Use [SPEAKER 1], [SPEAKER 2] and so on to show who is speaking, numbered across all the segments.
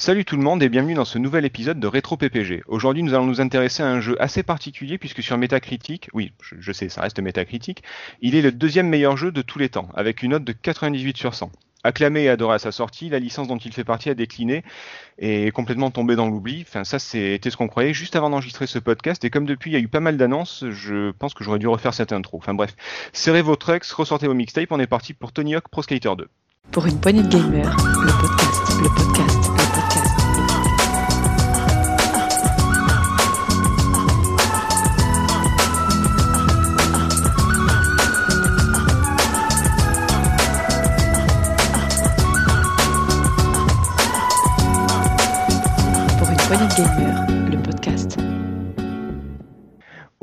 [SPEAKER 1] Salut tout le monde et bienvenue dans ce nouvel épisode de Rétro PPG. Aujourd'hui, nous allons nous intéresser à un jeu assez particulier puisque sur Metacritic, oui, je, sais, ça reste Metacritic, il est le deuxième meilleur jeu de tous les temps avec une note de 98 sur 100. Acclamé et adoré à sa sortie, la licence dont il fait partie a décliné et est complètement tombé dans l'oubli. Enfin, ça, c'était ce qu'on croyait juste avant d'enregistrer ce podcast. Et comme depuis, il y a eu pas mal d'annonces, je pense que j'aurais dû refaire cette intro. Enfin bref, serrez vos trucks, ressortez vos mixtapes, on est parti pour Tony Hawk Pro Skater 2.
[SPEAKER 2] Pour une poignée de gamers, le podcast, le podcast,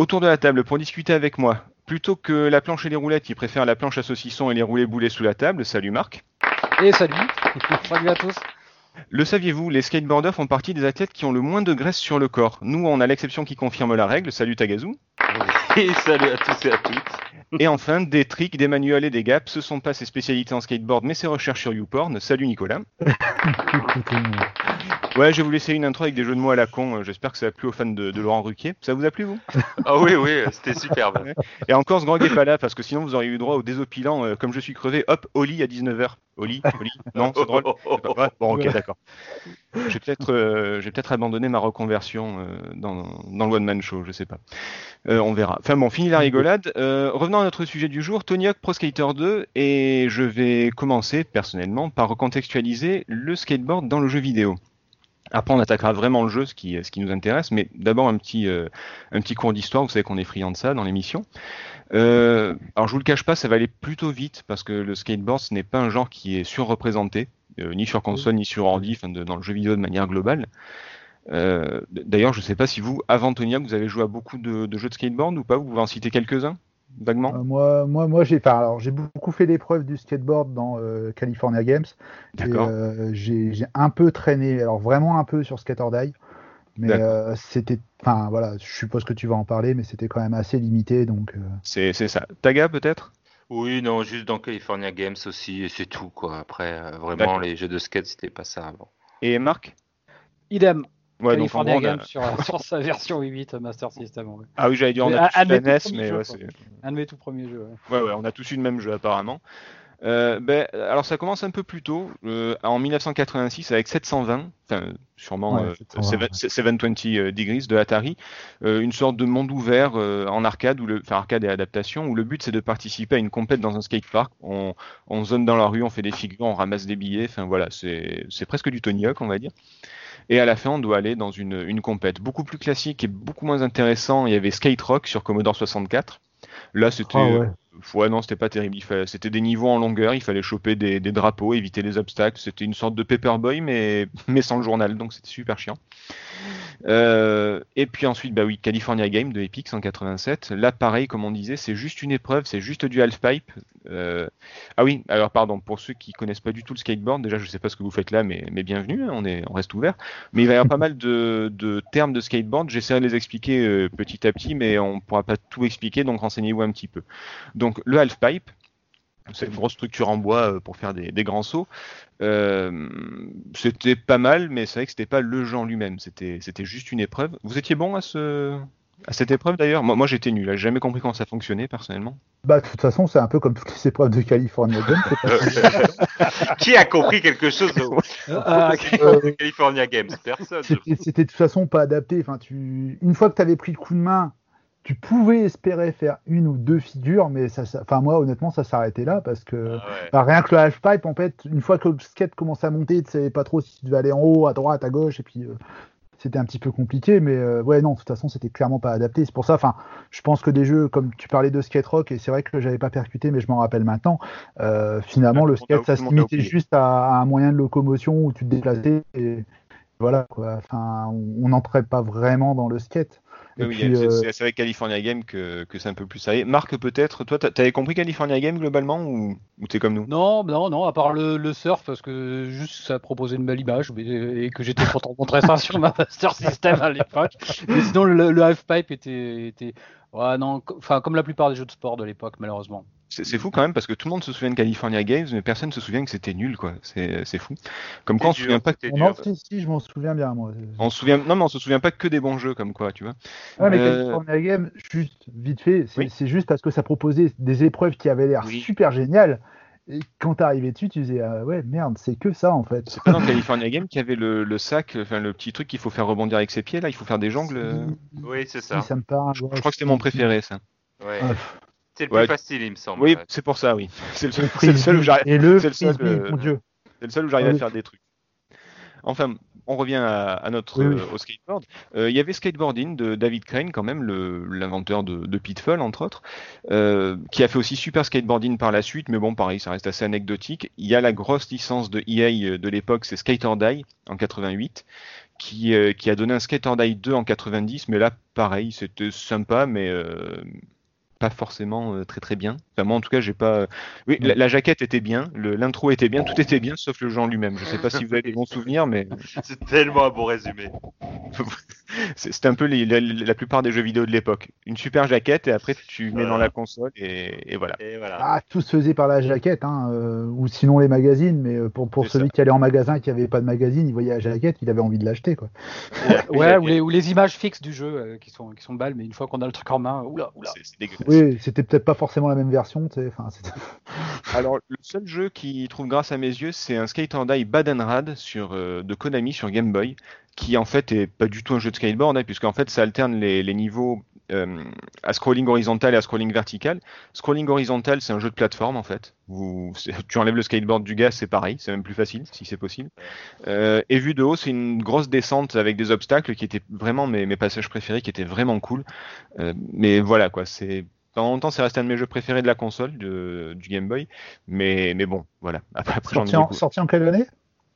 [SPEAKER 1] Autour de la table pour discuter avec moi, plutôt que la planche et les roulettes, il préfère la planche à saucisson et les roulés boulets sous la table. Salut Marc.
[SPEAKER 3] Et salut Salut à tous
[SPEAKER 1] Le saviez-vous, les skateboarders font partie des athlètes qui ont le moins de graisse sur le corps. Nous, on a l'exception qui confirme la règle. Salut Tagazu.
[SPEAKER 4] Et salut à tous et à toutes.
[SPEAKER 1] Et enfin, des tricks, des manuels et des gaps, ce sont pas ses spécialités en skateboard, mais ses recherches sur YouPorn. Salut Nicolas. Ouais, je vais vous laisser une intro avec des jeux de mots à la con. Euh, J'espère que ça a plu aux fans de, de Laurent Ruquier. Ça vous a plu, vous?
[SPEAKER 4] Ah oui, oui, c'était superbe.
[SPEAKER 1] Et encore, ce grand est pas là, parce que sinon vous auriez eu droit au désopilant, euh, comme je suis crevé, hop, au lit à 19h. Au lit, au lit. Non, c'est drôle. C'est pas vrai Bon, ok, d'accord. Je vais peut-être euh, peut-être abandonner ma reconversion euh, dans, dans le One Man Show, je sais pas. On verra. Enfin bon, fini la rigolade. Revenons à notre sujet du jour, Tony Hawk Pro Skater 2, et je vais commencer personnellement par recontextualiser le skateboard dans le jeu vidéo. Après, on attaquera vraiment le jeu, ce qui, nous intéresse, mais d'abord un petit, euh, un petit cours d'histoire. Vous savez qu'on est friand de ça dans l'émission. Euh, alors, je vous le cache pas, ça va aller plutôt vite parce que le skateboard, ce n'est pas un genre qui est surreprésenté, euh, ni sur console, ni sur ordi, dans le jeu vidéo de manière globale. D'ailleurs, je sais pas si vous, avant Tony Hawk, vous avez joué à beaucoup de jeux de skateboard ou pas. Vous pouvez en citer quelques-uns, vaguement.
[SPEAKER 5] Euh, moi, moi, moi, j'ai alors j'ai beaucoup fait l'épreuve du skateboard dans euh, California Games.
[SPEAKER 1] D'accord.
[SPEAKER 5] euh, j'ai un peu traîné, alors vraiment un peu sur Skater Die, mais euh, c'était, enfin voilà, je suppose que tu vas en parler, mais c'était quand même assez limité, donc. euh,
[SPEAKER 1] C'est c'est ça. Taga, peut-être?
[SPEAKER 4] Oui, non, juste dans California Games aussi, et c'est tout, quoi. Après, euh, vraiment, les jeux de skate, c'était pas ça avant.
[SPEAKER 1] Et Marc?
[SPEAKER 3] Idem
[SPEAKER 1] Ouais, donc en on a-
[SPEAKER 3] sur, sur sa version 8 Master System. ouais.
[SPEAKER 1] Ah oui, j'allais dire, on a
[SPEAKER 3] un-
[SPEAKER 1] tous
[SPEAKER 3] un
[SPEAKER 1] la NES, mais ouais, c'est.
[SPEAKER 3] Un de mes tout premiers jeux. ouais.
[SPEAKER 1] Ouais, on a tous eu le même jeu apparemment. Euh, ben, alors ça commence un peu plus tôt, euh, en 1986 avec 720, enfin sûrement
[SPEAKER 5] Ouais,
[SPEAKER 1] euh,
[SPEAKER 5] 720,
[SPEAKER 1] seven- 720 euh, Degrees de Atari, une sorte de monde ouvert en arcade, où le, enfin arcade et adaptation, où le but c'est de participer à une compète dans un skatepark. On, on zone dans la rue, on fait des figures, on ramasse des billets, enfin voilà, c'est c'est presque du Tony Hawk on va dire. Et à la fin, on doit aller dans une, une compète beaucoup plus classique et beaucoup moins intéressant. Il y avait Skate Rock sur Commodore 64. Là, c'était
[SPEAKER 5] Ah. Ouais,
[SPEAKER 1] non, c'était pas terrible. C'était des niveaux en longueur, il fallait choper des, des drapeaux, éviter les obstacles. C'était une sorte de Paperboy, mais, mais sans le journal, donc c'était super chiant. Euh, et puis ensuite, bah oui, California Game de Epic 187. Là, pareil, comme on disait, c'est juste une épreuve, c'est juste du halfpipe. Euh, Ah oui, alors pardon, pour ceux qui connaissent pas du tout le skateboard, déjà, je sais pas ce que vous faites là, mais, mais bienvenue, hein, on, est, on reste ouvert. Mais il va y avoir pas mal de, de termes de skateboard. J'essaierai de les expliquer euh, petit à petit, mais on pourra pas tout expliquer, donc renseignez-vous un petit peu. Donc le halfpipe, c'est une grosse structure en bois euh, pour faire des, des grands sauts. Euh, c'était pas mal, mais c'est vrai que c'était pas le genre lui-même. C'était c'était juste une épreuve. Vous étiez bon à ce à cette épreuve d'ailleurs? Moi, moi j'étais nul. J'ai jamais compris comment ça fonctionnait personnellement.
[SPEAKER 5] Bah, de toute façon, c'est un peu comme toutes les épreuves de California Games. c'est pas-
[SPEAKER 4] Qui a compris quelque chose au
[SPEAKER 3] Ah, ok.
[SPEAKER 4] de California Games? Personne.
[SPEAKER 5] c'était de toute façon pas adapté. Enfin, tu... Une fois que tu avais pris le coup de main, tu pouvais espérer faire une ou deux figures, mais ça, ça- enfin, moi, honnêtement, ça s'arrêtait là parce que.
[SPEAKER 4] Ah ouais.
[SPEAKER 5] Bah, rien que le halfpipe, en fait, une fois que le skate commençait à monter, tu savais pas trop si tu devais aller en haut, à droite, à gauche, et puis euh, c'était un petit peu compliqué, mais euh, ouais, non, de toute façon, c'était clairement pas adapté. C'est pour ça, enfin, je pense que des jeux, comme tu parlais de skate rock, et c'est vrai que j'avais pas percuté, mais je m'en rappelle maintenant, euh, finalement,
[SPEAKER 1] Ouais,
[SPEAKER 5] le skate, ça se limitait juste à, à un moyen de locomotion où tu te déplaçais, et voilà, quoi. Enfin, on n'entrait pas vraiment dans le skate.
[SPEAKER 1] Oui, c'est-
[SPEAKER 5] euh,
[SPEAKER 1] c'est avec California Game que, que c'est un peu plus ça. Et Marc, peut-être, toi, t'a- t'avais compris California Game globalement ou, ou t'es comme nous?
[SPEAKER 3] Non, non, non, à part le, le surf, parce que juste ça proposait une belle image mais- et que j'étais content de montrer ça sur ma Master System à l'époque. Mais sinon, le, le halfpipe était, était ouais, non, enfin, comme la plupart des jeux de sport de l'époque, malheureusement.
[SPEAKER 1] C'est fou quand même parce que tout le monde se souvient de California Games, mais personne se souvient que c'était nul, quoi. C'est c'est fou. Comme quoi on se souvient pas.
[SPEAKER 4] c'était
[SPEAKER 5] Oh non, si, si, je m'en souviens bien, moi.
[SPEAKER 1] On se souvient. Non, mais on se souvient pas que des bons jeux, comme quoi, tu vois.
[SPEAKER 5] Ouais, mais
[SPEAKER 1] Euh,
[SPEAKER 5] California Game, juste vite fait, c'est
[SPEAKER 1] Oui.
[SPEAKER 5] juste parce que ça proposait des épreuves qui avaient l'air
[SPEAKER 4] Oui.
[SPEAKER 5] super géniales. Et quand t'arrivais dessus, tu disais, ah ouais, merde, c'est que ça en fait.
[SPEAKER 1] C'est pas dans California Game qu'il y avait le, le sac, enfin le petit truc qu'il faut faire rebondir avec ses pieds, là, il faut faire des jongles. euh.
[SPEAKER 4] Oui, c'est
[SPEAKER 5] Si,
[SPEAKER 4] ça.
[SPEAKER 5] ça me parle.
[SPEAKER 1] Je, je crois que c'était mon préféré, ça.
[SPEAKER 4] Ouais.
[SPEAKER 5] Ah,
[SPEAKER 4] C'est le
[SPEAKER 1] Ouais.
[SPEAKER 4] plus facile, il me semble.
[SPEAKER 1] Oui, c'est pour ça, oui. C'est le, seul-
[SPEAKER 5] le
[SPEAKER 1] seul où j'arrive.
[SPEAKER 5] Et le
[SPEAKER 1] c'est le seul,
[SPEAKER 5] frisbee,
[SPEAKER 1] euh,
[SPEAKER 5] mon dieu.
[SPEAKER 1] C'est le seul où j'arrive à
[SPEAKER 5] Oui.
[SPEAKER 1] faire des trucs. Enfin, on revient à, à notre
[SPEAKER 5] Oui, oui.
[SPEAKER 1] euh, au skateboard. Euh, Il y avait Skateboarding de David Crane, quand même, l'inventeur de, de Pitfall, entre autres, euh, qui a fait aussi Super Skateboarding par la suite, mais bon, pareil, ça reste assez anecdotique. Il y a la grosse licence de EA de l'époque, c'est Skate or Die en 88, qui, euh, qui a donné un Skate or Die 2 en 90, mais là, pareil, c'était sympa, mais euh, pas forcément euh, très très bien. Enfin, moi, en tout cas, j'ai pas. Oui, la, la jaquette était bien, le- l'intro était bien, tout était bien, sauf le en lui-même. Je sais pas si vous avez des bons souvenirs, mais
[SPEAKER 4] C'est tellement un bon résumé.
[SPEAKER 1] c'est- c'était un peu les- la, la plupart des jeux vidéo de l'époque. Une super jaquette et après tu mets dans la console et, et voilà.
[SPEAKER 4] Et voilà.
[SPEAKER 5] Ah, tout se faisait par la jaquette, hein, euh, ou sinon les magazines, mais euh, pour, celui qui allait en magasin et qui avait pas de magazine, il voyait la jaquette, il avait envie de l'acheter. Quoi.
[SPEAKER 3] Ouais, ou les, ou les images fixes du jeu euh, qui sont qui sont balles, mais une fois qu'on a le truc en main, oula, oula.
[SPEAKER 1] C'est dégueulasse.
[SPEAKER 5] Oui, c'était peut-être pas forcément la même version.
[SPEAKER 1] Alors, le seul jeu qui trouve grâce à mes yeux, c'est un Skate or Die Bad and Rad sur, euh, de Konami sur Game Boy, qui en fait est pas du tout un jeu de skateboard, hein, puisqu'en fait ça alterne les, les niveaux euh, à scrolling horizontal et à scrolling vertical. Scrolling horizontal, c'est un jeu de plateforme en fait. Vous, tu enlèves le skateboard du gars, c'est pareil, c'est même plus facile si c'est possible. Euh, et vu de haut, c'est une grosse descente avec des obstacles qui étaient vraiment mes, mes passages préférés, qui étaient vraiment cool. Euh, mais voilà quoi, c'est pendant longtemps, c'est resté un de mes jeux préférés de la console, de- du Game Boy. Mais, mais bon, voilà. Après,
[SPEAKER 5] sorti, en, sorti en quelle année?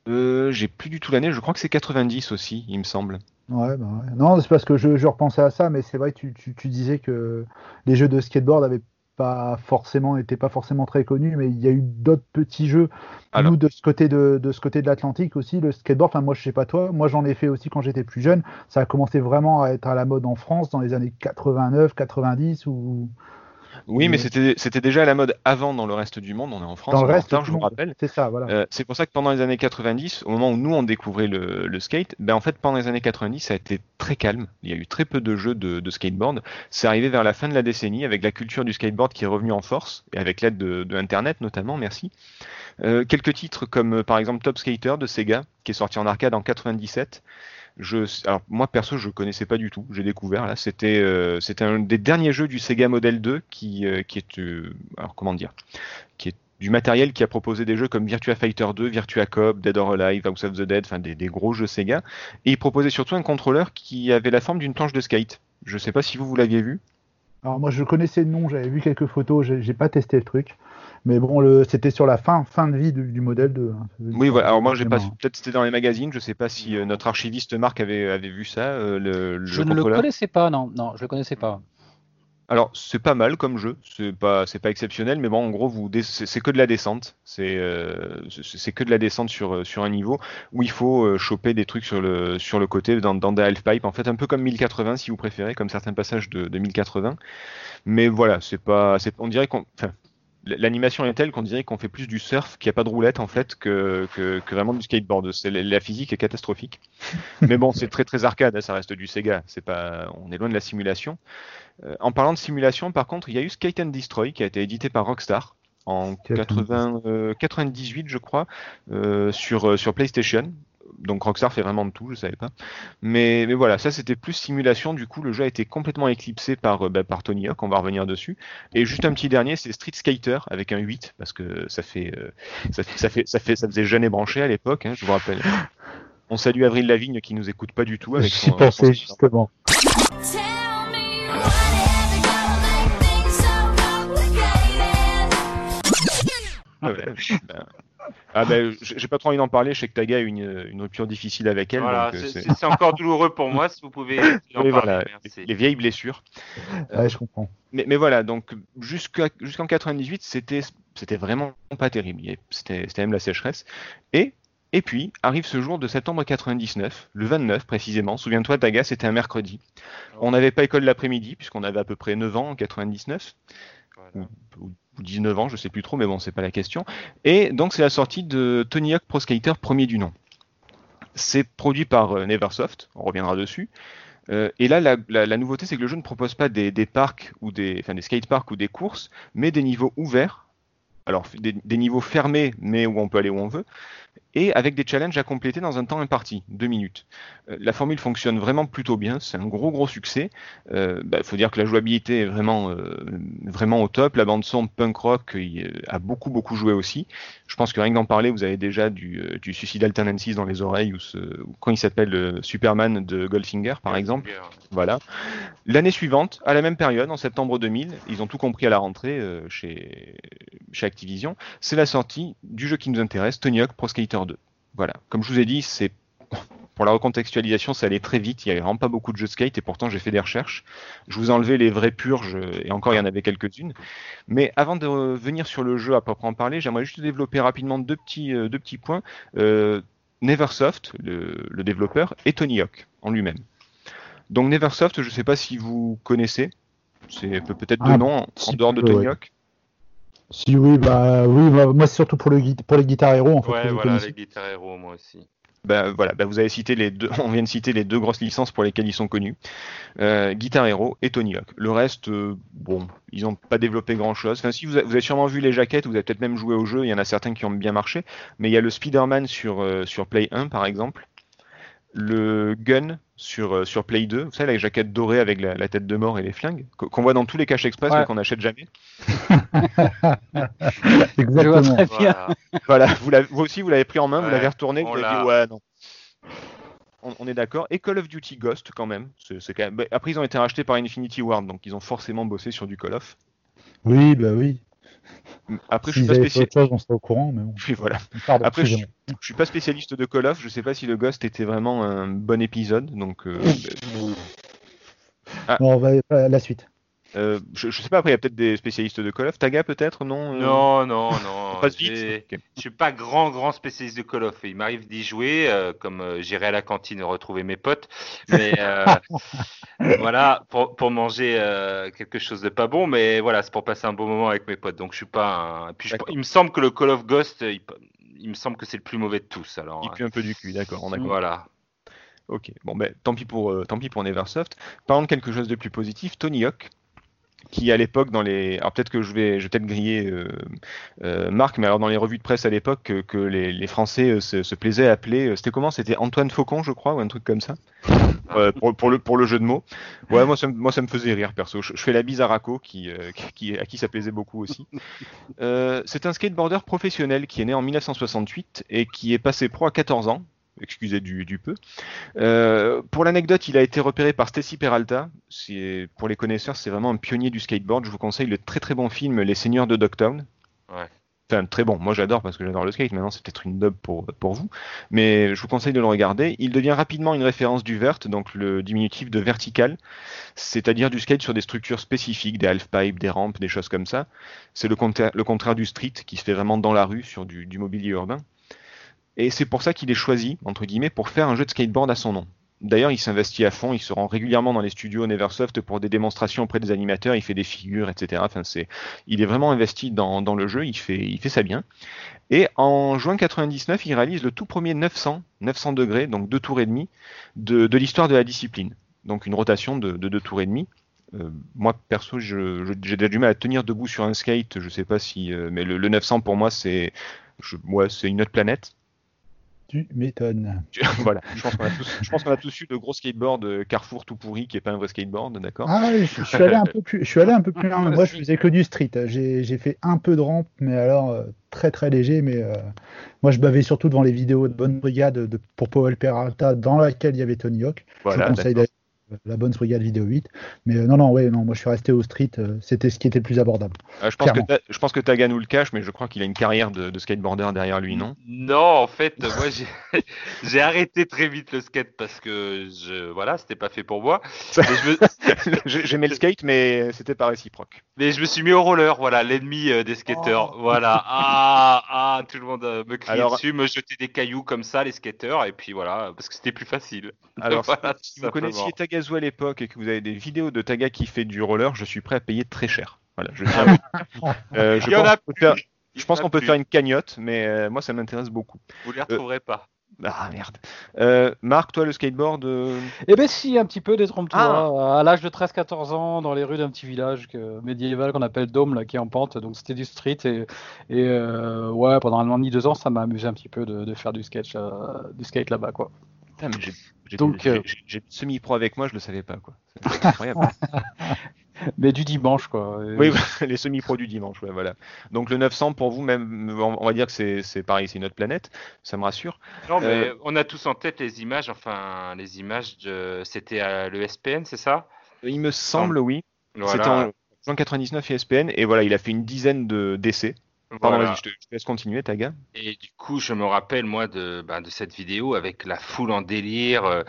[SPEAKER 1] Euh, j'ai plus du tout l'année, je crois que c'est 90 aussi, il me semble.
[SPEAKER 5] Ouais, bah ouais. Non, c'est parce que je, je repensais à ça, mais c'est vrai que tu, tu, tu disais que les jeux de skateboard avaient pas forcément, étaient pas forcément très connus, mais il y a eu d'autres petits jeux.
[SPEAKER 1] Alors.
[SPEAKER 5] Nous, de ce côté de, de ce côté de l'Atlantique aussi, le skateboard, enfin moi je sais pas toi, moi j'en ai fait aussi quand j'étais plus jeune. Ça a commencé vraiment à être à la mode en France dans les années 89, 90 ou
[SPEAKER 1] Oui, mais
[SPEAKER 5] Mm.
[SPEAKER 1] c'était déjà à la mode avant dans le reste du monde. On est en France,
[SPEAKER 5] dans le
[SPEAKER 1] en retard, je vous rappelle.
[SPEAKER 5] C'est ça, voilà.
[SPEAKER 1] Euh, c'est pour ça que pendant les années 90, au moment où nous on découvrait le, le skate, ben en fait pendant les années 90 ça a été très calme. Il y a eu très peu de jeux de, de skateboard. C'est arrivé vers la fin de la décennie avec la culture du skateboard qui est revenue en force et avec l'aide de, de Internet notamment. Merci. Euh, quelques titres comme par exemple Top Skater de Sega qui est sorti en arcade en 97. Alors moi perso je connaissais pas du tout, j'ai découvert là, c'était euh, un des derniers jeux du Sega Model 2 qui euh, qui est euh, alors comment dire, qui est du matériel qui a proposé des jeux comme Virtua Fighter 2, Virtua Cop, Dead or Alive, House of the Dead, enfin des, gros jeux Sega. Et il proposait surtout un contrôleur qui avait la forme d'une planche de skate. Je sais pas si vous vous l'aviez vu.
[SPEAKER 5] Alors moi je connaissais le nom, j'avais vu quelques photos, j'ai pas testé le truc. Mais bon, le, c'était sur la fin, fin de vie du, du modèle 2. hein.
[SPEAKER 1] Oui, voilà. Alors moi j'ai pas, peut-être c'était dans les magazines. Je sais pas si euh, notre archiviste Marc avait avait vu ça. euh, le, le
[SPEAKER 3] Je ne le connaissais pas, non, non, je le connaissais pas.
[SPEAKER 1] Alors c'est pas mal comme jeu, c'est pas c'est pas exceptionnel, mais bon en gros vous c'est que de la descente, c'est euh, c'est c'est que de la descente sur sur un niveau où il faut choper des trucs sur le sur le côté dans dans des half pipe en fait un peu comme 1080 si vous préférez, comme certains passages de, de 1080. Mais voilà c'est pas c'est on dirait qu'on enfin L'animation est telle qu'on dirait qu'on fait plus du surf, qu'il n'y a pas de roulette en fait, que, que, que vraiment du skateboard. C'est la physique est catastrophique. Mais bon, c'est très très arcade, hein, ça reste du Sega. C'est pas, on est loin de la simulation. Euh, en parlant de simulation, par contre, il y a eu Skate and Destroy qui a été édité par Rockstar en
[SPEAKER 5] Skate and
[SPEAKER 1] 80, euh, 98, je crois, euh, sur, euh, sur PlayStation. Donc Rockstar fait vraiment de tout, je savais pas. Mais, mais voilà, ça c'était plus simulation. Du coup, le jeu a été complètement éclipsé par, euh, bah, par Tony Hawk. On va revenir dessus. Et juste un petit dernier, c'est Street Skater avec un 8 parce que ça fait, euh, ça fait, ça fait, ça fait, ça faisait jeune et branché à l'époque. Hein, je vous rappelle. On salue Avril Lavigne qui nous écoute pas du tout avec
[SPEAKER 5] J'y
[SPEAKER 1] son,
[SPEAKER 5] pensais
[SPEAKER 1] son-
[SPEAKER 5] justement.
[SPEAKER 1] Ah ouais, ben- Ah ben, j'ai pas trop envie d'en parler. Je sais que Taga a eu une, une rupture difficile avec elle.
[SPEAKER 4] Voilà,
[SPEAKER 1] euh,
[SPEAKER 4] c'est- encore douloureux pour moi si vous pouvez en
[SPEAKER 1] Oui,
[SPEAKER 4] parler.
[SPEAKER 1] voilà,
[SPEAKER 4] Merci.
[SPEAKER 1] les, les vieilles blessures.
[SPEAKER 5] Ouais, je comprends.
[SPEAKER 1] Mais, mais voilà, donc jusqu'en 98, c'était c'était vraiment pas terrible. C'était c'était même la sécheresse. Et et puis arrive ce jour de septembre 99, le 29 précisément. Souviens-toi, Taga, c'était un mercredi. On n'avait pas école l'après-midi puisqu'on avait à peu près 9 ans en 99. Ou, ou 19 ans, je sais plus trop, mais bon, c'est pas la question. Et donc c'est la sortie de Tony Hawk Pro Skater premier du nom. C'est produit par euh, Neversoft, on reviendra dessus. Euh, et là, la, nouveauté, c'est que le jeu ne propose pas des, parcs ou des, enfin, des skateparks ou des courses, mais des niveaux ouverts. Alors des niveaux fermés, mais où on peut aller où on veut, et avec des challenges à compléter dans un temps imparti, deux minutes. Euh, la formule fonctionne vraiment plutôt bien, c'est un gros gros succès. Il faut dire que la jouabilité est vraiment, euh, vraiment au top. La bande son punk rock euh, a beaucoup beaucoup joué aussi. Je pense que rien que d'en parler, vous avez déjà du, euh, du Suicidal Tendencies dans les oreilles ou, ce, ou quand il s'appelle euh, Superman de Goldfinger par exemple. Voilà. L'année suivante, à la même période, en septembre 2000, ils ont tout compris à la rentrée euh, chez, chez Activision. C'est la sortie du jeu qui nous intéresse, Tony Hawk Pro Skater 2. Voilà. Comme je vous ai dit, c'est pour la recontextualisation, ça allait très vite. Il n'y avait vraiment pas beaucoup de jeux de skate et pourtant j'ai fait des recherches. Je vous ai enlevé les vraies purges et encore il y en avait quelques-unes. Mais avant de revenir sur le jeu à proprement parler, j'aimerais juste développer rapidement deux petits, euh, deux petits points. Euh, Neversoft, le, le développeur, et Tony Hawk en lui-même. Donc Neversoft, je ne sais pas si vous connaissez. C'est peut- peut-être de
[SPEAKER 5] Ah,
[SPEAKER 1] nom en, dehors de Tony
[SPEAKER 5] ouais.
[SPEAKER 1] Hawk.
[SPEAKER 5] Si oui, bah oui, bah, moi c'est surtout pour, le, gui- pour les guitares héros en fait.
[SPEAKER 4] Ouais, voilà, les guitares héros, moi aussi.
[SPEAKER 1] Ben voilà, ben vous avez cité les deux, on vient de citer les deux grosses licences pour lesquelles ils sont connus, euh, Guitar Hero et Tony Hawk. Le reste, euh, bon, ils n'ont pas développé grand chose. Enfin, si vous, a- vous avez sûrement vu les jaquettes, vous avez peut-être même joué au jeu. Il y en a certains qui ont bien marché, mais il y a le Spider-Man sur euh, sur Play 1 par exemple, le Gun sur euh, sur Play 2. Vous savez la jaquette dorée avec la, la tête de mort et les flingues qu- qu'on voit dans tous les caches express
[SPEAKER 3] Ouais.
[SPEAKER 1] mais qu'on n'achète jamais.
[SPEAKER 5] Exactement.
[SPEAKER 4] Voilà.
[SPEAKER 1] Voilà, vous, l'avez- vous aussi vous l'avez pris en main, vous l'avez retourné, vous
[SPEAKER 4] on
[SPEAKER 1] avez
[SPEAKER 4] l'a.
[SPEAKER 1] dit ouais non. On, on est d'accord. Et Call of Duty Ghost quand même. C'est, c'est quand même... bah, Après ils ont été rachetés par Infinity Ward, donc ils ont forcément bossé sur du Call of.
[SPEAKER 5] Oui, bah oui.
[SPEAKER 1] Après je suis pas spécialiste.
[SPEAKER 5] chose, on serait au courant, mais bon.
[SPEAKER 1] Oui, voilà.
[SPEAKER 5] Pardon,
[SPEAKER 1] Après je, je suis pas spécialiste de Call of. Je sais pas si le Ghost était vraiment un bon épisode, donc. euh,
[SPEAKER 5] Bon, on va à la suite.
[SPEAKER 1] Euh, je, je sais pas. Après il y a peut-être des spécialistes de Call of. Taga peut-être non. euh,
[SPEAKER 4] Non, non,
[SPEAKER 1] on
[SPEAKER 4] non.
[SPEAKER 1] passe vite.
[SPEAKER 4] j'ai-
[SPEAKER 1] Ok.
[SPEAKER 4] Je suis pas grand, grand spécialiste de Call of. Il m'arrive d'y jouer, euh, comme euh, j'irai à la cantine retrouver mes potes. Mais voilà, pour, pour manger quelque chose de pas bon. Mais voilà, c'est pour passer un bon moment avec mes potes. Donc je suis pas un. Puis je- il me semble que le Call of Ghost, il, il me semble que c'est le plus mauvais de tous. Alors
[SPEAKER 1] Il pue un peu du cul, d'accord.
[SPEAKER 4] Voilà.
[SPEAKER 1] Ok, bon ben tant pis pour tant pis pour Neversoft. Parlons de quelque chose de plus positif, Tony Hawk, qui à l'époque dans les, alors peut-être que je vais, je vais peut-être griller euh, euh, Marc, mais alors dans les revues de presse à l'époque que, que les, les Français euh, se, se plaisaient à appeler, euh, c'était comment? C'était Antoine Faucon, je crois, ou un truc comme ça, Euh, pour, pour le pour le jeu de mots. Ouais, moi ça, me- moi ça me faisait rire perso. Je, je fais la bise à Racco, qui, euh, qui à qui ça plaisait beaucoup aussi. Euh, c'est un skateboarder professionnel qui est né en 1968 et qui est passé pro à 14 ans. Excusez du, du peu. Euh, pour l'anecdote, il a été repéré par Stacy Peralta. Pour les connaisseurs, c'est vraiment un pionnier du skateboard. Je vous conseille le très très bon film Les Seigneurs de Dogtown.
[SPEAKER 4] Ouais.
[SPEAKER 1] Enfin, très bon. Moi, j'adore parce que j'adore le skate. Maintenant, c'est peut-être une dub pour, pour vous. Mais je vous conseille de le regarder. Il devient rapidement une référence du vert, donc le diminutif de vertical, c'est-à-dire du skate sur des structures spécifiques, des half-pipes, des rampes, des choses comme ça. C'est le, contra- le contraire du street qui se fait vraiment dans la rue sur du, du mobilier urbain. Et c'est pour ça qu'il est choisi, entre guillemets, pour faire un jeu de skateboard à son nom. D'ailleurs, il s'investit à fond, il se rend régulièrement dans les studios Neversoft pour des démonstrations auprès des animateurs, il fait des figures, etc. Enfin, c'est, il est vraiment investi dans, dans le jeu, il fait, il fait ça bien. Et en juin 99, il réalise le tout premier 900, 900 degrés, donc deux tours et demi, de, de l'histoire de la discipline. Donc une rotation de, de deux tours et demi. Euh, moi, perso, j'ai déjà du mal à tenir debout sur un skate, je sais pas si, euh, mais le, le 900 pour moi, c'est, ouais, c'est une autre planète.
[SPEAKER 5] Tu m'étonnes.
[SPEAKER 1] Voilà, je pense qu'on a tous, je pense qu'on a tous eu de gros skateboards euh, Carrefour tout pourri qui est pas un vrai skateboard, d'accord?
[SPEAKER 5] Ah, oui, je, je suis allé un peu plus, je suis allé un peu plus loin. Moi, je faisais que du street. J'ai fait un peu de rampe, mais alors euh, très très léger. Mais euh, moi, je bavais surtout devant les vidéos de Bonne Brigade de, pour Paul Peralta, dans laquelle il y avait Tony Hawk.
[SPEAKER 1] Voilà,
[SPEAKER 5] je vous conseille d'aller la Bonne Brigade vidéo 8. Mais euh, non, non, ouais, non, moi, je suis resté au street. euh, C'était ce qui était le plus abordable.
[SPEAKER 1] Ah, je, pense que
[SPEAKER 5] clairement.
[SPEAKER 1] Je pense que Taga nous le cache, mais je crois qu'il a une carrière de, de skateboarder derrière lui, non?
[SPEAKER 4] Non, en fait, moi j'ai arrêté très vite le skate parce que je voilà, c'était pas fait pour moi.
[SPEAKER 1] J'aimais le skate, mais c'était pas réciproque.
[SPEAKER 4] mais je me suis mis au roller, voilà, l'ennemi euh, des skateurs. Voilà. Ah ah, tout le monde euh, me criait
[SPEAKER 1] Alors-
[SPEAKER 4] dessus, me jetait des cailloux comme ça, les skateurs, et puis voilà, parce que c'était plus facile.
[SPEAKER 1] Alors,
[SPEAKER 4] Voilà,
[SPEAKER 1] si vous
[SPEAKER 4] simplement.
[SPEAKER 1] connaissiez À l'époque et que vous avez des vidéos de Taga qui fait du roller, je suis prêt à payer très cher. Voilà, je tiens dire. Euh, je
[SPEAKER 4] Il y en
[SPEAKER 1] pense
[SPEAKER 4] a
[SPEAKER 1] qu'on peut faire, je pense qu'on peut une cagnotte, mais euh, moi ça m'intéresse beaucoup.
[SPEAKER 4] Vous les retrouverez pas.
[SPEAKER 1] Ah merde. Euh, Marc, toi le skateboard, euh,
[SPEAKER 3] Eh ben si, un petit peu détrompe-toi.
[SPEAKER 1] Ah.
[SPEAKER 3] À l'âge de 13-14 ans, dans les rues d'un petit village que, médiéval qu'on appelle Dôme, là, qui est en pente, donc c'était du street. Et, et euh, ouais, pendant un an et demi, deux ans, ça m'a amusé un petit peu de, de faire du sketch, euh, du skate là-bas, quoi.
[SPEAKER 1] Putain, mais j'ai- j'ai
[SPEAKER 3] Donc,
[SPEAKER 1] j'ai-
[SPEAKER 3] euh,
[SPEAKER 1] j'ai j'ai semi-pro avec moi, je le savais pas quoi. C'est incroyable.
[SPEAKER 3] Mais du dimanche, quoi.
[SPEAKER 1] Oui, les semi-pros du dimanche, ouais, voilà. Donc le 900 pour vous, même, on va dire que c'est c'est pareil, c'est une autre planète, ça me rassure.
[SPEAKER 4] Non, mais
[SPEAKER 1] Euh,
[SPEAKER 4] on a tous en tête les images, enfin, les images de. C'était à l'ESPN, c'est ça?
[SPEAKER 1] Il me semble, oui.
[SPEAKER 4] Voilà.
[SPEAKER 1] C'était en juin 99 ESPN, et voilà, il a fait une dizaine de d'essais. Pardon,
[SPEAKER 4] Voilà.
[SPEAKER 1] vas-y, je te, je te laisse continuer, Taga.
[SPEAKER 4] Et du coup, je me rappelle, moi, de, ben, de cette vidéo avec la foule en délire, euh,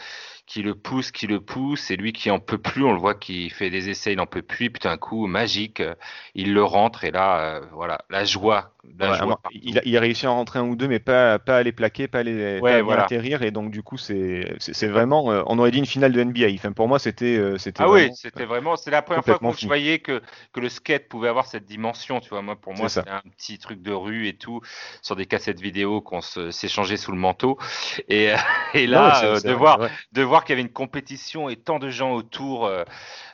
[SPEAKER 4] qui le pousse, qui le pousse, et lui qui en peut plus, on le voit qui fait des essais, il en peut plus, puis d'un coup, magique, euh, il le rentre, et là, euh, voilà, la joie,
[SPEAKER 1] Ouais, il, a, il a réussi à en rentrer un ou deux, mais pas, pas à les plaquer, pas à les pas à bien
[SPEAKER 4] voilà.
[SPEAKER 1] atterrir, et donc du coup, c'est vraiment, euh, on aurait dit une finale de NBA. Enfin, pour moi, c'était euh,
[SPEAKER 4] Ah oui,
[SPEAKER 1] vraiment-
[SPEAKER 4] c'était vraiment, c'est la première fois que je voyais que, que le skate pouvait avoir cette dimension, tu vois. Moi, pour moi, c'était un petit truc de rue et tout, sur des cassettes vidéo qu'on s'échangeait sous le manteau. Et, euh, là, euh, de voir,
[SPEAKER 1] vrai.
[SPEAKER 4] de voir qu'il y avait une compétition et tant de gens autour, euh,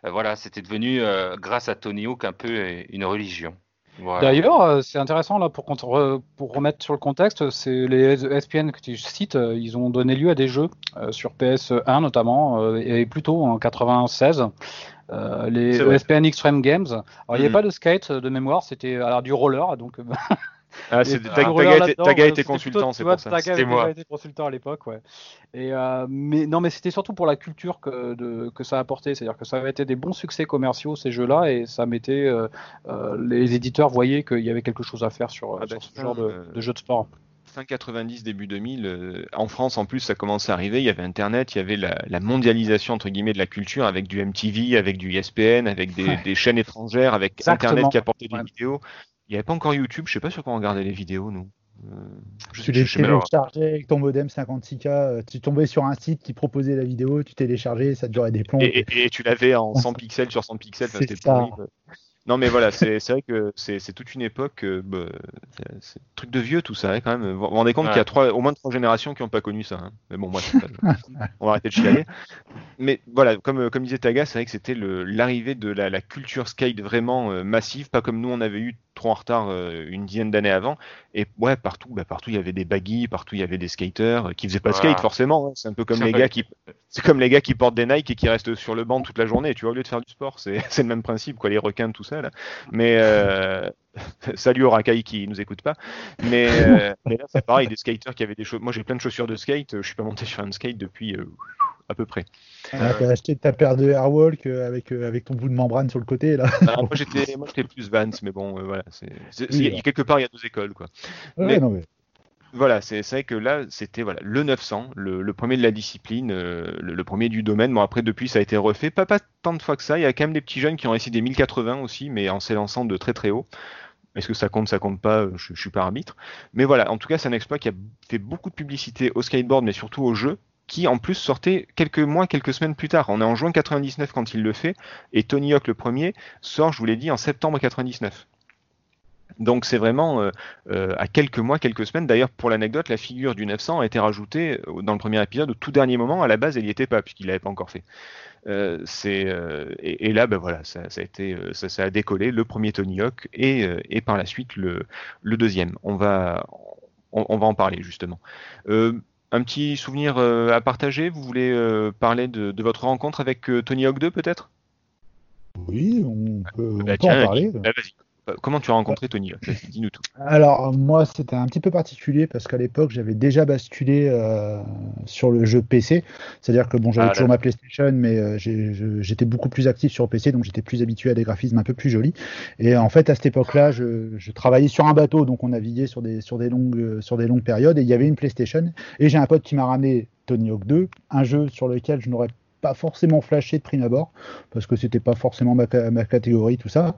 [SPEAKER 4] euh, voilà, c'était devenu, euh, grâce à Tony Hawk, un peu euh, une religion. Voilà.
[SPEAKER 3] D'ailleurs, euh, c'est intéressant là pour, remettre sur le contexte, c'est les ESPN que tu cites, euh, ils ont donné lieu à des jeux euh, sur PS1 notamment euh, et plutôt en 96. euh, les
[SPEAKER 1] vrai.
[SPEAKER 3] ESPN Extreme Games. Alors, il n'y avait
[SPEAKER 1] Mhm.
[SPEAKER 3] pas de skate de mémoire, c'était alors du roller, donc
[SPEAKER 1] Ah, c'est- Taga était- Taga était consultant, c'est pour ça.
[SPEAKER 3] Taga
[SPEAKER 4] C'était
[SPEAKER 3] avait
[SPEAKER 4] moi.
[SPEAKER 3] déjà été consultant à l'époque, ouais. Et euh, mais non, mais c'était surtout pour la culture que, de, que ça a apporté, c'est-à-dire que ça avait été des bons succès commerciaux ces jeux-là et ça mettait euh, euh, les éditeurs voyaient qu'il y avait quelque chose à faire sur,
[SPEAKER 1] Ah bah,
[SPEAKER 3] ce genre de,
[SPEAKER 1] euh,
[SPEAKER 3] de jeux de sport.
[SPEAKER 1] Fin 90, début 2000, euh, en France en plus, ça commençait à arriver. Il y avait Internet, il y avait la, la mondialisation entre guillemets de la culture avec du MTV, avec du ESPN, avec des,
[SPEAKER 3] Ouais.
[SPEAKER 1] des chaînes étrangères, avec
[SPEAKER 3] Exactement.
[SPEAKER 1] Internet qui apportait des
[SPEAKER 3] Ouais.
[SPEAKER 1] vidéos. Il n'y avait pas encore YouTube. Je sais pas sur quoi on regardait les vidéos, nous. Euh, je,
[SPEAKER 5] Tu
[SPEAKER 1] je
[SPEAKER 5] les téléchargeais avec ton modem 56K, euh, tu tombais sur un site qui proposait la vidéo, tu téléchargeais, ça durait des plombs.
[SPEAKER 1] Et, et- et tu l'avais en 100 pixels sur 100 pixels. c'était
[SPEAKER 5] ça.
[SPEAKER 1] pourri. Non mais voilà, c'est c'est vrai que c'est toute une époque, euh, bah, c'est truc de vieux tout ça, hein, quand même. Vous vous rendez compte
[SPEAKER 4] Ouais.
[SPEAKER 1] qu'il y a trois, au moins trois générations qui n'ont pas connu ça. hein. Mais bon, moi, c'est pas- on va arrêter de chialer. Mais voilà, comme, comme disait Taga, c'est vrai que c'était l'arrivée de la, la culture skate vraiment euh, massive, pas comme nous on avait eu trop en retard euh, une dizaine d'années avant. Et ouais, partout, bah, partout il y avait des baggy, partout il y avait des skaters euh, qui faisaient pas de
[SPEAKER 4] Voilà.
[SPEAKER 1] skate forcément. hein. C'est un peu comme les gars qui, c'est comme les gars qui portent des Nike et qui restent sur le banc toute la journée. Tu vois, au lieu de faire du sport, c'est c'est le même principe, quoi, les requins, tout ça là. Mais euh, salut aux racailles qui nous écoutent pas. Mais, euh, mais là, c'est pareil, des skaters qui avaient des choses. Moi, j'ai plein de chaussures de skate. Je suis pas monté sur un skate depuis euh, à peu près.
[SPEAKER 5] Ah, T'as acheté ta paire de Airwalk euh, avec, euh, avec ton bout de membrane sur le côté là.
[SPEAKER 1] Alors, moi, j'étais, moi, j'étais plus Vans, mais bon, euh, voilà. C'est, c'est-
[SPEAKER 5] Oui,
[SPEAKER 1] c'est- quelque part, il y a deux écoles, quoi.
[SPEAKER 5] Ouais,
[SPEAKER 1] Mais-
[SPEAKER 5] non, mais...
[SPEAKER 1] Voilà, c'est, c'est vrai que là, c'était voilà le 900, le, le premier de la discipline, euh, le, le premier du domaine. Bon, après, depuis, ça a été refait. Pas, pas tant de fois que ça. Il y a quand même des petits jeunes qui ont réussi des 1080 aussi, mais en s'élançant de très très haut. Est-ce que ça compte, ça compte pas? Je, je suis pas arbitre. Mais voilà, en tout cas, c'est un exploit qui a fait beaucoup de publicité au skateboard, mais surtout au jeu, qui en plus sortait quelques mois, quelques semaines plus tard. On est en juin 99 quand il le fait, et Tony Hawk le premier sort, je vous l'ai dit, en septembre 99. Donc c'est vraiment euh, euh, à quelques mois, quelques semaines. D'ailleurs, pour l'anecdote, la figure du 900 a été rajoutée euh, dans le premier épisode au tout dernier moment. À la base, elle n'y était pas puisqu'il l'avait pas encore fait. Et, là, ben voilà, ça, a décollé le premier Tony Hawk et, par la suite le, deuxième. On va en parler justement. Un petit souvenir euh, à partager? Vous voulez euh, parler de, de votre rencontre avec euh, Tony Hawk 2 peut-être?
[SPEAKER 5] Oui, on peut, on
[SPEAKER 1] Bah,
[SPEAKER 5] peut en parler.
[SPEAKER 1] bah, vas-y. Euh, Comment tu as rencontré Tony Dis-nous tout.
[SPEAKER 5] Alors moi c'était un petit peu particulier parce qu'à l'époque j'avais déjà basculé euh, sur le jeu PC, c'est-à-dire que bon j'avais
[SPEAKER 4] Ah,
[SPEAKER 5] toujours ma PlayStation mais euh, j'étais beaucoup plus actif sur PC donc j'étais plus habitué à des graphismes un peu plus jolis. Et en fait à cette époque-là je, je travaillais sur un bateau donc on naviguait sur des sur des longues sur des longues périodes. Et il y avait une PlayStation. Et j'ai un pote qui m'a ramené Tony Hawk 2, un jeu sur lequel je n'aurais pas forcément flashé de prime abord, parce que c'était pas forcément ma, ca- ma catégorie, tout ça.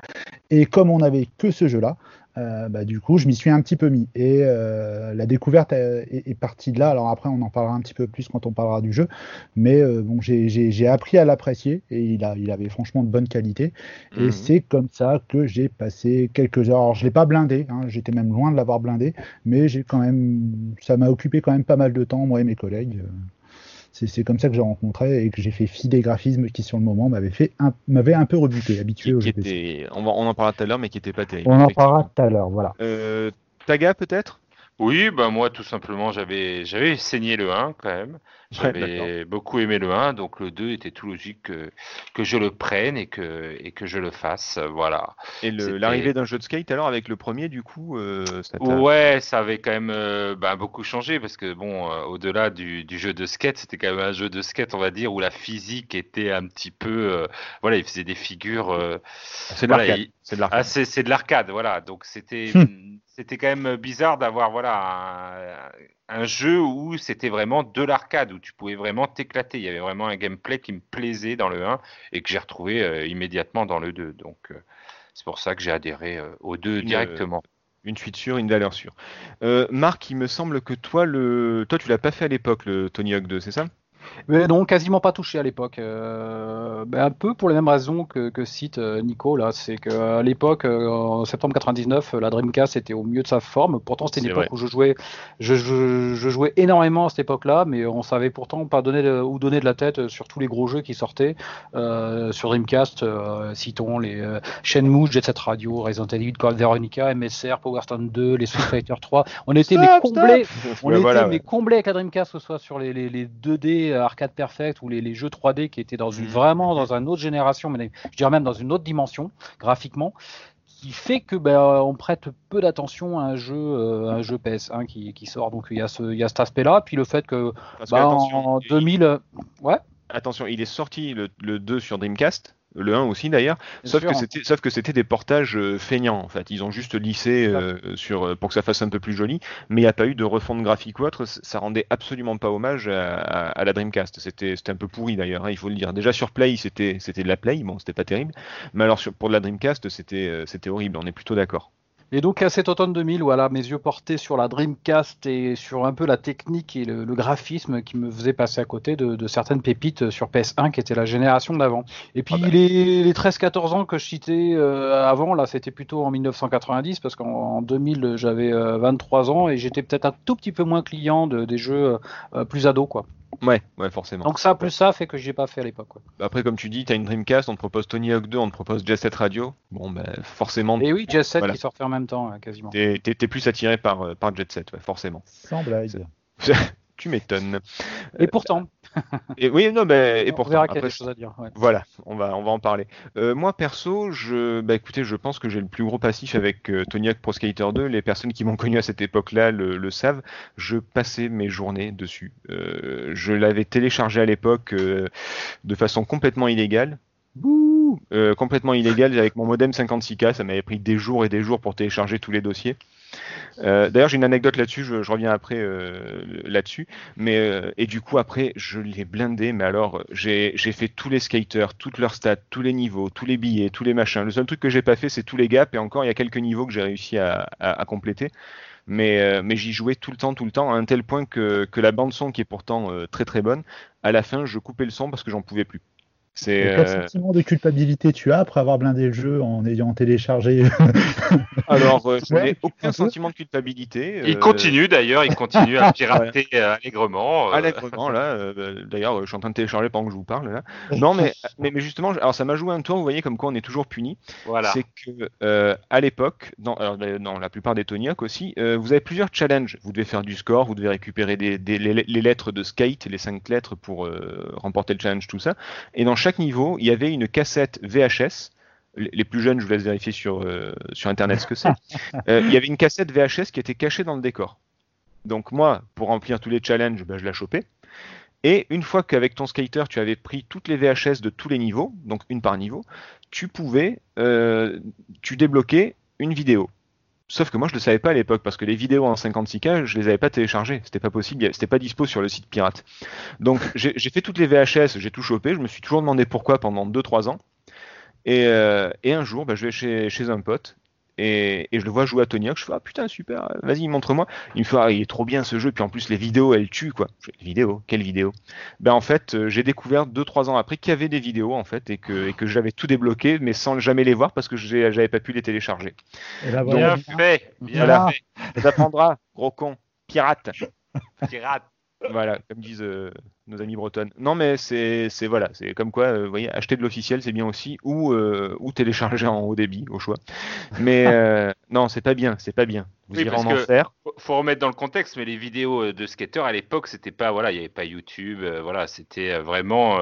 [SPEAKER 5] Et comme on avait que ce jeu-là, euh, bah, du coup, je m'y suis un petit peu mis. Et euh, la découverte euh, est, est partie de là. Alors après, on en parlera un petit peu plus quand on parlera du jeu. Mais euh, bon, j'ai- appris à l'apprécier et il, a, il avait franchement de bonne qualité. Et
[SPEAKER 1] Mhm.
[SPEAKER 5] c'est comme ça que j'ai passé quelques heures. Alors, je l'ai pas blindé, hein, j'étais même loin de l'avoir blindé, mais j'ai quand même, ça m'a occupé quand même pas mal de temps, moi et mes collègues. C'est comme ça que j'ai rencontré et que j'ai fait fi des graphismes qui, sur le moment, m'avaient fait un, un peu rebuté, habitué
[SPEAKER 1] Qui,
[SPEAKER 5] au
[SPEAKER 1] était, on, va- on en parlera tout à l'heure, mais qui était pas terrible.
[SPEAKER 5] On en parlera tout à l'heure, voilà.
[SPEAKER 1] Euh, Taga peut-être?
[SPEAKER 4] Oui, ben moi tout simplement j'avais j'avais saigné le 1 quand même.
[SPEAKER 1] Ouais,
[SPEAKER 4] J'avais beaucoup aimé le 1, donc le 2 était tout logique que, que je le prenne et que, et que je le fasse. Voilà.
[SPEAKER 1] Et l'arrivée d'un jeu de skate alors avec le premier, du coup, euh, ça
[SPEAKER 4] Ouais, ça avait quand même euh, bah, beaucoup changé parce que bon, euh, au-delà du, du jeu de skate, c'était quand même un jeu de skate, on va dire, où la physique était un petit peu, voilà, il faisait des figures. euh,
[SPEAKER 1] c'est de
[SPEAKER 4] voilà,
[SPEAKER 1] l'arcade.
[SPEAKER 4] il-
[SPEAKER 1] C'est de l'arcade.
[SPEAKER 4] Ah, c'est de l'arcade, voilà. Donc c'était c'était quand même bizarre d'avoir voilà un, un jeu où c'était vraiment de l'arcade où tu pouvais vraiment t'éclater. Il y avait vraiment un gameplay qui me plaisait dans le 1 et que j'ai retrouvé euh, immédiatement dans le 2. Donc euh, c'est pour ça que j'ai adhéré euh, au 2
[SPEAKER 1] Une,
[SPEAKER 4] directement.
[SPEAKER 1] Une suite sûre, une valeur sûre. Euh, Marc, il me semble que toi, le, toi, tu l'as pas fait à l'époque, le Tony Hawk 2, c'est ça?
[SPEAKER 3] Mais non, quasiment pas touché à l'époque. Euh, ben, un peu pour les mêmes raisons que, que cite euh, Nico là, c'est qu'à l'époque, euh, en septembre 99, la Dreamcast était au mieux de sa forme. Pourtant, c'était une époque
[SPEAKER 1] vrai.
[SPEAKER 3] où je jouais, je, je- je jouais énormément à cette époque-là, mais on savait pourtant pas donner de- où donner de la tête sur tous les gros jeux qui sortaient euh, sur Dreamcast. euh, citons les euh, Shenmue, Jet Set Radio, Resident Evil, Code Veronica, MSR, Power Stone 2, les Street Fighter 3. On était mais
[SPEAKER 1] Stop,
[SPEAKER 3] comblés. On
[SPEAKER 1] Ouais,
[SPEAKER 3] était
[SPEAKER 1] voilà,
[SPEAKER 3] mais
[SPEAKER 1] ouais.
[SPEAKER 3] comblé avec la Dreamcast, que ce soit sur les, les, les 2D euh, arcade perfect ou les, les jeux 3D qui étaient dans une
[SPEAKER 1] Mhm.
[SPEAKER 3] vraiment dans une autre génération, mais je dirais même dans une autre dimension graphiquement, qui fait que ben, on prête peu d'attention à un jeu, euh, un jeu PS1 qui, qui sort. Donc il y a ce, il y a cet aspect-là, puis le fait que bah,
[SPEAKER 1] attention,
[SPEAKER 3] en
[SPEAKER 1] il-
[SPEAKER 3] 2000, euh, ouais,
[SPEAKER 1] attention, il est sorti le, le 2 sur Dreamcast, le 1 aussi d'ailleurs, sauf
[SPEAKER 3] sûr.
[SPEAKER 1] que c'était sauf que c'était des portages euh, feignants en fait. Ils ont juste lissé euh, sur euh, pour que ça fasse un peu plus joli, mais il n'y a pas eu de refonte graphique ou autre. Ça rendait absolument pas hommage à, à- à la Dreamcast. C'était c'était un peu pourri d'ailleurs, hein, il faut le dire. Déjà sur Play, c'était c'était de la Play, bon, c'était pas terrible, mais alors sur, pour de la Dreamcast, c'était c'était horrible. On est plutôt d'accord.
[SPEAKER 3] Et donc à cet automne 2000, voilà, mes yeux portés sur la Dreamcast et sur un peu la technique et le, le graphisme qui me faisait passer à côté de, de certaines pépites sur PS1 qui était la génération d'avant. Et puis
[SPEAKER 1] Ah bah.
[SPEAKER 3] les, les 13-14 ans que je citais euh, avant, là c'était plutôt en 1990 parce qu'en en 2000 j'avais euh, 23 ans et j'étais peut-être un tout petit peu moins client de, des jeux euh, plus ados quoi.
[SPEAKER 1] Ouais, ouais, forcément.
[SPEAKER 3] Donc ça plus ça fait que j'ai pas fait à l'époque. quoi.
[SPEAKER 1] Après, comme tu dis, t'as une Dreamcast, on te propose Tony Hawk 2, on te propose Jet Set Radio. Bon, ben forcément,
[SPEAKER 3] Et oui, Jet Set
[SPEAKER 1] Voilà.
[SPEAKER 3] qui sortait en même temps quasiment.
[SPEAKER 1] t'es t'es- t'es plus attiré par, euh, par Jet Set, ouais, forcément.
[SPEAKER 5] Sans blague.
[SPEAKER 1] Tu m'étonnes.
[SPEAKER 3] Et pourtant,
[SPEAKER 1] Et oui, non, mais et
[SPEAKER 3] on
[SPEAKER 1] pourtant,
[SPEAKER 3] verra qu'il y a
[SPEAKER 1] après,
[SPEAKER 3] des choses à dire. ouais.
[SPEAKER 1] Voilà, on va, on va en parler. Euh, moi, perso, je, bah, écoutez, je pense que j'ai le plus gros passif avec euh, Tony Hawk Pro Skater 2. Les personnes qui m'ont connu à cette époque-là le, le savent. Je passais mes journées dessus. Euh, je l'avais téléchargé à l'époque euh, de façon complètement illégale. Bouh complètement illégale avec mon modem 56K. Ça m'avait pris des jours et des jours pour télécharger tous les dossiers. Euh, D'ailleurs, j'ai une anecdote là-dessus, je, reviens après euh, là-dessus. Mais euh, et du coup, après, je l'ai blindé. Mais alors, j'ai fait tous les skaters, toutes leurs stats, tous les niveaux, tous les billets, tous les machins. Le seul truc que j'ai pas fait, c'est tous les gaps. Et encore, il y a quelques niveaux que j'ai réussi à, compléter. Mais, j'y jouais tout le temps, tout le temps, à un tel point que, que la bande son, qui est pourtant très très bonne, à la fin, je coupais le son parce que j'en pouvais plus. C'est
[SPEAKER 5] quel
[SPEAKER 1] euh,
[SPEAKER 5] sentiment de culpabilité tu as après avoir blindé le jeu en ayant téléchargé
[SPEAKER 1] alors, euh, je
[SPEAKER 5] Ouais,
[SPEAKER 1] n'ai
[SPEAKER 5] un
[SPEAKER 1] aucun sentiment de culpabilité.
[SPEAKER 4] Il
[SPEAKER 1] euh,
[SPEAKER 4] continue d'ailleurs, il continue à pirater allègrement. euh,
[SPEAKER 1] Allègrement là. euh, D'ailleurs, je suis en train de télécharger pendant que je vous parle là. Non, mais mais, mais justement, alors ça m'a joué un tour. Vous voyez comme quoi on est toujours puni.
[SPEAKER 4] voilà.
[SPEAKER 1] C'est que euh, à l'époque, dans, alors, dans la plupart des Tony Hawk aussi, euh, vous avez plusieurs challenges. Vous devez faire du score, vous devez récupérer des, des- les, les lettres de skate, les cinq lettres pour euh, remporter le challenge, tout ça. Et dans chaque niveau, il y avait une cassette VHS. Les plus jeunes, je vous laisse vérifier sur, euh, sur internet ce que c'est. Euh, il y avait une cassette VHS qui était cachée dans le décor. Donc moi, pour remplir tous les challenges, ben, je la chopais. Et une fois qu'avec ton skater, tu avais pris toutes les VHS de tous les niveaux, donc une par niveau, tu pouvais, euh, tu débloquais une vidéo. Sauf que moi je le savais pas à l'époque parce que les vidéos en 56K je les avais pas téléchargées, c'était pas possible, c'était pas dispo sur le site pirate. Donc j'ai fait toutes les VHS, j'ai tout chopé, je me suis toujours demandé pourquoi pendant 2-3 ans. Et, euh, et un jour, bah, je vais chez un pote et, et je le vois jouer à Tony Hawk. Je fais ah putain super, vas-y montre-moi. Il me fait ah, il est trop bien ce jeu. Puis en plus les vidéos elles tuent quoi. Je fais, vidéo, quelle vidéo Ben en fait euh, j'ai découvert 2-3 ans après qu'il y avait des vidéos en fait et que, et que j'avais tout débloqué mais sans jamais les voir parce que j'avais pas pu les télécharger.
[SPEAKER 5] Et là, voilà.
[SPEAKER 4] Bien fait, bien
[SPEAKER 1] Voilà.
[SPEAKER 4] fait.
[SPEAKER 1] Ça t'apprendra, gros con, pirate.
[SPEAKER 4] Pirate.
[SPEAKER 1] Voilà, comme disent euh, nos amis bretonnes. Non, mais c'est, voilà, c'est comme quoi, euh, vous voyez, acheter de l'officiel, c'est bien aussi, ou, euh, ou télécharger en haut débit, au choix. Mais non, c'est pas bien, c'est pas bien. Vous
[SPEAKER 4] Oui,
[SPEAKER 1] irez en enfer.
[SPEAKER 4] Faut- remettre dans le contexte, mais les vidéos de skateurs à l'époque, c'était pas, voilà, il n'y avait pas YouTube, voilà, c'était vraiment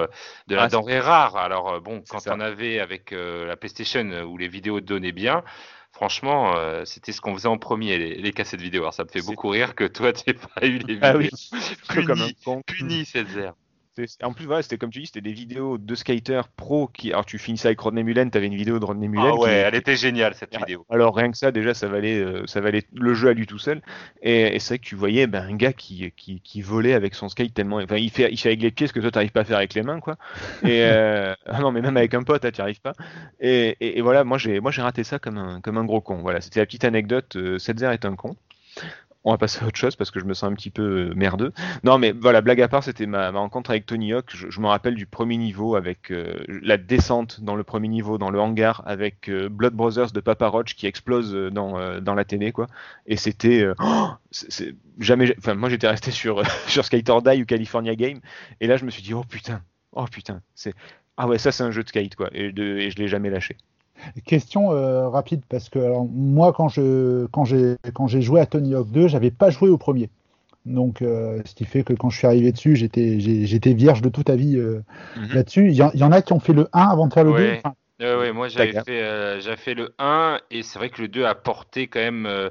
[SPEAKER 4] de la
[SPEAKER 1] Ah,
[SPEAKER 4] denrée rare. Alors bon, quand on avait avec la PlayStation où les vidéos donnaient bien, franchement, euh, c'était ce qu'on faisait en premier, les, les cassettes vidéo. Alors ça me fait beaucoup rire que toi, tu pas eu les vidéos.
[SPEAKER 1] Ah oui, un En plus, voilà, c'était comme tu dis, c'était des vidéos de skaters pro qui. Alors, tu finissais avec Rodney Mullen, t'avais une vidéo de Rodney Mullen.
[SPEAKER 4] Ah ouais,
[SPEAKER 1] qui-
[SPEAKER 4] elle était géniale cette
[SPEAKER 1] Ah,
[SPEAKER 4] vidéo.
[SPEAKER 1] Alors rien que ça, déjà, ça valait, euh, ça valait le jeu à lui tout seul. Et, et c'est vrai que tu voyais ben, un gars qui, qui, qui volait avec son skate tellement. Enfin, il fait, il fait avec les pieds ce que toi t'arrives pas à faire avec les mains, quoi. Et euh, ah non, mais même avec un pote, tu arrives pas. Et, et, et voilà, moi j'ai, moi j'ai raté ça comme un, comme un gros con. Voilà, c'était la petite anecdote. Euh, Setzer est un con. On va passer à autre chose parce que je me sens un petit peu euh, merdeux. Non, mais voilà, blague à part, c'était ma, rencontre avec Tony Hawk. Je, me rappelle du premier niveau avec euh, la descente dans le premier niveau, dans le hangar, avec euh, Blood Brothers de Papa Roach qui explose dans, la télé, quoi. Et c'était. oh, jamais. Moi j'étais resté sur, sur Skate Die ou California Game. Et là, je me suis dit, oh putain, oh putain, c'est. Ah ouais, ça c'est un jeu de skate, quoi. Et, de, et je l'ai jamais lâché.
[SPEAKER 5] Question euh, rapide parce que alors, moi quand je quand j'ai quand j'ai joué à Tony Hawk 2, j'avais pas joué au premier. Donc euh, ce qui fait que quand je suis arrivé dessus, j'étais vierge de toute avis euh,
[SPEAKER 1] Mhm.
[SPEAKER 5] là-dessus. Il y, en- il y en a qui ont fait le 1 avant de faire le 2.
[SPEAKER 4] Ouais.
[SPEAKER 5] Enfin,
[SPEAKER 4] Ouais, ouais, moi j'avais
[SPEAKER 1] D'accord.
[SPEAKER 4] fait, euh, j'avais fait le 1 et c'est vrai que le 2 a porté quand même euh,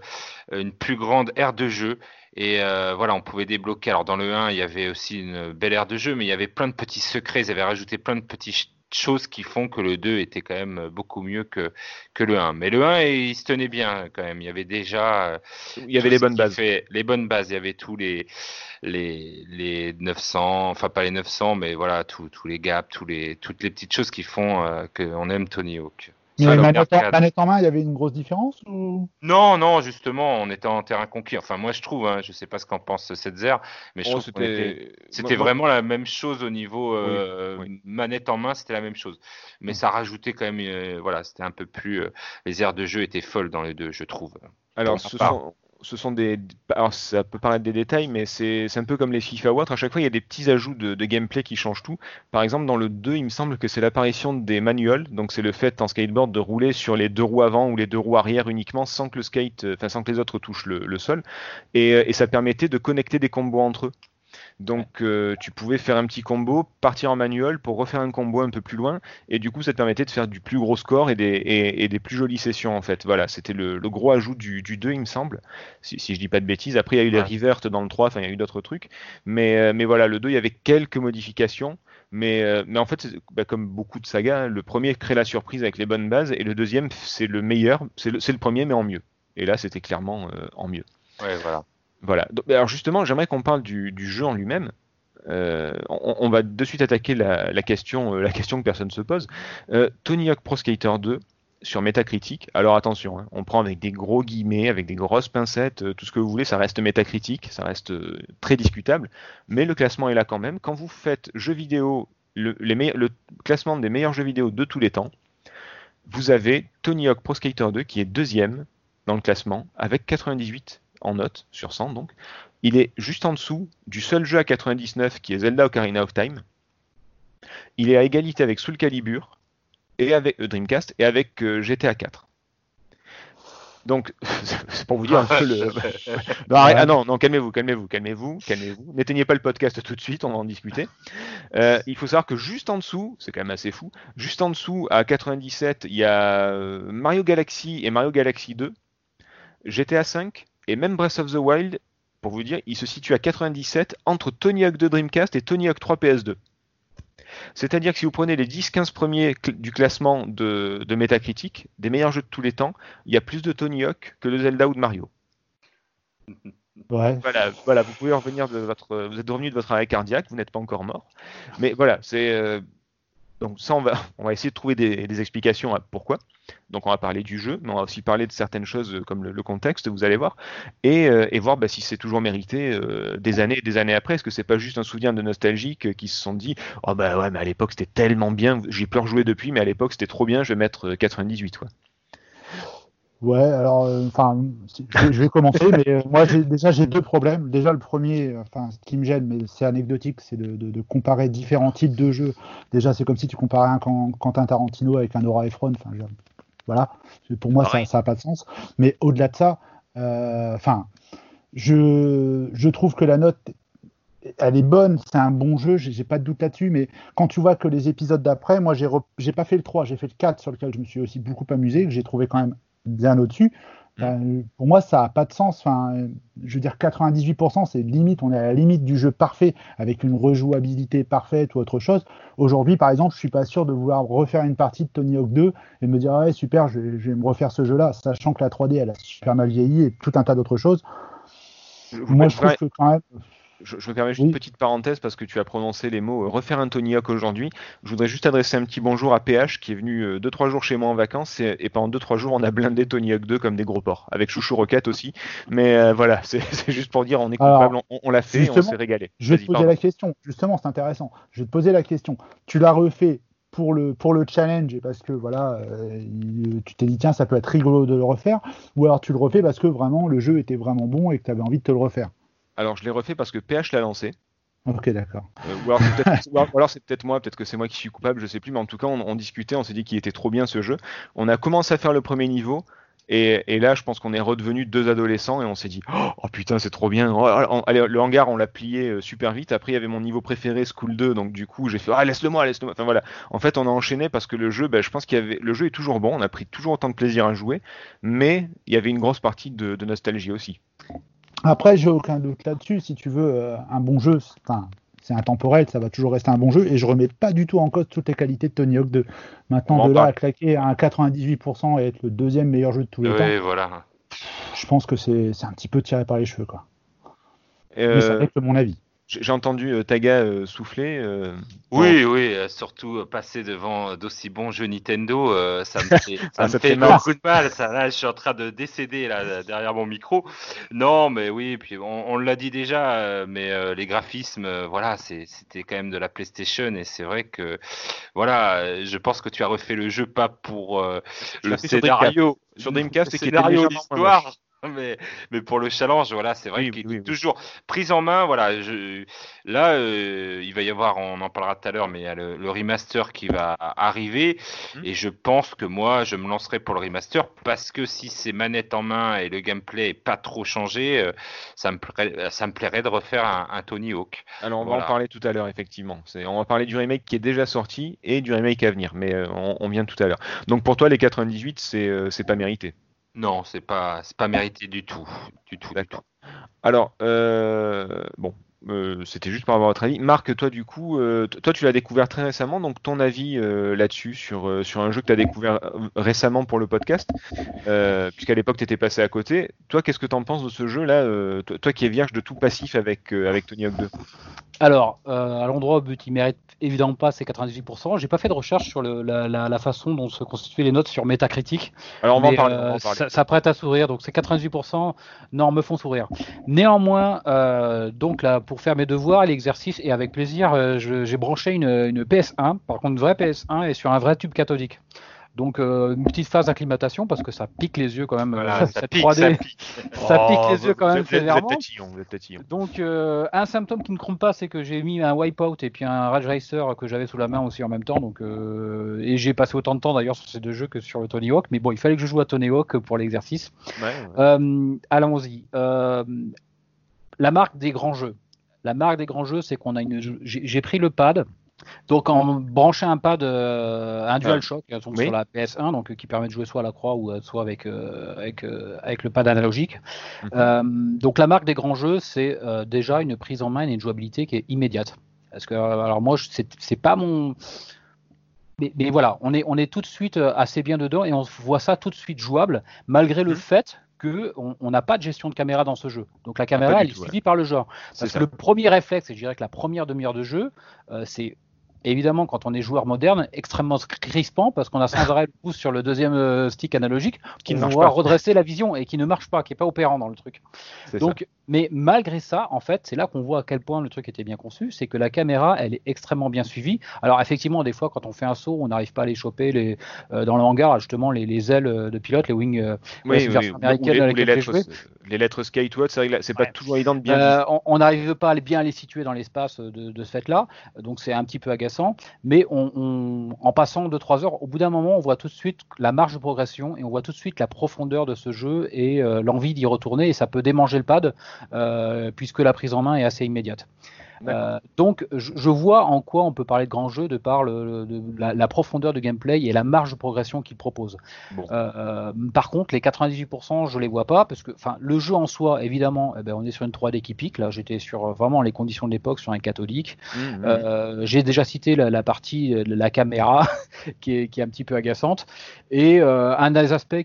[SPEAKER 4] une plus grande aire de jeu. Et voilà, on pouvait débloquer. Alors dans le 1, il y avait aussi une belle aire de jeu, mais il y avait plein de petits secrets. Ils avaient rajouté plein de petites ch- choses qui font que le 2 était quand même beaucoup mieux que, que le 1. Mais le 1, il se tenait bien quand même. Il y avait déjà. euh,
[SPEAKER 1] Il y avait les bonnes bases.
[SPEAKER 4] fait- les bonnes bases. Il y avait tous les, les, les 900, enfin pas les 900, mais voilà, tous tous les gaps, tous les, toutes les petites choses qui font euh, qu'on aime Tony Hawk.
[SPEAKER 5] Mais manette, en,
[SPEAKER 4] l'arcade.
[SPEAKER 5] manette en main, il y avait une grosse différence ou?
[SPEAKER 4] Non, non, justement, on était en terrain conquis. Enfin, moi, je trouve, hein, je sais pas ce qu'en pense Setzer, mais je
[SPEAKER 1] Oh,
[SPEAKER 4] trouve était-
[SPEAKER 1] c'était
[SPEAKER 4] vraiment la même chose au niveau euh,
[SPEAKER 1] oui.
[SPEAKER 4] manette en main, c'était la même chose. Mais ça rajoutait quand même, euh, voilà, c'était un peu plus. euh, les aires de jeu étaient folles dans les deux, je trouve.
[SPEAKER 1] Alors, ce sont, ce sont des. Alors, ça peut paraître des détails, mais c'est un peu comme les FIFA ou autres. À chaque fois, il y a des petits ajouts de, gameplay qui changent tout. Par exemple, dans le 2, il me semble que c'est l'apparition des manuals. Donc, c'est le fait en skateboard de rouler sur les deux roues avant ou les deux roues arrière uniquement sans que le skate, euh, sans que les autres touchent le, sol. Euh, et ça permettait de connecter des combos entre eux. Donc, euh, tu pouvais faire un petit combo, partir en manuel pour refaire un combo un peu plus loin, et du coup, ça te permettait de faire du plus gros score et des, et, et des plus jolies sessions en fait. Voilà, c'était le, le gros ajout du, du 2, il me semble, si, si je dis pas de bêtises. Après, il y a eu les reverts dans le 3, enfin, il y a eu d'autres trucs, mais, euh, mais voilà, le 2, il y avait quelques modifications. Mais, euh, mais en fait, bah, comme beaucoup de sagas, le premier crée la surprise avec les bonnes bases, et le deuxième, c'est le meilleur, c'est le, premier, mais en mieux. Et là, c'était clairement euh, en mieux.
[SPEAKER 4] Ouais, voilà.
[SPEAKER 1] Voilà. Alors justement, j'aimerais qu'on parle du, jeu en lui-même. Euh, on, va de suite attaquer la, question, euh, la question que personne se pose. Euh, Tony Hawk Pro Skater 2 sur Metacritic. Alors attention, hein, on prend avec des gros guillemets, avec des grosses pincettes, tout ce que vous voulez. Ça reste Metacritic, ça reste très discutable, mais le classement est là quand même. Quand vous faites jeux vidéo, le classement des meilleurs jeux vidéo de tous les temps, vous avez Tony Hawk Pro Skater 2 qui est deuxième dans le classement avec 98 en note sur 100 donc. Il est juste en dessous du seul jeu à 99 qui est Zelda Ocarina of Time. Il est à égalité avec Soul Calibur et avec euh, Dreamcast et avec euh, GTA 4. Donc c'est pour vous dire un peu le. Non, arrête- ah non, non, calmez-vous, calmez-vous, calmez-vous, calmez-vous. N'éteignez pas le podcast tout de suite, on va en discuter. Euh, il faut savoir que juste en dessous, c'est quand même assez fou, juste en dessous à 97, il y a Mario Galaxy et Mario Galaxy 2, GTA 5 et même Breath of the Wild. Pour vous dire, il se situe à 97 entre Tony Hawk 2 Dreamcast et Tony Hawk 3 PS2. C'est-à-dire que si vous prenez les 10-15 premiers cl- du classement de, de Metacritic, des meilleurs jeux de tous les temps, il y a plus de Tony Hawk que de Zelda ou de Mario.
[SPEAKER 5] Ouais.
[SPEAKER 1] Voilà, voilà, vous pouvez revenir de votre, vous êtes revenu de votre arrêt cardiaque, vous n'êtes pas encore mort. Mais voilà, c'est euh, donc ça, on va, on essayer de trouver des, explications à pourquoi. Donc on va parler du jeu, mais on va aussi parler de certaines choses euh, comme le, contexte, vous allez voir, et, euh, voir bah, si c'est toujours mérité euh, des années et des années après. Est-ce que c'est pas juste un souvenir de nostalgique qui se sont dit, oh bah ouais, mais à l'époque c'était tellement bien, j'ai plus rejoué depuis, mais à l'époque c'était trop bien, je vais mettre euh, 98 quoi.
[SPEAKER 5] Ouais, alors, euh, enfin, je, vais- commencer, mais euh, moi, déjà, j'ai deux problèmes. Déjà, le premier, enfin, ce qui me gêne, mais c'est anecdotique, c'est de, de- de comparer différents types de jeux. Déjà, c'est comme si tu comparais un Quentin Tarantino avec un Nora Ephron. Enfin, voilà, pour moi, ça n'a pas de sens. Mais au-delà de ça, euh, enfin, je, je trouve que la note, elle est bonne, c'est un bon jeu, j'ai pas de doute là-dessus, mais quand tu vois que les épisodes d'après, moi, j'ai pas fait le 3, j'ai fait le 4 sur lequel je me suis aussi beaucoup amusé, que j'ai trouvé quand même bien au-dessus. Ben, pour moi, ça n'a pas de sens. Enfin, euh, je veux dire, 98%, c'est limite. On est à la limite du jeu parfait avec une rejouabilité parfaite ou autre chose. Aujourd'hui, par exemple, je suis pas sûr de vouloir refaire une partie de Tony Hawk 2 et me dire, ah ouais, super, je vais, je vais me refaire ce jeu-là, sachant que la 3D, elle a super mal vieilli et tout un tas d'autres choses. Moi, je trouve que quand même,
[SPEAKER 1] Je, je me permets juste
[SPEAKER 5] Oui.
[SPEAKER 1] une petite parenthèse parce que tu as prononcé les mots euh, refaire un Tony Hawk aujourd'hui. Je voudrais juste adresser un petit bonjour à PH qui est venu 2-3 jours chez moi en vacances et, et pendant 2-3 jours on a blindé Tony Hawk 2 comme des gros porcs avec Chouchou Rocket aussi. Mais euh, voilà, c'est juste pour dire on est
[SPEAKER 5] Alors,
[SPEAKER 1] coupable, on, on l'a fait et on s'est régalé.
[SPEAKER 5] Je vais te poser
[SPEAKER 1] pardon.
[SPEAKER 5] la question. Justement, c'est intéressant. Je vais te poser la question. Tu l'as refait pour le, pour le challenge et parce que voilà, euh, il- tu t'es dit tiens, ça peut être rigolo de le refaire, ou alors tu le refais parce que vraiment le jeu était vraiment bon et que tu avais envie de te le refaire.
[SPEAKER 1] Alors je l'ai refait parce que PH l'a lancé.
[SPEAKER 5] Ok, d'accord.
[SPEAKER 1] Euh, ou alors c'est peut-être moi, peut-être que c'est moi qui suis coupable, je sais plus, mais en tout cas on, on discutait, on s'est dit qu'il était trop bien ce jeu. On a commencé à faire le premier niveau. Et, et là, je pense qu'on est redevenu deux adolescents et on s'est dit Oh putain, c'est trop bien. Oh, oh, allez, le hangar, on l'a plié euh, super vite. Après, il y avait mon niveau préféré, School 2. Donc, du coup, j'ai fait Ah, laisse-le moi, laisse-le moi. Enfin, voilà. En fait, on a enchaîné parce que le jeu, ben, je pense qu'il y avait. Le jeu est toujours bon. On a pris toujours autant de plaisir à jouer. Mais il y avait une grosse partie de, de nostalgie aussi.
[SPEAKER 5] Après, j'ai aucun doute là-dessus. Si tu veux euh, un bon jeu, c'est- intemporel, ça va toujours rester un bon jeu. Et je remets pas du tout en cause toutes les qualités de Tony Hawk 2.
[SPEAKER 1] On
[SPEAKER 5] Maintenant, de là à claquer à un 98% et être le deuxième meilleur jeu de tous les temps,
[SPEAKER 4] Oui, voilà.
[SPEAKER 5] je pense que c'est c'est un petit peu tiré par les cheveux. Quoi.
[SPEAKER 1] Euh,
[SPEAKER 5] Mais ça reste mon avis.
[SPEAKER 1] J'ai entendu euh, Taga euh, souffler. euh,
[SPEAKER 4] Oui, oui, surtout passer devant d'aussi bons jeux Nintendo, ça me fait, ça
[SPEAKER 1] Ah,
[SPEAKER 4] me
[SPEAKER 1] ça
[SPEAKER 4] fait
[SPEAKER 1] fait mal.
[SPEAKER 4] beaucoup de mal. Ça, là, je suis en train de décéder là derrière mon micro. Non, mais oui, puis on, on l'a dit déjà, mais les graphismes, voilà, c'était quand même de la PlayStation et c'est vrai que, voilà, je pense que tu as refait le jeu pas pour le scénario,
[SPEAKER 1] Sur Dreamcast,
[SPEAKER 4] le scénario, l'histoire. Mais, mais pour le challenge, voilà, c'est vrai
[SPEAKER 1] Oui,
[SPEAKER 4] qu'il
[SPEAKER 1] oui,
[SPEAKER 4] est
[SPEAKER 1] oui.
[SPEAKER 4] toujours prise en main. Voilà, je, là, euh, il va y avoir, on en parlera tout à l'heure, mais il y a le, le remaster qui va arriver.
[SPEAKER 1] Mhm.
[SPEAKER 4] Et je pense que moi, je me lancerai pour le remaster parce que si c'est manette en main et le gameplay est pas trop changé, euh, ça me plairait, ça me plairait de refaire un, un Tony Hawk.
[SPEAKER 1] Alors on va en parler tout à l'heure effectivement. On va parler du remake qui est déjà sorti et du remake à venir, mais euh, on, on vient tout à l'heure. Donc pour toi les 98 c'est euh, c'est pas mérité.
[SPEAKER 4] Non, c'est pas, c'est pas mérité du tout, du tout, du tout.
[SPEAKER 1] Alors euh, bon, euh, c'était juste pour avoir votre avis. Marc, toi du coup, euh, toi tu l'as découvert très récemment, donc ton avis euh, là-dessus sur sur un jeu que tu as découvert récemment pour le podcast, puisqu'à l'époque tu étais passé à côté. Toi qu'est-ce que tu en penses de ce jeu là, euh, toi, toi qui es vierge de tout passif avec avec Tony Hawk 2
[SPEAKER 3] Alors, à l'endroit où but, il mérite évidemment pas ces 98%. J'ai pas fait de recherche sur le- la, la- la façon dont se constituaient les notes sur Metacritic.
[SPEAKER 1] Alors on va en
[SPEAKER 3] mais,
[SPEAKER 1] parler. on va en parler.
[SPEAKER 3] ça, ça prête à sourire, donc ces 98%, non, me font sourire. Néanmoins, donc là, pour faire mes devoirs et l'exercice, et avec plaisir, euh, j'ai branché une, une PS1, par contre une vraie PS1 et sur un vrai tube cathodique. Donc euh, une petite phase d'acclimatation parce que ça pique les yeux quand même.
[SPEAKER 4] Voilà,
[SPEAKER 3] euh,
[SPEAKER 4] ça pique,
[SPEAKER 3] 3D.
[SPEAKER 4] ça pique.
[SPEAKER 3] Ça pique les
[SPEAKER 1] Oh,
[SPEAKER 3] yeux quand même sévèrement. Donc, euh, un symptôme qui ne trompe pas, c'est que j'ai mis un wipeout et puis un Rage Racer que j'avais sous la main aussi en même temps. Donc, euh, et j'ai passé autant de temps d'ailleurs sur ces deux jeux que sur le Tony Hawk. Mais bon, il fallait que je joue à Tony Hawk pour l'exercice.
[SPEAKER 1] Ouais, ouais.
[SPEAKER 3] Allons-y. La marque des grands jeux. La marque des grands jeux, c'est qu'on a une. J'ai pris le pad. Donc en branchant un pad, euh, un DualShock euh,
[SPEAKER 1] Oui.
[SPEAKER 3] sur la PS1, donc euh, qui permet de jouer soit à la croix ou euh, soit avec euh, avec avec le pad analogique.
[SPEAKER 1] Mhm.
[SPEAKER 3] Donc la marque des grands jeux, c'est déjà une prise en main et une jouabilité qui est immédiate. Parce que alors moi, c'est pas mon mais, mais voilà, on est, on est tout de suite assez bien dedans et on voit ça tout de suite jouable, malgré le
[SPEAKER 1] Mhm.
[SPEAKER 3] fait que on on n'a pas de gestion de caméra dans ce jeu. Donc la
[SPEAKER 1] Ah,
[SPEAKER 3] caméra, elle est
[SPEAKER 1] ouais.
[SPEAKER 3] suivie par le joueur.
[SPEAKER 1] C'est
[SPEAKER 3] Parce que le premier réflexe, et je dirais que la première demi-heure de jeu, euh, c'est évidemment quand on est joueur moderne, extrêmement crispant parce qu'on a sans arrêt le pouce sur le deuxième euh, stick analogique
[SPEAKER 1] Qui ne
[SPEAKER 3] pour pouvoir
[SPEAKER 1] pas.
[SPEAKER 3] redresser la vision et qui ne marche pas, qui est pas opérant dans le truc.
[SPEAKER 1] C'est ça.
[SPEAKER 3] Mais malgré ça, en fait, c'est là qu'on voit à quel point le truc était bien conçu, c'est que la caméra, elle est extrêmement bien suivie. Alors effectivement, des fois, quand on fait un saut, on n'arrive pas à les choper les, euh, dans le hangar, justement les, les ailes euh, de pilote, les wings. euh,
[SPEAKER 1] Oui,
[SPEAKER 3] c'est
[SPEAKER 1] oui, ou- les, ou les lettres, les lettres ou autre, c'est vrai que là, c'est pas
[SPEAKER 3] Ouais.
[SPEAKER 1] toujours évident de bien
[SPEAKER 3] euh, on- n'arrive pas à les- bien les situer dans l'espace de, de ce fait-là, donc c'est un petit peu agaçant. Mais on, on- en passant 2-3 heures, au bout d'un moment, on voit tout de suite la marge de progression et on voit tout de suite la profondeur de ce jeu et euh, l'envie d'y retourner. Et ça peut démanger le pad euh, puisque la prise en main est assez immédiate. Euh, donc, je, je vois en quoi on peut parler de grand jeu de par le- de la, la profondeur de gameplay et la marge de progression qu'il propose.
[SPEAKER 1] Bon.
[SPEAKER 3] Euh, euh, par contre, les 98%, je les vois pas parce que, enfin, le jeu en soi, évidemment, eh ben, on est sur une 3D qui pique. Là, j'étais sur vraiment les conditions de l'époque sur un catholique. Euh, J'ai déjà cité la, la partie euh, la caméra qui, est, qui est un petit peu agaçante. Et un des aspects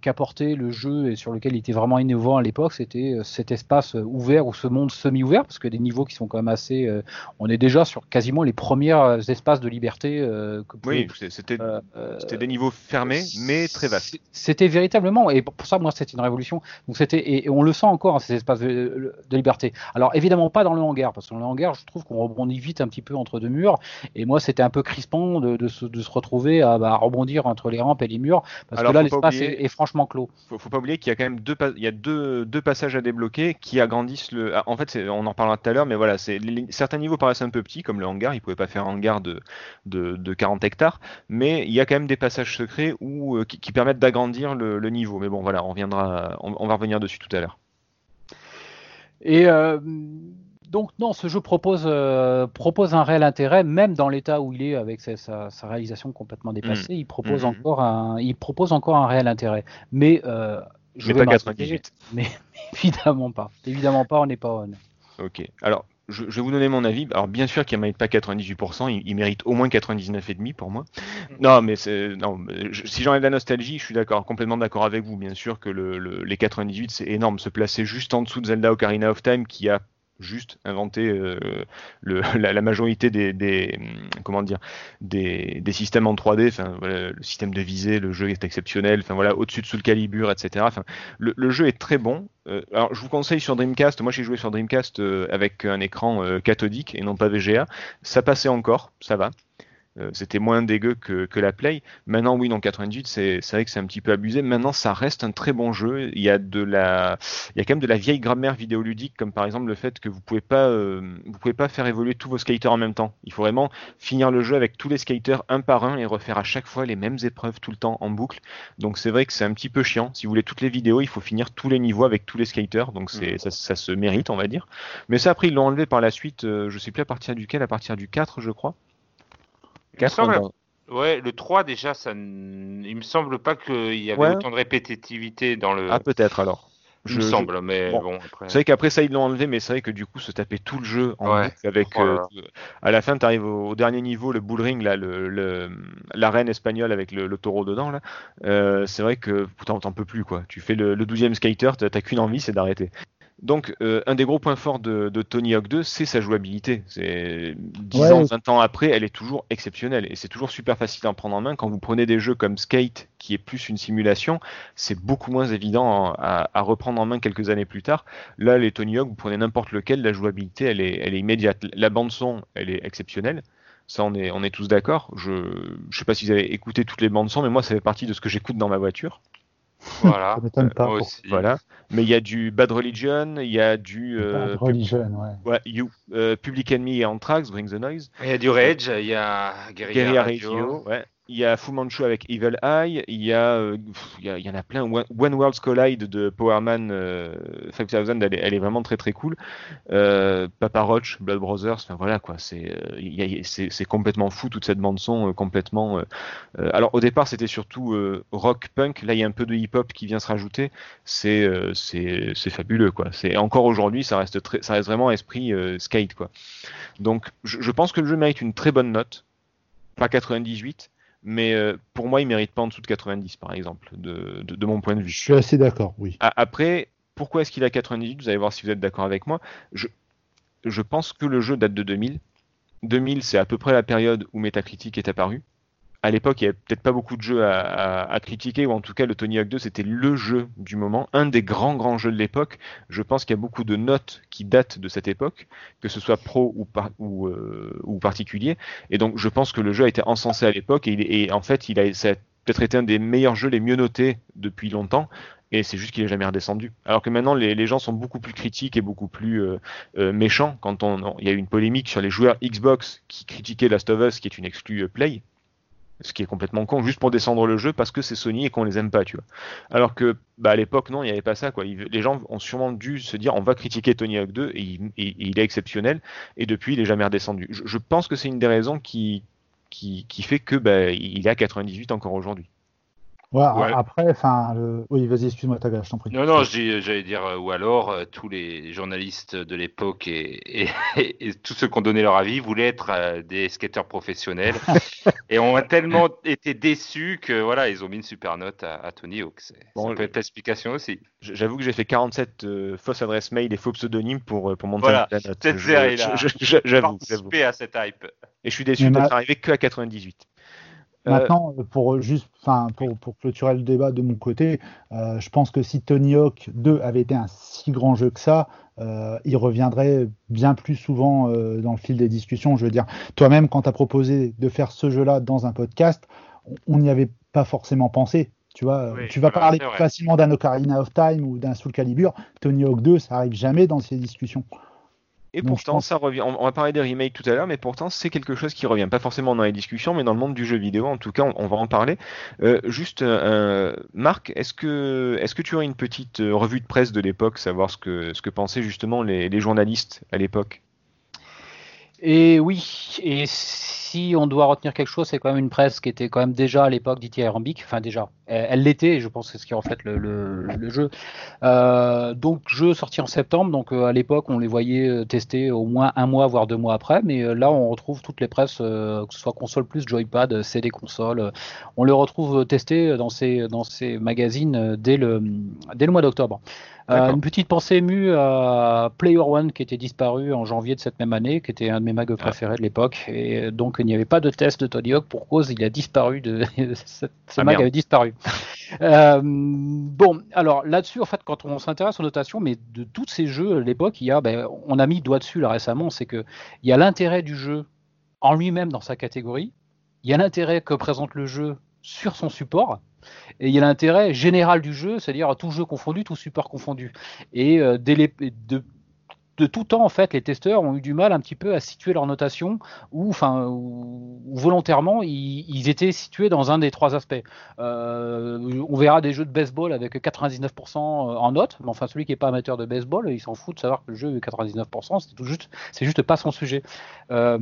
[SPEAKER 3] qu'apportait le jeu et sur lequel il était vraiment innovant à l'époque, c'était cet espace ouvert ou ce monde semi-ouvert, parce que des niveaux qui sont quand même assez. euh, on est déjà sur quasiment les premiers espaces de liberté euh, que
[SPEAKER 1] Oui, c'était
[SPEAKER 3] euh, euh,
[SPEAKER 1] c'était des niveaux fermés, mais très vastes.
[SPEAKER 3] C'était véritablement, et pour ça, moi, c'était une révolution. Donc c'était, et, et on le sent encore, hein, ces espaces de, de liberté. Alors évidemment pas dans le hangar, parce que dans le hangar, je trouve qu'on rebondit vite un petit peu entre deux murs. Et moi, c'était un peu crispant de, de se, de se retrouver à, bah, à rebondir entre les rampes et les murs, parce
[SPEAKER 1] Alors,
[SPEAKER 3] que là, l'espace est, franchement clos.
[SPEAKER 1] faut, faut pas oublier qu'il y a quand même deux, il y a deux, deux passages à débloquer qui agrandissent le. ah, En fait, on en parlera tout à l'heure, mais voilà, c'est les- certains niveaux paraissent un peu petits, comme le hangar. Ils pouvaient pas faire un hangar de, de, de 40 hectares, mais il y a quand même des passages secrets où, euh, qui, qui permettent d'agrandir le, le niveau. Mais bon, voilà, on reviendra, on, on va revenir dessus tout à l'heure.
[SPEAKER 3] Et euh, donc non, ce jeu propose euh, propose un réel intérêt, même dans l'état où il est avec sa, sa- sa réalisation complètement dépassée, il propose
[SPEAKER 1] Mhm.
[SPEAKER 3] encore un il propose encore un réel intérêt. Mais euh, je
[SPEAKER 1] Mais
[SPEAKER 3] vais
[SPEAKER 1] pas
[SPEAKER 3] m'arrêter.
[SPEAKER 1] 98.
[SPEAKER 3] Mais évidemment pas. Évidemment pas, on n'est pas on.
[SPEAKER 1] Ok. Alors, je, je vais vous donner mon avis. Alors, bien sûr qu'il ne mérite pas 98%, il, il mérite au moins 99,5% pour moi. Non, mais non, je- si j'enlève la nostalgie, je suis d'accord, complètement d'accord avec vous. Bien sûr que le, le- les 98, c'est énorme. Se placer juste en dessous de Zelda Ocarina of Time, qui a juste inventé euh, la, majorité des, hum, comment dire des, des systèmes en 3D enfin voilà, le système de visée le jeu est exceptionnel. Enfin voilà au-dessus de Soul Calibur etc le, jeu est très bon. Euh, alors je vous conseille sur Dreamcast moi j'ai joué sur Dreamcast euh, avec un écran cathodique et non pas VGA ça passait encore ça va c'était moins dégueu que, que la Play. Maintenant, oui, non, 98, c'est vrai que c'est un petit peu abusé. Maintenant, ça reste un très bon jeu. Il y a de la, il y a quand même de la vieille grammaire vidéoludique, comme par exemple le fait que vous pouvez pas, euh, vous pouvez pas faire évoluer tous vos skaters en même temps. Il faut vraiment finir le jeu avec tous les skaters un par un et refaire à chaque fois les mêmes épreuves tout le temps en boucle. Donc c'est vrai que c'est un petit peu chiant. Si vous voulez toutes les vidéos, il faut finir tous les niveaux avec tous les skaters. Donc c'est, ça, ça se mérite, on va dire. Mais ça, après, ils l'ont enlevé par la suite. euh, je sais plus à partir duquel, à partir du 4, je crois.
[SPEAKER 4] Il me
[SPEAKER 1] 4,
[SPEAKER 4] semble-
[SPEAKER 1] dans-
[SPEAKER 4] Ouais, le 3 déjà, ça, n- il me semble pas qu'il y avait
[SPEAKER 1] Ouais.
[SPEAKER 4] autant de répétitivité dans le.
[SPEAKER 1] Ah, peut-être alors.
[SPEAKER 4] il
[SPEAKER 1] Je-
[SPEAKER 4] me
[SPEAKER 1] je-
[SPEAKER 4] semble, mais
[SPEAKER 1] bon.
[SPEAKER 4] bon, après.
[SPEAKER 1] C'est vrai qu'après ça ils l'ont enlevé, mais c'est vrai que du coup se taper tout le jeu en
[SPEAKER 4] Ouais.
[SPEAKER 1] boucle avec
[SPEAKER 4] Oh
[SPEAKER 1] euh, à la fin tu arrives au, au dernier niveau, le bull ring là, le, l'arène espagnole avec le, le taureau dedans là. Euh, c'est vrai que putain t'en peux plus quoi. Tu fais le, le 12e skater, t'as qu'une envie, c'est d'arrêter. Donc euh, un des gros points forts de, de Tony Hawk 2, c'est sa jouabilité. C'est 10
[SPEAKER 5] Ouais.
[SPEAKER 1] ans, 20 ans après, elle est toujours exceptionnelle et c'est toujours super facile à prendre en main. Quand vous prenez des jeux comme Skate, qui est plus une simulation, c'est beaucoup moins évident à, à reprendre en main quelques années plus tard. Là, les Tony Hawk, vous prenez n'importe lequel, la jouabilité, elle est, elle est immédiate. La bande son, elle est exceptionnelle. Ça, on est, on est tous d'accord. Je, je sais pas si vous avez écouté toutes les bandes son, mais moi, ça fait partie de ce que j'écoute dans ma voiture.
[SPEAKER 4] Voilà.
[SPEAKER 5] Ça m'étonne pas.
[SPEAKER 4] Moi
[SPEAKER 5] pour-
[SPEAKER 4] aussi.
[SPEAKER 1] Voilà. Mais il y a du Bad Religion, il y a du euh,
[SPEAKER 5] Bad Religion, ouais.
[SPEAKER 1] ouais, you, euh, Public Enemy et Anthrax, Bring the Noise,
[SPEAKER 4] Il y a du Rage, il y a Guerrilla Radio.
[SPEAKER 1] Radio, ouais. Il y a Fu Manchu avec Evil Eye, il y a, euh, il y, a- il y en a plein. One Worlds Collide de Powerman euh, 5000, elle est, elle est vraiment très très cool. Euh, Papa Roach, Blood Brothers, enfin voilà quoi, c'est euh, complètement fou toute cette bande son, euh, complètement. alors au départ c'était surtout rock punk, là il y a un peu de hip hop qui vient se rajouter. C'est c'est fabuleux quoi. Encore aujourd'hui ça reste très, ça reste vraiment esprit skate quoi. Donc je pense que le jeu mérite une très bonne note, pas 98 mais euh, pour moi, il mérite pas en dessous de 90, par exemple, de, de, de mon point de
[SPEAKER 5] Je
[SPEAKER 1] vue.
[SPEAKER 5] suis assez d'accord, oui.
[SPEAKER 1] A- Après, pourquoi est-ce qu'il a 98 Vous allez voir si vous êtes d'accord avec moi. Je, je pense que le jeu date de 2000. 2000, c'est à peu près la période où Metacritic est apparu. À l'époque, il n'y avait peut-être pas beaucoup de jeux à, critiquer, ou en tout cas, le Tony Hawk 2, c'était le jeu du moment, un des grands, grands jeux de l'époque. Je pense qu'il y a beaucoup de notes qui datent de cette époque, que ce soit pro ou, par- ou, euh, particulier. Et donc, je pense que le jeu a été encensé à l'époque, et, en fait, il a, ça a peut-être été un des meilleurs jeux les mieux notés depuis longtemps. Et c'est juste qu'il est jamais redescendu. Alors que maintenant, les, gens sont beaucoup plus critiques et beaucoup plus euh, euh, méchants. Quand on, il y a eu une polémique sur les joueurs Xbox qui critiquaient Last of Us, qui est une exclue Play, ce qui est complètement con, juste pour descendre le jeu parce que c'est Sony et qu'on les aime pas, tu vois. Alors que, bah, à l'époque, non, il n'y avait pas ça, quoi. Les gens ont sûrement dû se dire, on va critiquer Tony Hawk 2 et il, est exceptionnel. Et depuis, il est jamais redescendu. Je, pense que c'est une des raisons qui, qui, qui fait que, bah, il est à 98 encore aujourd'hui.
[SPEAKER 5] Ouais. Après, enfin, le- oui, vas-y, excuse-moi, Taga, je t'en prie.
[SPEAKER 4] Non, non, j'allais dire, euh, ou alors euh, tous les journalistes de l'époque et, et, et tous ceux qui ont donné leur avis voulaient être euh, des skateurs professionnels et ont tellement été déçus que voilà, ils ont mis une super note à, à Tony Hawk. C'est-
[SPEAKER 1] Bon,
[SPEAKER 4] ça peut être l'explication aussi.
[SPEAKER 1] J'avoue que j'ai fait 47 euh, fausses adresses mail et faux pseudonymes pour, pour monter
[SPEAKER 4] Voilà,
[SPEAKER 1] la note. J'avoue, j'avoue.
[SPEAKER 4] À cette hype.
[SPEAKER 1] Et je suis déçu d'être arrivé que à 98. Euh,
[SPEAKER 5] Maintenant, pour juste, enfin, pour, pour clôturer le débat de mon côté, euh, je pense que si Tony Hawk 2 avait été un si grand jeu que ça, euh, il reviendrait bien plus souvent euh, dans le fil des discussions. Je veux dire, toi-même, quand tu as proposé de faire ce jeu-là dans un podcast, on- n'y avait pas forcément pensé. Tu vois,
[SPEAKER 4] Oui,
[SPEAKER 5] tu vas parler plus facilement d'un Ocarina of Time ou d'un Soul Calibur. Tony Hawk 2, ça arrive jamais dans ces discussions.
[SPEAKER 1] Et
[SPEAKER 5] Donc,
[SPEAKER 1] pourtant,
[SPEAKER 5] pense-
[SPEAKER 1] ça revient. On, on va parler des remakes tout à l'heure, mais pourtant, c'est quelque chose qui revient. Pas forcément dans les discussions, mais dans le monde du jeu vidéo, en tout cas, on, on va en parler. Euh, juste, euh, Marc, est-ce que, est-ce que tu aurais une petite euh, revue de presse de l'époque, savoir ce que, ce que pensaient justement les, les journalistes à l'époque?
[SPEAKER 3] Et oui, et si on doit retenir quelque chose, c'est quand même une presse qui était quand même déjà à l'époque dithyrambique, enfin déjà, elle elle l'était, et je pense que c'est ce qui reflète le, le, le jeu. Euh, donc jeu sorti en septembre, donc euh, à l'époque on les voyait euh, tester au moins un mois, voire deux mois après, mais euh, là on retrouve toutes les presses, euh, que ce soit console plus, joypad, euh, CD console, euh, on les retrouve testés dans ces, dans ces magazines euh, dès le, dès le mois d'octobre. Euh, une petite pensée émue à Player One qui était disparu en janvier de cette même année, qui était un de mes mags préférés de l'époque. Et euh, donc il n'y avait pas de test de Tony Hawk pour cause il a disparu de ce, ce
[SPEAKER 1] Ah,
[SPEAKER 3] mag
[SPEAKER 1] merde.
[SPEAKER 3] avait disparu. Euh, bon, alors là-dessus en fait quand on s'intéresse aux notations, mais de tous ces jeux à l'époque, il y a, ben, on a mis doigt dessus là récemment, c'est que il y a l'intérêt du jeu en lui-même dans sa catégorie, il y a l'intérêt que présente le jeu sur son support. Et il y a l'intérêt général du jeu, c'est-à-dire tout jeu confondu, tout support confondu. Et euh, dès les- de tout temps, en fait, les testeurs ont eu du mal un petit peu à situer leur notation, ou, enfin, volontairement, ils, ils étaient situés dans un des trois aspects. Euh, on verra des jeux de baseball avec 99% en note, mais enfin, celui qui n'est pas amateur de baseball, il s'en fout de savoir que le jeu est 99%, c'est tout juste, c'est juste pas son sujet. Euh,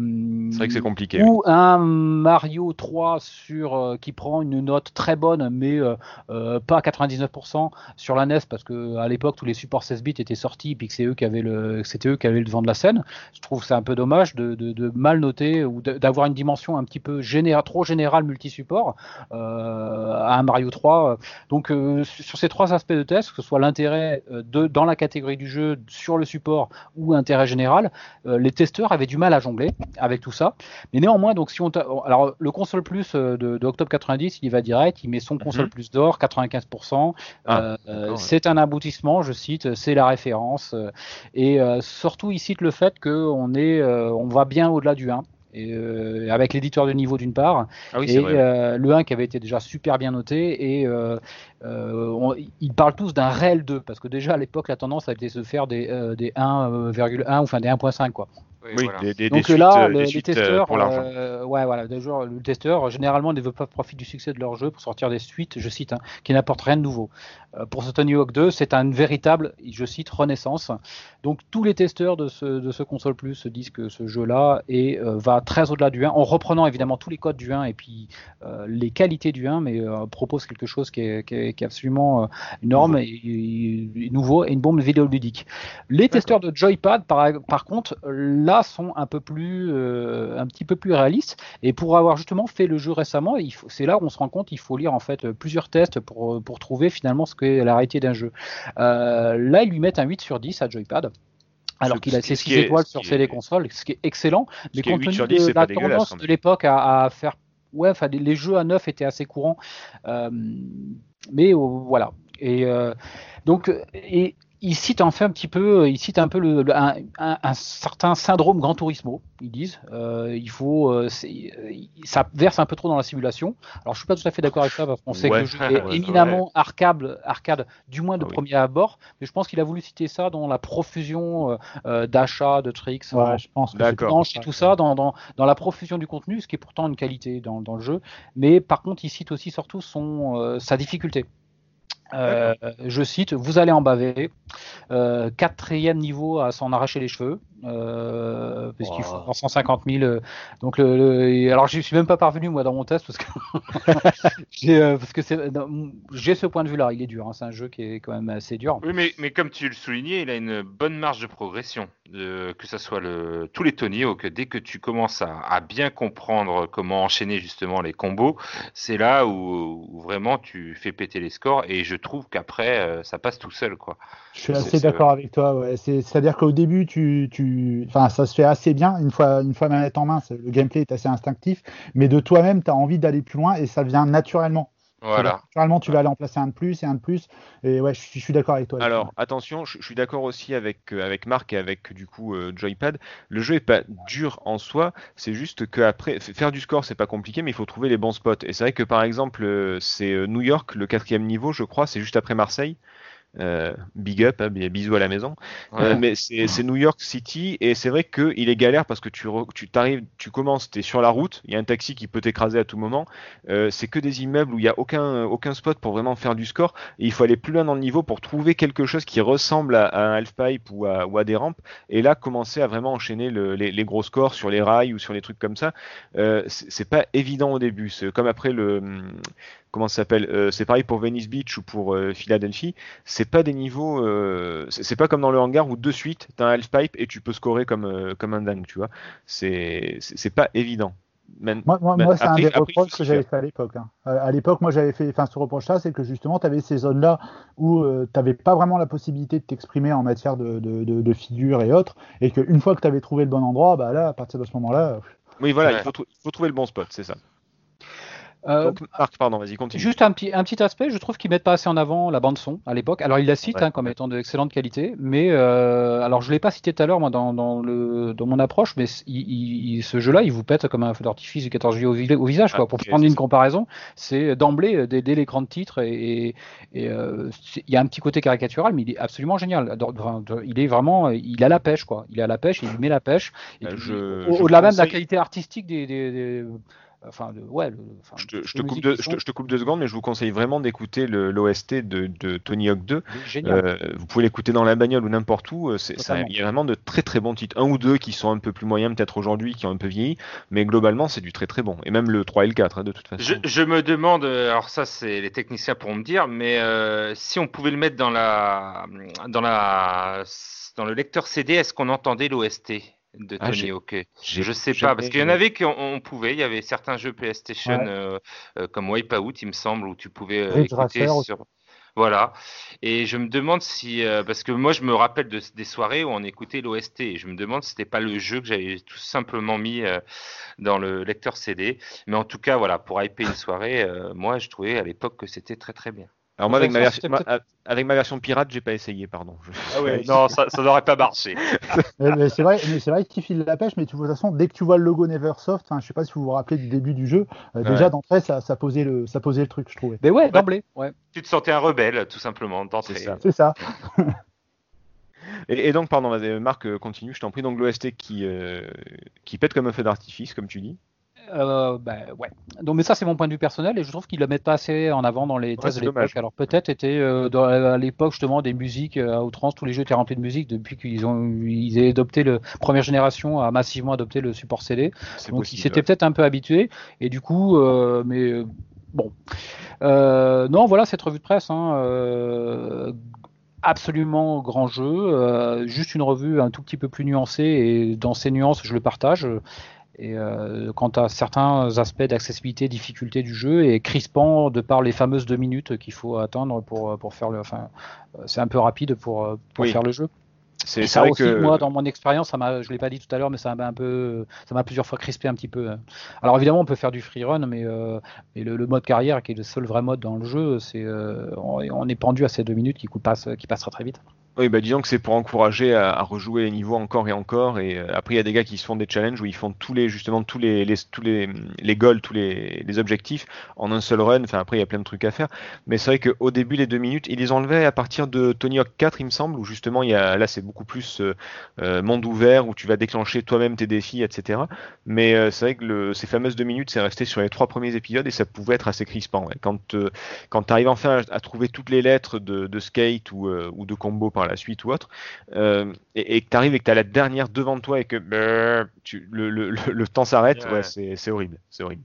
[SPEAKER 1] C'est vrai que c'est compliqué. oui.
[SPEAKER 3] ou un Mario 3 sur, euh, qui prend une note très bonne, mais pas 99% sur la NES, parce que à l'époque tous les supports 16 bits étaient sortis, puis que c'est eux qui avaient le, c'était eux qui avaient le devant de la scène. Je trouve que c'est un peu dommage de, de- de mal noter ou d'avoir une dimension un petit peu généra- trop générale multi-support euh, à un Mario 3. Donc euh, sur ces trois aspects de test, que ce soit l'intérêt euh, dans la catégorie du jeu sur le support ou intérêt général, les testeurs avaient du mal à jongler avec tout ça. Mais néanmoins, donc si on alors le console plus de, de octobre 90, il y va direct, il met son console plus d'or 95%.
[SPEAKER 1] Ah, ouais.
[SPEAKER 3] C'est un aboutissement, je cite, c'est la référence. et surtout, il cite le fait qu'on est, euh, on va bien au-delà du 1. Et, euh, avec l'éditeur de niveau d'une part,
[SPEAKER 1] Ah oui,
[SPEAKER 3] et euh, le 1 qui avait été déjà super bien noté, et euh, on- ils parlent tous d'un réel 2, parce que déjà à l'époque la tendance a été de se faire des, des 1,1 ou enfin des 1.5 quoi.
[SPEAKER 1] Oui,
[SPEAKER 4] voilà.
[SPEAKER 1] des, des, des
[SPEAKER 3] Donc là,
[SPEAKER 1] euh,
[SPEAKER 3] le- les
[SPEAKER 1] euh,
[SPEAKER 3] testeurs,
[SPEAKER 1] pour
[SPEAKER 3] euh, ouais, voilà, des joueurs, le testeur, généralement, les développeurs profitent du succès de leur jeu pour sortir des suites, je cite, hein, qui n'apportent rien de nouveau. Euh, pour ce Tony Hawk 2, c'est un véritable, je cite, renaissance. Donc tous les testeurs de ce, de ce console plus disent que ce jeu-là est, euh, va très au-delà du 1, en reprenant évidemment tous les codes du 1 et puis euh, les qualités du 1, mais euh, propose quelque chose qui est, qui est- qui est absolument euh, énorme et, et- et nouveau et une bombe vidéoludique. Les testeurs de Joypad, par, par contre, là sont un peu plus, euh, un petit peu plus réalistes. Et pour avoir justement fait le jeu récemment, c'est là où on se rend compte qu'il faut lire en fait plusieurs tests pour, pour trouver finalement ce qu'est la réalité d'un jeu. Euh, là, ils lui mettent un 8 sur 10 à Joypad. Alors
[SPEAKER 1] Ce-
[SPEAKER 3] qu'il a ses
[SPEAKER 1] qui
[SPEAKER 3] 6
[SPEAKER 1] est-
[SPEAKER 3] étoiles sur ses
[SPEAKER 1] est-
[SPEAKER 3] consoles, ce qui est excellent. Mais compte
[SPEAKER 1] 8
[SPEAKER 3] tenu
[SPEAKER 1] sur 10,
[SPEAKER 3] de la tendance
[SPEAKER 1] quand
[SPEAKER 3] de l'époque à, à faire, ouais, enfin les, les jeux à neuf étaient assez courants, Euh, mais voilà. Et donc, et il cite en fait un petit peu, il cite un peu le, le- un, un- un certain syndrome Gran Turismo, ils disent. Euh, il faut, euh, c'est- euh, ça verse un peu trop dans la simulation. Alors je suis pas tout à fait d'accord avec ça parce qu'on sait que
[SPEAKER 1] Ouais.
[SPEAKER 3] le jeu est
[SPEAKER 4] Ouais,
[SPEAKER 3] éminemment arcade, arcade, du moins de
[SPEAKER 1] Ah oui.
[SPEAKER 3] premier abord. Mais je pense qu'il a voulu citer ça dans la profusion euh, euh, d'achats, de tricks,
[SPEAKER 5] Ouais, je pense que
[SPEAKER 3] et tout ça dans, dans, dans la profusion du contenu, ce qui est pourtant une qualité dans, dans le jeu. Mais par contre, il cite aussi surtout son, euh, sa difficulté. Euh, je cite, vous allez en baver. Euh, quatrième niveau à s'en arracher les cheveux, euh, parce qu'il faut
[SPEAKER 4] Wow.
[SPEAKER 3] avoir 150 000. euh, donc le, le- et alors je suis même pas parvenu moi dans mon test parce que j'ai euh, parce que c'est non, j'ai ce point de vue là, il est dur. hein, c'est un jeu qui est quand même assez dur.
[SPEAKER 4] Oui, mais, mais comme tu le soulignais, il a une bonne marge de progression. De, que ce soit le, tous les Tony Hawk, dès que tu commences à, à bien comprendre comment enchaîner justement les combos, c'est là où, où vraiment tu fais péter les scores. Et je trouve qu'après, euh, ça passe tout seul. quoi.
[SPEAKER 5] Je suis assez d'accord avec toi. Ouais. C'est- C'est-à-dire qu'au début, tu, tu, enfin, ça se fait assez bien. Une fois, une fois manette en main, le gameplay est assez instinctif. Mais de toi-même, tu as envie d'aller plus loin et ça vient naturellement.
[SPEAKER 4] Voilà.
[SPEAKER 5] Naturellement, tu vas aller en placer un de plus et un de plus. Et ouais, je, suis- d'accord avec toi.
[SPEAKER 1] Alors attention, je, je suis d'accord aussi avec euh, avec Marc et avec du coup euh, Joypad. Le jeu est pas dur en soi, c'est juste que après faire du score c'est pas compliqué, mais il faut trouver les bons spots. Et c'est vrai que par exemple euh, c'est New York le quatrième niveau, je crois, c'est juste après Marseille. Euh, big up, hein, bi- bisous à la maison. Euh, mais c'est New York City et c'est vrai qu'il est galère parce que tu t'arrives, tu commences, tu es sur la route, il y a un taxi qui peut t'écraser à tout moment. Euh, c'est que des immeubles où il y a aucun aucun spot pour vraiment faire du score. Et il faut aller plus loin dans le niveau pour trouver quelque chose qui ressemble à, à un half-pipe ou à, ou à des rampes. Et là, commencer à vraiment enchaîner le- les, les gros scores sur les rails ou sur les trucs comme ça. C'est c'est pas évident au début. C'est comme après le. Comment ça s'appelle Euh, C'est pareil pour Venice Beach ou pour euh, Philadelphie. C'est pas des niveaux. euh, c'est pas comme dans le hangar où de suite t'as un half-pipe et tu peux scorer comme, euh, comme un dingue, tu vois. C'est pas évident. Man-
[SPEAKER 5] Moi, moi,
[SPEAKER 1] Mais
[SPEAKER 5] moi, c'est un des reproches que j'avais fait à l'époque. hein. Euh, À l'époque, moi, j'avais fait, enfin, ce reproche-là, c'est que justement, tu avais ces zones-là où tu n'avais pas vraiment la possibilité de t'exprimer en matière de, de, de, de figures et autres, et qu'une fois que tu avais trouvé le bon endroit, bah là, à partir de ce moment-là,
[SPEAKER 1] Oui, voilà,
[SPEAKER 4] Ouais.
[SPEAKER 1] il, faut trou- il faut trouver le bon spot, c'est ça.
[SPEAKER 3] Euh,
[SPEAKER 1] Donc, Marc, pardon, vas-y, continue.
[SPEAKER 3] Juste un petit, un petit aspect, je trouve qu'ils mettent pas assez en avant la bande son à l'époque. Alors ils la citent
[SPEAKER 1] Ouais.
[SPEAKER 3] hein, comme étant d'excellente qualité, mais euh, alors je l'ai pas cité tout à l'heure moi dans, dans le dans mon approche, mais c- il- il- ce jeu-là il vous pète comme un feu d'artifice du 14 juillet au, vi- au visage quoi.
[SPEAKER 1] Ah,
[SPEAKER 3] Pour prendre une comparaison, c'est d'emblée euh, dès, dès l'écran de titre et, euh, il y a un petit côté caricatural, mais il est absolument génial. Enfin, Il est vraiment, il a la pêche quoi. Il a la pêche, il met la pêche. Au- Au-delà même de la qualité artistique des, des- des- enfin de, ouais. le- enfin,
[SPEAKER 1] Je te, je
[SPEAKER 3] les
[SPEAKER 1] te coupe deux,
[SPEAKER 3] qui
[SPEAKER 1] je,
[SPEAKER 3] sont-
[SPEAKER 1] te, je te coupe deux secondes, mais je vous conseille vraiment d'écouter l'OST de, de Tony Hawk 2.
[SPEAKER 3] il est génial.
[SPEAKER 1] Euh, vous pouvez l'écouter dans la bagnole ou n'importe où. euh, c'est- ça-. Il y a vraiment de très très bons titres. Un ou deux qui sont un peu plus moyens peut-être aujourd'hui, qui ont un peu vieilli, mais globalement c'est du très très bon. Et même le 3 et le 4 hein, de toute façon.
[SPEAKER 4] Je, je me demande, euh, alors ça c'est les techniciens pourront me dire, mais euh, si on pouvait le mettre dans la dans la dans le lecteur CD, est-ce qu'on entendait l'OST de
[SPEAKER 1] Ah,
[SPEAKER 4] Tony Hawk Je sais pas, parce qu'il y en avait qu'on on pouvait, il y avait certains jeux PlayStation
[SPEAKER 5] Ouais.
[SPEAKER 4] euh, euh, comme Wipeout, il me semble, où tu pouvais euh, écouter sur. Voilà. Et je me demande si, euh, parce que moi je me rappelle de, des soirées où on écoutait l'OST, et je me demande si c'était pas le jeu que j'avais tout simplement mis euh, dans le lecteur CD. Mais en tout cas, voilà, pour hyper une soirée, euh, moi je trouvais à l'époque que c'était très très bien.
[SPEAKER 1] Alors moi avec ma,
[SPEAKER 3] Ouais,
[SPEAKER 1] version, ma- avec ma version pirate, j'ai pas essayé, pardon. Je-
[SPEAKER 4] non, ça, ça n'aurait pas marché.
[SPEAKER 5] Mais, mais c'est vrai, mais c'est vrai qu'il file la pêche, mais de toute façon, dès que tu vois le logo Neversoft, enfin, je sais pas si vous vous rappelez du début du jeu, euh,
[SPEAKER 1] Ouais.
[SPEAKER 5] déjà d'entrée, ça, ça posait le, ça posait le truc, je trouvais.
[SPEAKER 3] Mais ouais, d'emblée, ouais.
[SPEAKER 4] Tu te sentais un rebelle, tout simplement, d'entrée.
[SPEAKER 1] C'est ça. Et, et donc, pardon, vas-y, Marc, euh, continue, je t'en prie. Donc, l'OST qui, euh, qui pète comme un feu d'artifice, comme tu dis.
[SPEAKER 3] Euh, bah, ouais. Donc, mais ça, c'est mon point de vue personnel et je trouve qu'ils le mettent pas assez en avant dans les tests
[SPEAKER 1] c'est
[SPEAKER 3] de l'époque. Alors peut-être était euh, dans- à l'époque justement des musiques euh, à outrance, tous les jeux étaient remplis de musique depuis qu'ils ont ils aient adopté le première génération a massivement adopté le support CD.
[SPEAKER 1] C'est
[SPEAKER 3] Donc ils s'étaient peut-être un peu habitués et du coup, euh, mais euh, bon, Euh, non, voilà cette revue de presse. Hein, euh, Absolument grand jeu, euh, juste une revue un tout petit peu plus nuancée et dans ces nuances je le partage. Et euh, quant à certains aspects d'accessibilité, difficulté du jeu et crispant de par les fameuses deux minutes qu'il faut attendre pour, pour faire le. Enfin, euh, c'est un peu rapide pour, euh, pour
[SPEAKER 1] Oui.
[SPEAKER 3] faire le jeu.
[SPEAKER 1] C'est
[SPEAKER 3] ça
[SPEAKER 1] vrai
[SPEAKER 3] aussi,
[SPEAKER 1] que.
[SPEAKER 3] moi, dans mon expérience, ça m'a, je l'ai pas dit tout à l'heure, mais ça m'a un peu, ça m'a plusieurs fois crispé un petit peu. hein. Alors évidemment, on peut faire du free run, mais, euh, mais le, le mode carrière, qui est le seul vrai mode dans le jeu, c'est, euh, on, est- on est pendu à ces deux minutes qui, coupent- passent, qui passera très vite.
[SPEAKER 1] Oui, bah disons que c'est pour encourager à, rejouer les niveaux encore et encore. Et euh, après, il y a des gars qui se font des challenges où ils font tous les justement tous les, tous les les goals, tous les, objectifs en un seul run. Enfin après, il y a plein de trucs à faire. Mais c'est vrai qu'au début, les deux minutes, ils les enlevaient à partir de Tony Hawk 4, il me semble, où justement il y a là c'est beaucoup plus euh, euh, monde ouvert où tu vas déclencher toi-même tes défis, etc. Mais c'est vrai que ces fameuses deux minutes, c'est resté sur les trois premiers épisodes et ça pouvait être assez crispant. Quand quand tu arrives enfin à, trouver toutes les lettres de, skate ou, de combo par la suite ou autre, euh, et, et que tu arrives et que tu as la dernière devant toi et que tu, le, le, le, le temps s'arrête,
[SPEAKER 4] Ouais.
[SPEAKER 1] ouais, c'est c'est horrible. C'est horrible.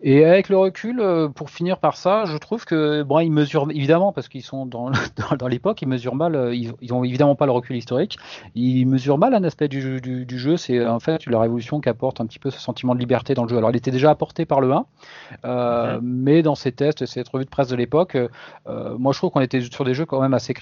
[SPEAKER 3] Et avec le recul, euh, pour finir par ça, je trouve que bon, ils mesurent évidemment parce qu'ils sont dans, dans, dans l'époque, ils mesurent mal. euh, Ils, ils ont évidemment pas le recul historique. Ils mesurent mal un aspect du jeu. Du, du jeu c'est en fait la révolution qui apporte un petit peu ce sentiment de liberté dans le jeu. Alors, il était déjà apporté par le 1, euh, mais dans ces tests, cette revue de presse de l'époque, euh, moi je trouve qu'on était sur des jeux quand même assez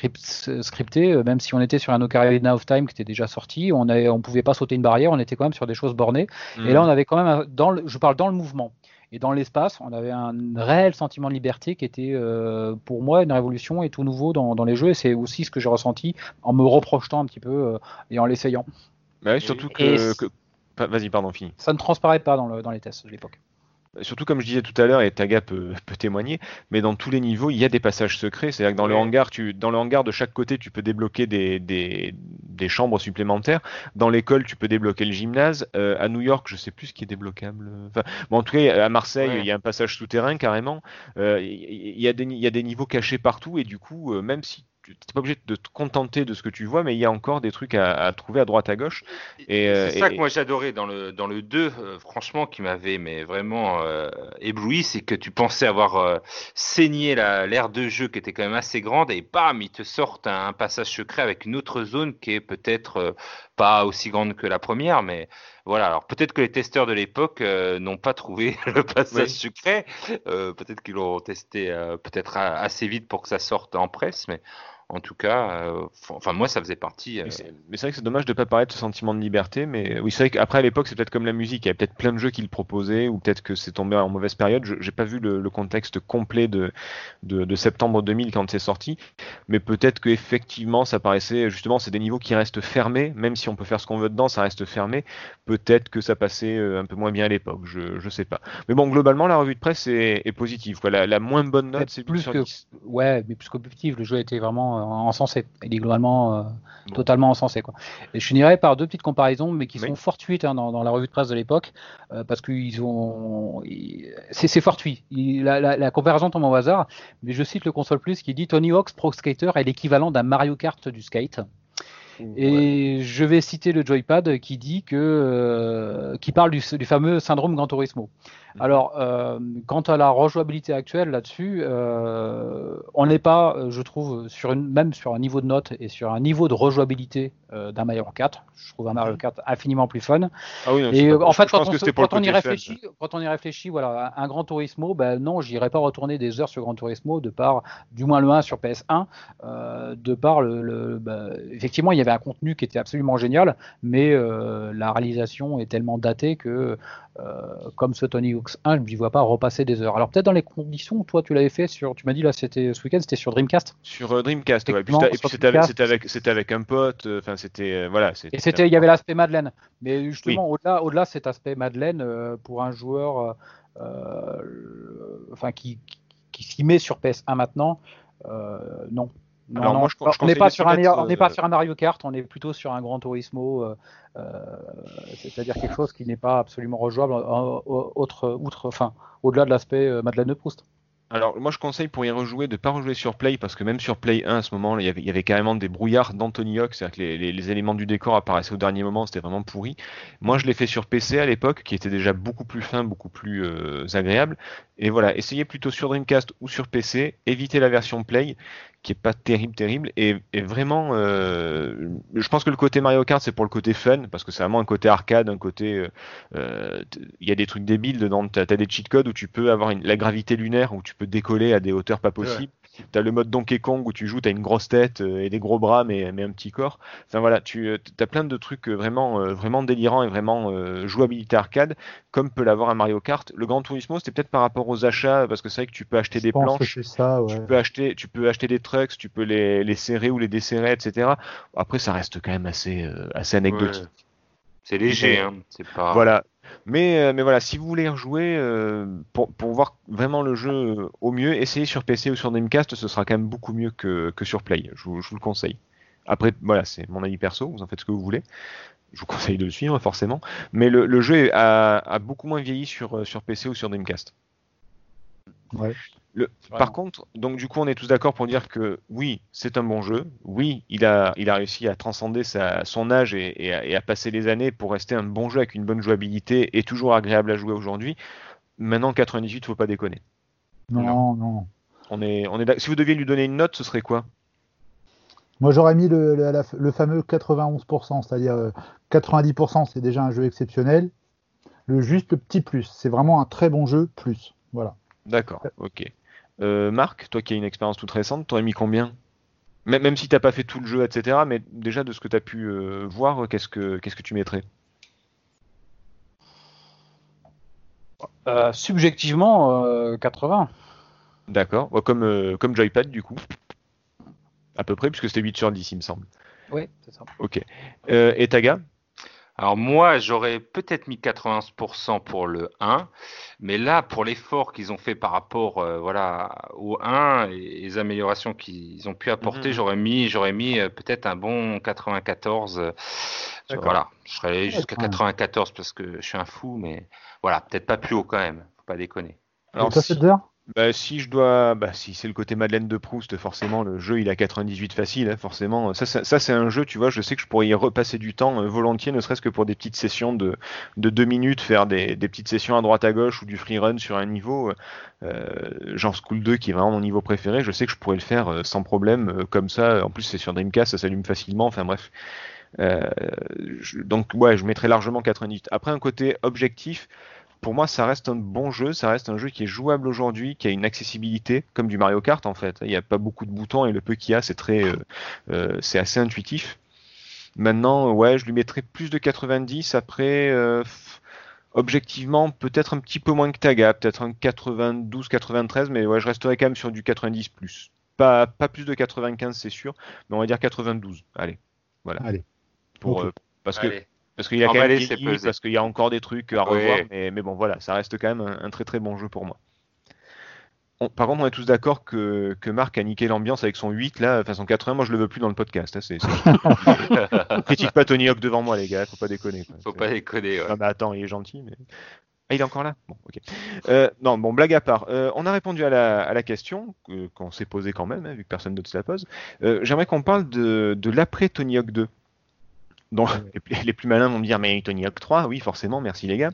[SPEAKER 3] scriptés, euh, même si on était sur un Ocarina of Time qui était déjà sorti, on on pouvait pas sauter une barrière, on était quand même sur des choses bornées. Et là, on avait quand même, un- dans le, je parle dans le mouvement et dans l'espace, on avait un réel sentiment de liberté qui était euh, pour moi une révolution et tout nouveau dans, dans les jeux. Et c'est aussi ce que j'ai ressenti en me reprojetant un petit peu euh, et en l'essayant.
[SPEAKER 1] Bah ouais, surtout
[SPEAKER 3] Et-
[SPEAKER 1] que. Vas-y, pardon, fini.
[SPEAKER 3] Ça ne transparaît pas dans, le, dans les tests de l'époque.
[SPEAKER 1] Surtout comme je disais tout à l'heure, et Taga peut, peut témoigner, mais dans tous les niveaux, il y a des passages secrets. C'est-à-dire que dans le hangar, tu, dans le hangar de chaque côté, tu peux débloquer des, des, des chambres supplémentaires. Dans l'école, tu peux débloquer le gymnase. Euh, à New York, je sais plus ce qui est débloquable. Enfin, bon, en tout cas, à Marseille,
[SPEAKER 4] Ouais.
[SPEAKER 1] il y a un passage souterrain carrément. Euh, Il il y, a des, il y a des niveaux cachés partout, et du coup, euh, même si tu n'es pas obligé de te contenter de ce que tu vois, mais il y a encore des trucs à, à trouver à droite à gauche. Et, euh,
[SPEAKER 4] c'est ça
[SPEAKER 1] et-
[SPEAKER 4] que moi j'adorais dans le dans le 2, euh, franchement, qui m'avait mais vraiment euh, ébloui, c'est que tu pensais avoir euh, saigné la- l'aire de jeu qui était quand même assez grande et bam, ils te sortent un, un passage secret avec une autre zone qui est peut-être pas aussi grande que la première, mais voilà. Alors peut-être que les testeurs de l'époque euh, n'ont pas trouvé le passage
[SPEAKER 1] Oui.
[SPEAKER 4] secret, euh, peut-être qu'ils l'ont testé euh, peut-être assez vite pour que ça sorte en presse, mais en tout cas, euh, enfin moi ça faisait partie. euh,
[SPEAKER 1] Mais c'est vrai que c'est dommage de pas paraître ce sentiment de liberté, mais oui, c'est vrai qu'après à l'époque, c'est peut-être comme la musique, il y avait peut-être plein de jeux qui le proposaient, ou peut-être que c'est tombé en mauvaise période. Je J'ai pas vu le, le contexte complet de, de, de septembre 2000 quand c'est sorti, mais peut-être que effectivement, ça paraissait justement, c'est des niveaux qui restent fermés, même si on peut faire ce qu'on veut dedans, ça reste fermé. Peut-être que ça passait euh, un peu moins bien à l'époque, je, je sais pas. Mais bon, globalement, la revue de presse est, est positive. Quoi. La, la moins bonne note, c'est 8
[SPEAKER 3] plus
[SPEAKER 1] sur
[SPEAKER 3] que-
[SPEAKER 1] 10.
[SPEAKER 3] Ouais, mais plus qu'objectif, le jeu était vraiment encensé. Il est globalement euh,
[SPEAKER 1] Bon.
[SPEAKER 3] totalement encensé. Quoi. Et je finirai par deux petites comparaisons, mais qui
[SPEAKER 1] Oui.
[SPEAKER 3] sont fortuites hein, dans, dans la revue de presse de l'époque, euh, parce qu'ils ont. C'est c'est fortuit. Il- la, la- la comparaison tombe au hasard, mais je cite le console plus qui dit Tony Hawk's Pro Skater est l'équivalent d'un Mario Kart du skate. Et je vais citer le joypad qui dit que euh, qui parle du, du fameux syndrome Gran Turismo. Alors, euh, quant à la rejouabilité actuelle là-dessus, euh, on n'est pas, je trouve, sur une, même sur un niveau de note et sur un niveau de rejouabilité d'un Mario Kart. Je trouve un Mario Kart infiniment plus fun.
[SPEAKER 1] Ah oui, non,
[SPEAKER 3] Et en fait, quand on, se- quand y
[SPEAKER 1] fun.
[SPEAKER 3] réfléchit, quand on y réfléchit, voilà, un, Gran Turismo, ben non, j'irai pas retourner des heures sur Gran Turismo de par, du moins le 1 sur PS1, euh, de par le, le- ben, effectivement, il y avait un contenu qui était absolument génial, mais euh, la réalisation est tellement datée que, euh, comme ce Tony Hawk's 1, je ne vois pas repasser des heures. Alors peut-être dans les conditions, toi, tu l'avais fait sur, tu m'as dit là, c'était ce week-end, c'était sur Dreamcast?
[SPEAKER 1] Sur euh, Dreamcast, ouais. Et puis c'était- avec, avec, avec un pote, enfin c'était, voilà.
[SPEAKER 3] Et c'était, il y avait l'aspect Madeleine. Mais justement, au-delà, au-delà de cet aspect Madeleine, pour un joueur, enfin qui, qui, qui s'y met sur PS1 maintenant, euh, non. Non,
[SPEAKER 1] Alors,
[SPEAKER 3] non,
[SPEAKER 1] moi, je- je
[SPEAKER 3] on n'est pas
[SPEAKER 1] de
[SPEAKER 3] sur un,
[SPEAKER 1] mettre,
[SPEAKER 3] on n'est pas
[SPEAKER 1] euh,
[SPEAKER 3] sur un Mario Kart, on est plutôt sur un Gran Turismo, euh, euh, c'est-à-dire quelque chose qui n'est pas absolument rejouable autre, outre, enfin, au-delà de l'aspect euh, Madeleine de Proust.
[SPEAKER 1] Alors, moi, je conseille pour y rejouer de ne pas rejouer sur Play parce que même sur Play 1 à ce moment, il y avait, il y avait carrément des brouillards d'Anthony Hawk, c'est-à-dire que les, les- les éléments du décor apparaissaient au dernier moment, c'était vraiment pourri. Moi, je l'ai fait sur PC à l'époque, qui était déjà beaucoup plus fin, beaucoup plus euh, agréable. Et voilà, essayez plutôt sur Dreamcast ou sur PC, évitez la version Play, qui est pas terrible, terrible. Et, vraiment, euh, je pense que le côté Mario Kart, c'est pour le côté fun, parce que c'est vraiment un côté arcade, un côté. euh, euh, Il y a des trucs débiles dedans, t'as as des cheat codes où tu peux avoir la gravité lunaire, où tu peux décoller à des hauteurs pas possibles. T'as le mode Donkey Kong où tu joues, t'as une grosse tête euh, et des gros bras, mais, mais un petit corps. Enfin voilà, tu as plein de trucs euh, vraiment, euh, vraiment délirants et vraiment euh, jouabilité arcade, comme peut l'avoir un Mario Kart. Le Gran Turismo, c'était peut-être par rapport aux achats, parce que c'est vrai que tu peux acheter
[SPEAKER 5] Je
[SPEAKER 1] des planches,
[SPEAKER 5] ça, ouais.
[SPEAKER 1] tu peux acheter, tu peux acheter des trucks, tu peux les, les serrer ou les desserrer, etc. Après, ça reste quand même assez, euh, assez anecdotique.
[SPEAKER 4] Ouais. C'est léger, hein. C'est pas.
[SPEAKER 1] Voilà. Mais, euh, mais voilà, si vous voulez rejouer, euh, pour, voir vraiment le jeu euh, au mieux, essayez sur PC ou sur Dreamcast, ce sera quand même beaucoup mieux que, sur Play. Je vous, le conseille. Après, voilà, c'est mon avis perso, vous en faites ce que vous voulez. Je vous conseille de le suivre, forcément. Mais le, jeu a, beaucoup moins vieilli sur, sur PC ou sur Dreamcast.
[SPEAKER 5] Ouais.
[SPEAKER 1] Le,
[SPEAKER 3] Vraiment.
[SPEAKER 1] par contre, donc du coup, on est tous d'accord pour dire que oui, c'est un bon jeu. Oui, il a, il a réussi à transcender sa, son âge et, et à, et à passer les années pour rester un bon jeu avec une bonne jouabilité et toujours agréable à jouer aujourd'hui. Maintenant, 98, faut pas déconner.
[SPEAKER 5] Non, non.
[SPEAKER 1] On est, on est, d'ac- si vous deviez lui donner une note, ce serait quoi?
[SPEAKER 5] Moi, j'aurais mis le, le, la- le fameux 91%, c'est-à-dire euh, 90%, c'est déjà un jeu exceptionnel. Le juste le petit plus, c'est vraiment un très bon jeu, plus. Voilà.
[SPEAKER 1] D'accord, ok. Euh, Marc, toi qui as une expérience toute récente, t'aurais mis combien? Même, même si t'as pas fait tout le jeu, etc. Mais déjà de ce que tu as pu euh, voir, qu'est-ce que, qu'est-ce que tu mettrais?
[SPEAKER 3] Euh, subjectivement, euh, 80.
[SPEAKER 1] D'accord, Ouais, comme, euh, comme Joypad du coup. À peu près, puisque c'était 8 sur 10, il me semble.
[SPEAKER 3] Oui, c'est ça.
[SPEAKER 1] Ok. Euh, et Taga?
[SPEAKER 4] Alors moi, j'aurais peut-être mis 91% pour le 1, mais là, pour l'effort qu'ils ont fait par rapport euh, voilà, au 1 et les améliorations qu'ils ont pu apporter,
[SPEAKER 1] Mhm.
[SPEAKER 4] j'aurais mis, j'aurais mis euh, peut-être un bon 94. euh, voilà, je serais allé jusqu'à
[SPEAKER 5] Ouais.
[SPEAKER 4] 94 parce que je suis un fou, mais voilà, peut-être pas plus haut quand même, faut pas déconner.
[SPEAKER 1] Alors,
[SPEAKER 5] Et toi,
[SPEAKER 1] si,
[SPEAKER 5] Fedzer
[SPEAKER 1] bah, si je dois. Bah, si c'est le côté Madeleine de Proust, forcément, le jeu il a 98 facile, hein, forcément. Ça, c'est un jeu, tu vois, je sais que je pourrais y repasser du temps euh, volontiers, ne serait-ce que pour des petites sessions de, de deux minutes, faire des, petites sessions à droite à gauche ou du free run sur un niveau. Euh, genre School 2 qui est vraiment mon niveau préféré, je sais que je pourrais le faire euh, sans problème, euh, comme ça. En plus, c'est sur Dreamcast, ça s'allume facilement, enfin bref. Euh, donc, ouais, je mettrais largement 98. Après, un côté objectif pour moi, ça reste un bon jeu, ça reste un jeu qui est jouable aujourd'hui, qui a une accessibilité comme du Mario Kart en fait. Il n'y a pas beaucoup de boutons et le peu qu'il y a, c'est très, euh, euh, c'est assez intuitif. Maintenant, ouais, je lui mettrais plus de 90. Après, euh, objectivement, peut-être un petit peu moins que Taga, peut-être un 92, 93, mais ouais, je resterai quand même sur du 90 plus. Pas, pas plus de 95, c'est sûr, mais on va dire 92. Allez, voilà.
[SPEAKER 5] Allez.
[SPEAKER 1] Pour, euh, parce que
[SPEAKER 4] Allez.
[SPEAKER 1] Parce qu'il y a quand même des
[SPEAKER 4] c'est
[SPEAKER 1] limites,
[SPEAKER 4] pesé.
[SPEAKER 1] parce qu'il y a encore des trucs à revoir, mais, mais bon voilà, ça reste quand même un, un très très bon jeu pour moi. On- par contre, on est tous d'accord que, que Marc a niqué l'ambiance avec son 8 là, enfin son 80, moi je le veux plus dans le podcast. hein, c'est- Critique pas Tony Hawk devant moi les gars, faut pas déconner. Quoi.
[SPEAKER 4] Faut pas déconner. ouais.
[SPEAKER 1] non, mais attends, il est gentil, mais. Ah, il est encore là? Bon, ok. Euh, non, bon, blague à part. Euh, on a répondu à la, à la question euh, qu'on s'est posée quand même, hein, vu que personne d'autre se la pose. Euh, J'aimerais qu'on parle de, de l'après Tony Hawk 2. Donc, les, plus- les plus malins vont me dire, mais Tony Hawk 3, oui, forcément, merci les gars.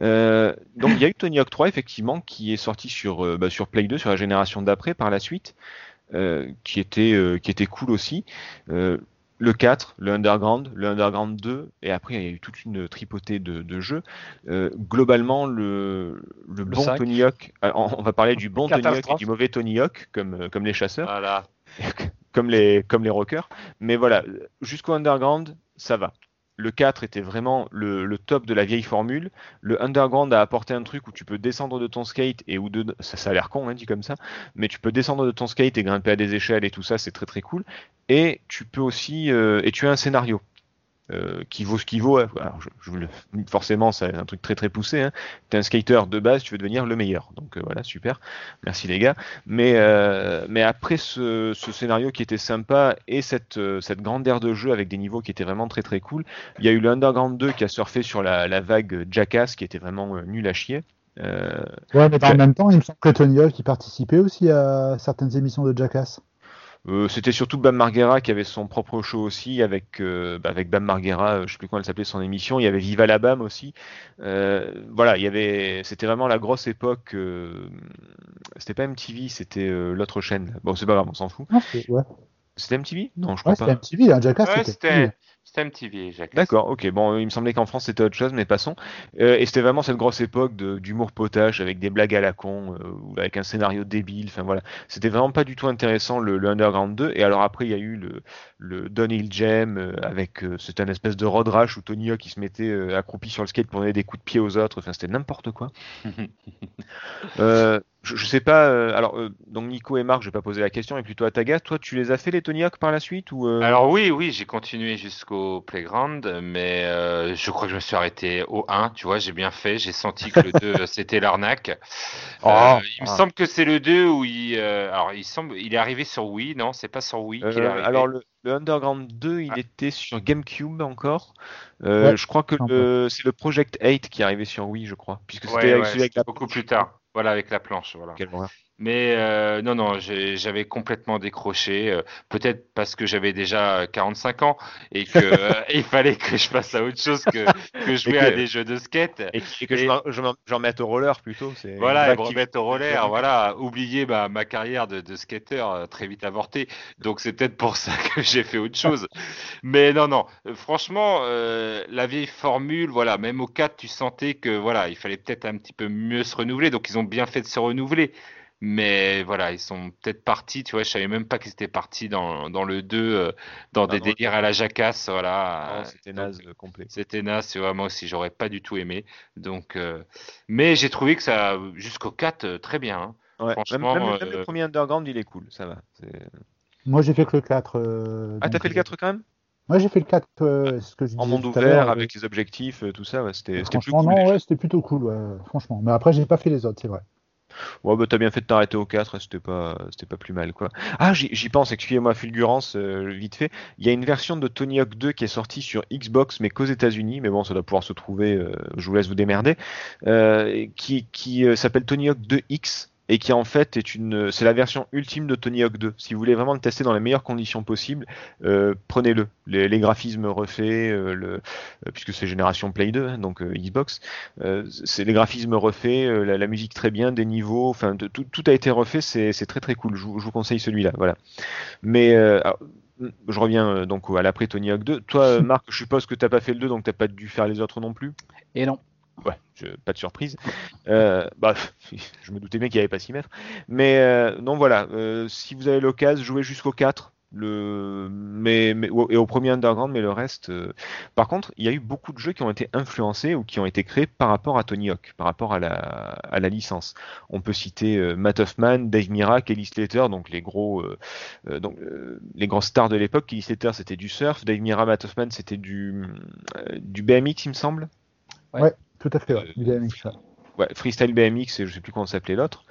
[SPEAKER 1] Euh, donc, il y a eu Tony Hawk 3, effectivement, qui est sorti sur, euh, bah, sur Play 2, sur la génération d'après, par la suite, euh, qui, était, qui était cool aussi. Le 4, le Underground, le Underground 2, et après il y a eu toute une tripotée de, de jeux. Globalement, le, le bon
[SPEAKER 3] 5.
[SPEAKER 1] Tony Hawk, on va parler du bon Tony Hawk et du mauvais Tony Hawk, comme, comme les chasseurs,
[SPEAKER 4] Voilà.
[SPEAKER 1] comme les, comme les rockers. Mais voilà, jusqu'au Underground, ça va. Le 4 était vraiment le, top de la vieille formule. Le Underground a apporté un truc où tu peux descendre de ton skate et où de, ça, ça a l'air con, hein, dit comme ça, mais tu peux descendre de ton skate et grimper à des échelles et tout ça, c'est très très cool. Et tu peux aussi, euh, et tu as un scénario. Euh, qui vaut ce qu'il vaut. Alors, je, je forcément, c'est un truc très très poussé. Hein. T'es un skater de base, tu veux devenir le meilleur. Donc euh, voilà, super. Merci les gars. Mais, euh, mais après ce, ce scénario qui était sympa et cette, cette grande aire de jeu avec des niveaux qui étaient vraiment très très cool, il y a eu le Underground 2 qui a surfé sur la, la vague Jackass qui était vraiment nul à chier.
[SPEAKER 5] Ouais, mais en même temps, il me semble que Tony Hawk il participait aussi à certaines émissions de Jackass.
[SPEAKER 1] Euh, c'était surtout Bam Margera qui avait son propre show aussi avec euh, bah, avec Bam Margera, euh, je sais plus comment elle s'appelait son émission. Il y avait Viva la Bam aussi. Euh, voilà, il y avait, c'était vraiment la grosse époque. euh, c'était pas MTV, c'était euh, l'autre chaîne. Bon, c'est pas grave, on s'en fout.
[SPEAKER 5] C'était ouais.
[SPEAKER 1] C'était MTV Non, je crois
[SPEAKER 5] Ouais,
[SPEAKER 1] pas.
[SPEAKER 5] c'était MTV, hein, Jackass,
[SPEAKER 4] Ouais,
[SPEAKER 5] c'était
[SPEAKER 4] c'était
[SPEAKER 5] MTV.
[SPEAKER 4] Jacques.
[SPEAKER 1] D'accord, ok. Bon, il me semblait qu'en France c'était autre chose, mais passons. Euh, et c'était vraiment cette grosse époque d'humour potache avec des blagues à la con, euh, ou avec un scénario débile. Enfin voilà, c'était vraiment pas du tout intéressant le, le Underground 2. Et alors après, il y a eu le, le Downhill Jam euh, avec euh, c'était un espèce de road rash où Tony Hawk il se mettait accroupi sur le skate pour donner des coups de pied aux autres. Enfin, c'était n'importe quoi. Euh, je, je sais pas. euh, alors, euh, donc Nico et Marc, je vais pas poser la question, et plutôt à Taga. Toi, tu les as fait les Tony Hawk par la suite ou euh,
[SPEAKER 4] Alors oui, oui, j'ai continué jusqu'au playground, mais euh, je crois que je me suis arrêté au 1, tu vois, j'ai bien fait, j'ai senti que le 2 c'était l'arnaque.
[SPEAKER 1] Oh,
[SPEAKER 4] Euh, il me
[SPEAKER 1] ah.
[SPEAKER 4] semble que c'est le 2 où il euh, alors il semble il est arrivé sur Wii, non, c'est pas sur Wii qu'il est arrivé.
[SPEAKER 1] alors le, le Underground 2, il
[SPEAKER 4] Ah.
[SPEAKER 1] était sur GameCube encore. Euh,
[SPEAKER 5] Ouais,
[SPEAKER 1] je crois que c'est le Project 8 qui est arrivé sur Wii, je crois, puisque c'était
[SPEAKER 4] Ouais,
[SPEAKER 1] avec
[SPEAKER 4] ouais,
[SPEAKER 1] la
[SPEAKER 4] beaucoup plus tard. Voilà, avec la planche, voilà. Mais euh, non, non, j'avais complètement décroché. euh, Peut-être parce que j'avais déjà 45 ans et que euh, fallait que je passe à autre chose que, que jouer
[SPEAKER 1] que-
[SPEAKER 4] à des jeux de skate.
[SPEAKER 1] Et, que- et que je
[SPEAKER 4] Et-
[SPEAKER 1] m'en- je m'en je m'en remette au roller plutôt.
[SPEAKER 4] Voilà, me remettre au roller, voilà, oublier ma, ma carrière de, de skater très vite avortée. Donc c'est peut-être pour ça que j'ai fait autre chose. Mais non, non, franchement, la vieille formule, voilà, même au 4, tu sentais que voilà, il fallait peut-être un petit peu mieux se renouveler. Donc ils ont bien fait de se renouveler. Mais voilà, ils sont peut-être partis, tu vois, je savais même pas qu'ils étaient partis dans, dans le 2, euh, dans
[SPEAKER 1] Ah
[SPEAKER 4] des
[SPEAKER 1] non,
[SPEAKER 4] délires à la jacasse, voilà.
[SPEAKER 1] C'était naze complet.
[SPEAKER 4] c'était naze, tu vois, moi aussi, j'aurais pas du tout aimé. Donc, euh, mais j'ai trouvé que ça, jusqu'au 4, euh, très bien. hein.
[SPEAKER 1] Ouais,
[SPEAKER 4] franchement,
[SPEAKER 1] même- même
[SPEAKER 4] euh,
[SPEAKER 1] le premier Underground, il est cool, ça va.
[SPEAKER 5] Moi, j'ai fait que le 4. euh,
[SPEAKER 1] Ah, t'as fait le
[SPEAKER 5] euh,
[SPEAKER 1] 4 quand même?
[SPEAKER 5] Moi, j'ai fait le 4, euh, ce que je
[SPEAKER 1] En monde ouvert, avec les objectifs, tout ça, ouais, c'était plus cool.
[SPEAKER 5] non, ouais, c'était plutôt cool, ouais, franchement. Mais après, j'ai pas fait les autres, c'est vrai.
[SPEAKER 1] Ouais, bah t'as bien fait de t'arrêter au 4, c'était pas, c'était pas plus mal, quoi. Ah, j'y pense, excusez-moi, fulgurance, euh, vite fait. Il y a une version de Tony Hawk 2 qui est sortie sur Xbox, mais qu'aux États-Unis, mais bon, ça doit pouvoir se trouver, euh, je vous laisse vous démerder, euh, qui, qui s'appelle Tony Hawk 2X. Et qui en fait est une, c'est la version ultime de Tony Hawk 2. Si vous voulez vraiment le tester dans les meilleures conditions possibles, euh, prenez-le. Les, les graphismes refaits, euh, le, euh, puisque c'est génération Play 2, hein, donc Xbox, c'est les graphismes refaits, la, la musique très bien, des niveaux, enfin de- tout, tout a été refait, c'est très très cool. Je, vous- je vous conseille celui-là, voilà. Mais alors, je reviens donc à l'après Tony Hawk 2. Toi, Marc, je suppose que t'as pas fait le 2, donc t'as pas dû faire les autres non plus?
[SPEAKER 3] Et non.
[SPEAKER 1] Ouais, pas de surprise. Euh, bah, je me doutais bien qu'il n'y avait pas s'y mettre. Mais euh, non, voilà. euh, si vous avez l'occasion, jouez jusqu'au 4. Le, mais, mais, et au premier Underground, mais le reste. Par contre, il y a eu beaucoup de jeux qui ont été influencés ou qui ont été créés par rapport à Tony Hawk, par rapport à la, à la licence. On peut citer Matt Hoffman, Dave Mirra, Kelly Slater, donc les gros, donc les grands stars de l'époque. Kelly Slater, c'était du surf. Dave Mirra, Matt Hoffman, c'était du, du BMX, il me semble.
[SPEAKER 5] Tout à fait, ouais.
[SPEAKER 1] Euh,
[SPEAKER 5] ça.
[SPEAKER 1] Ouais, Freestyle BMX et je sais plus comment s'appelait l'autre.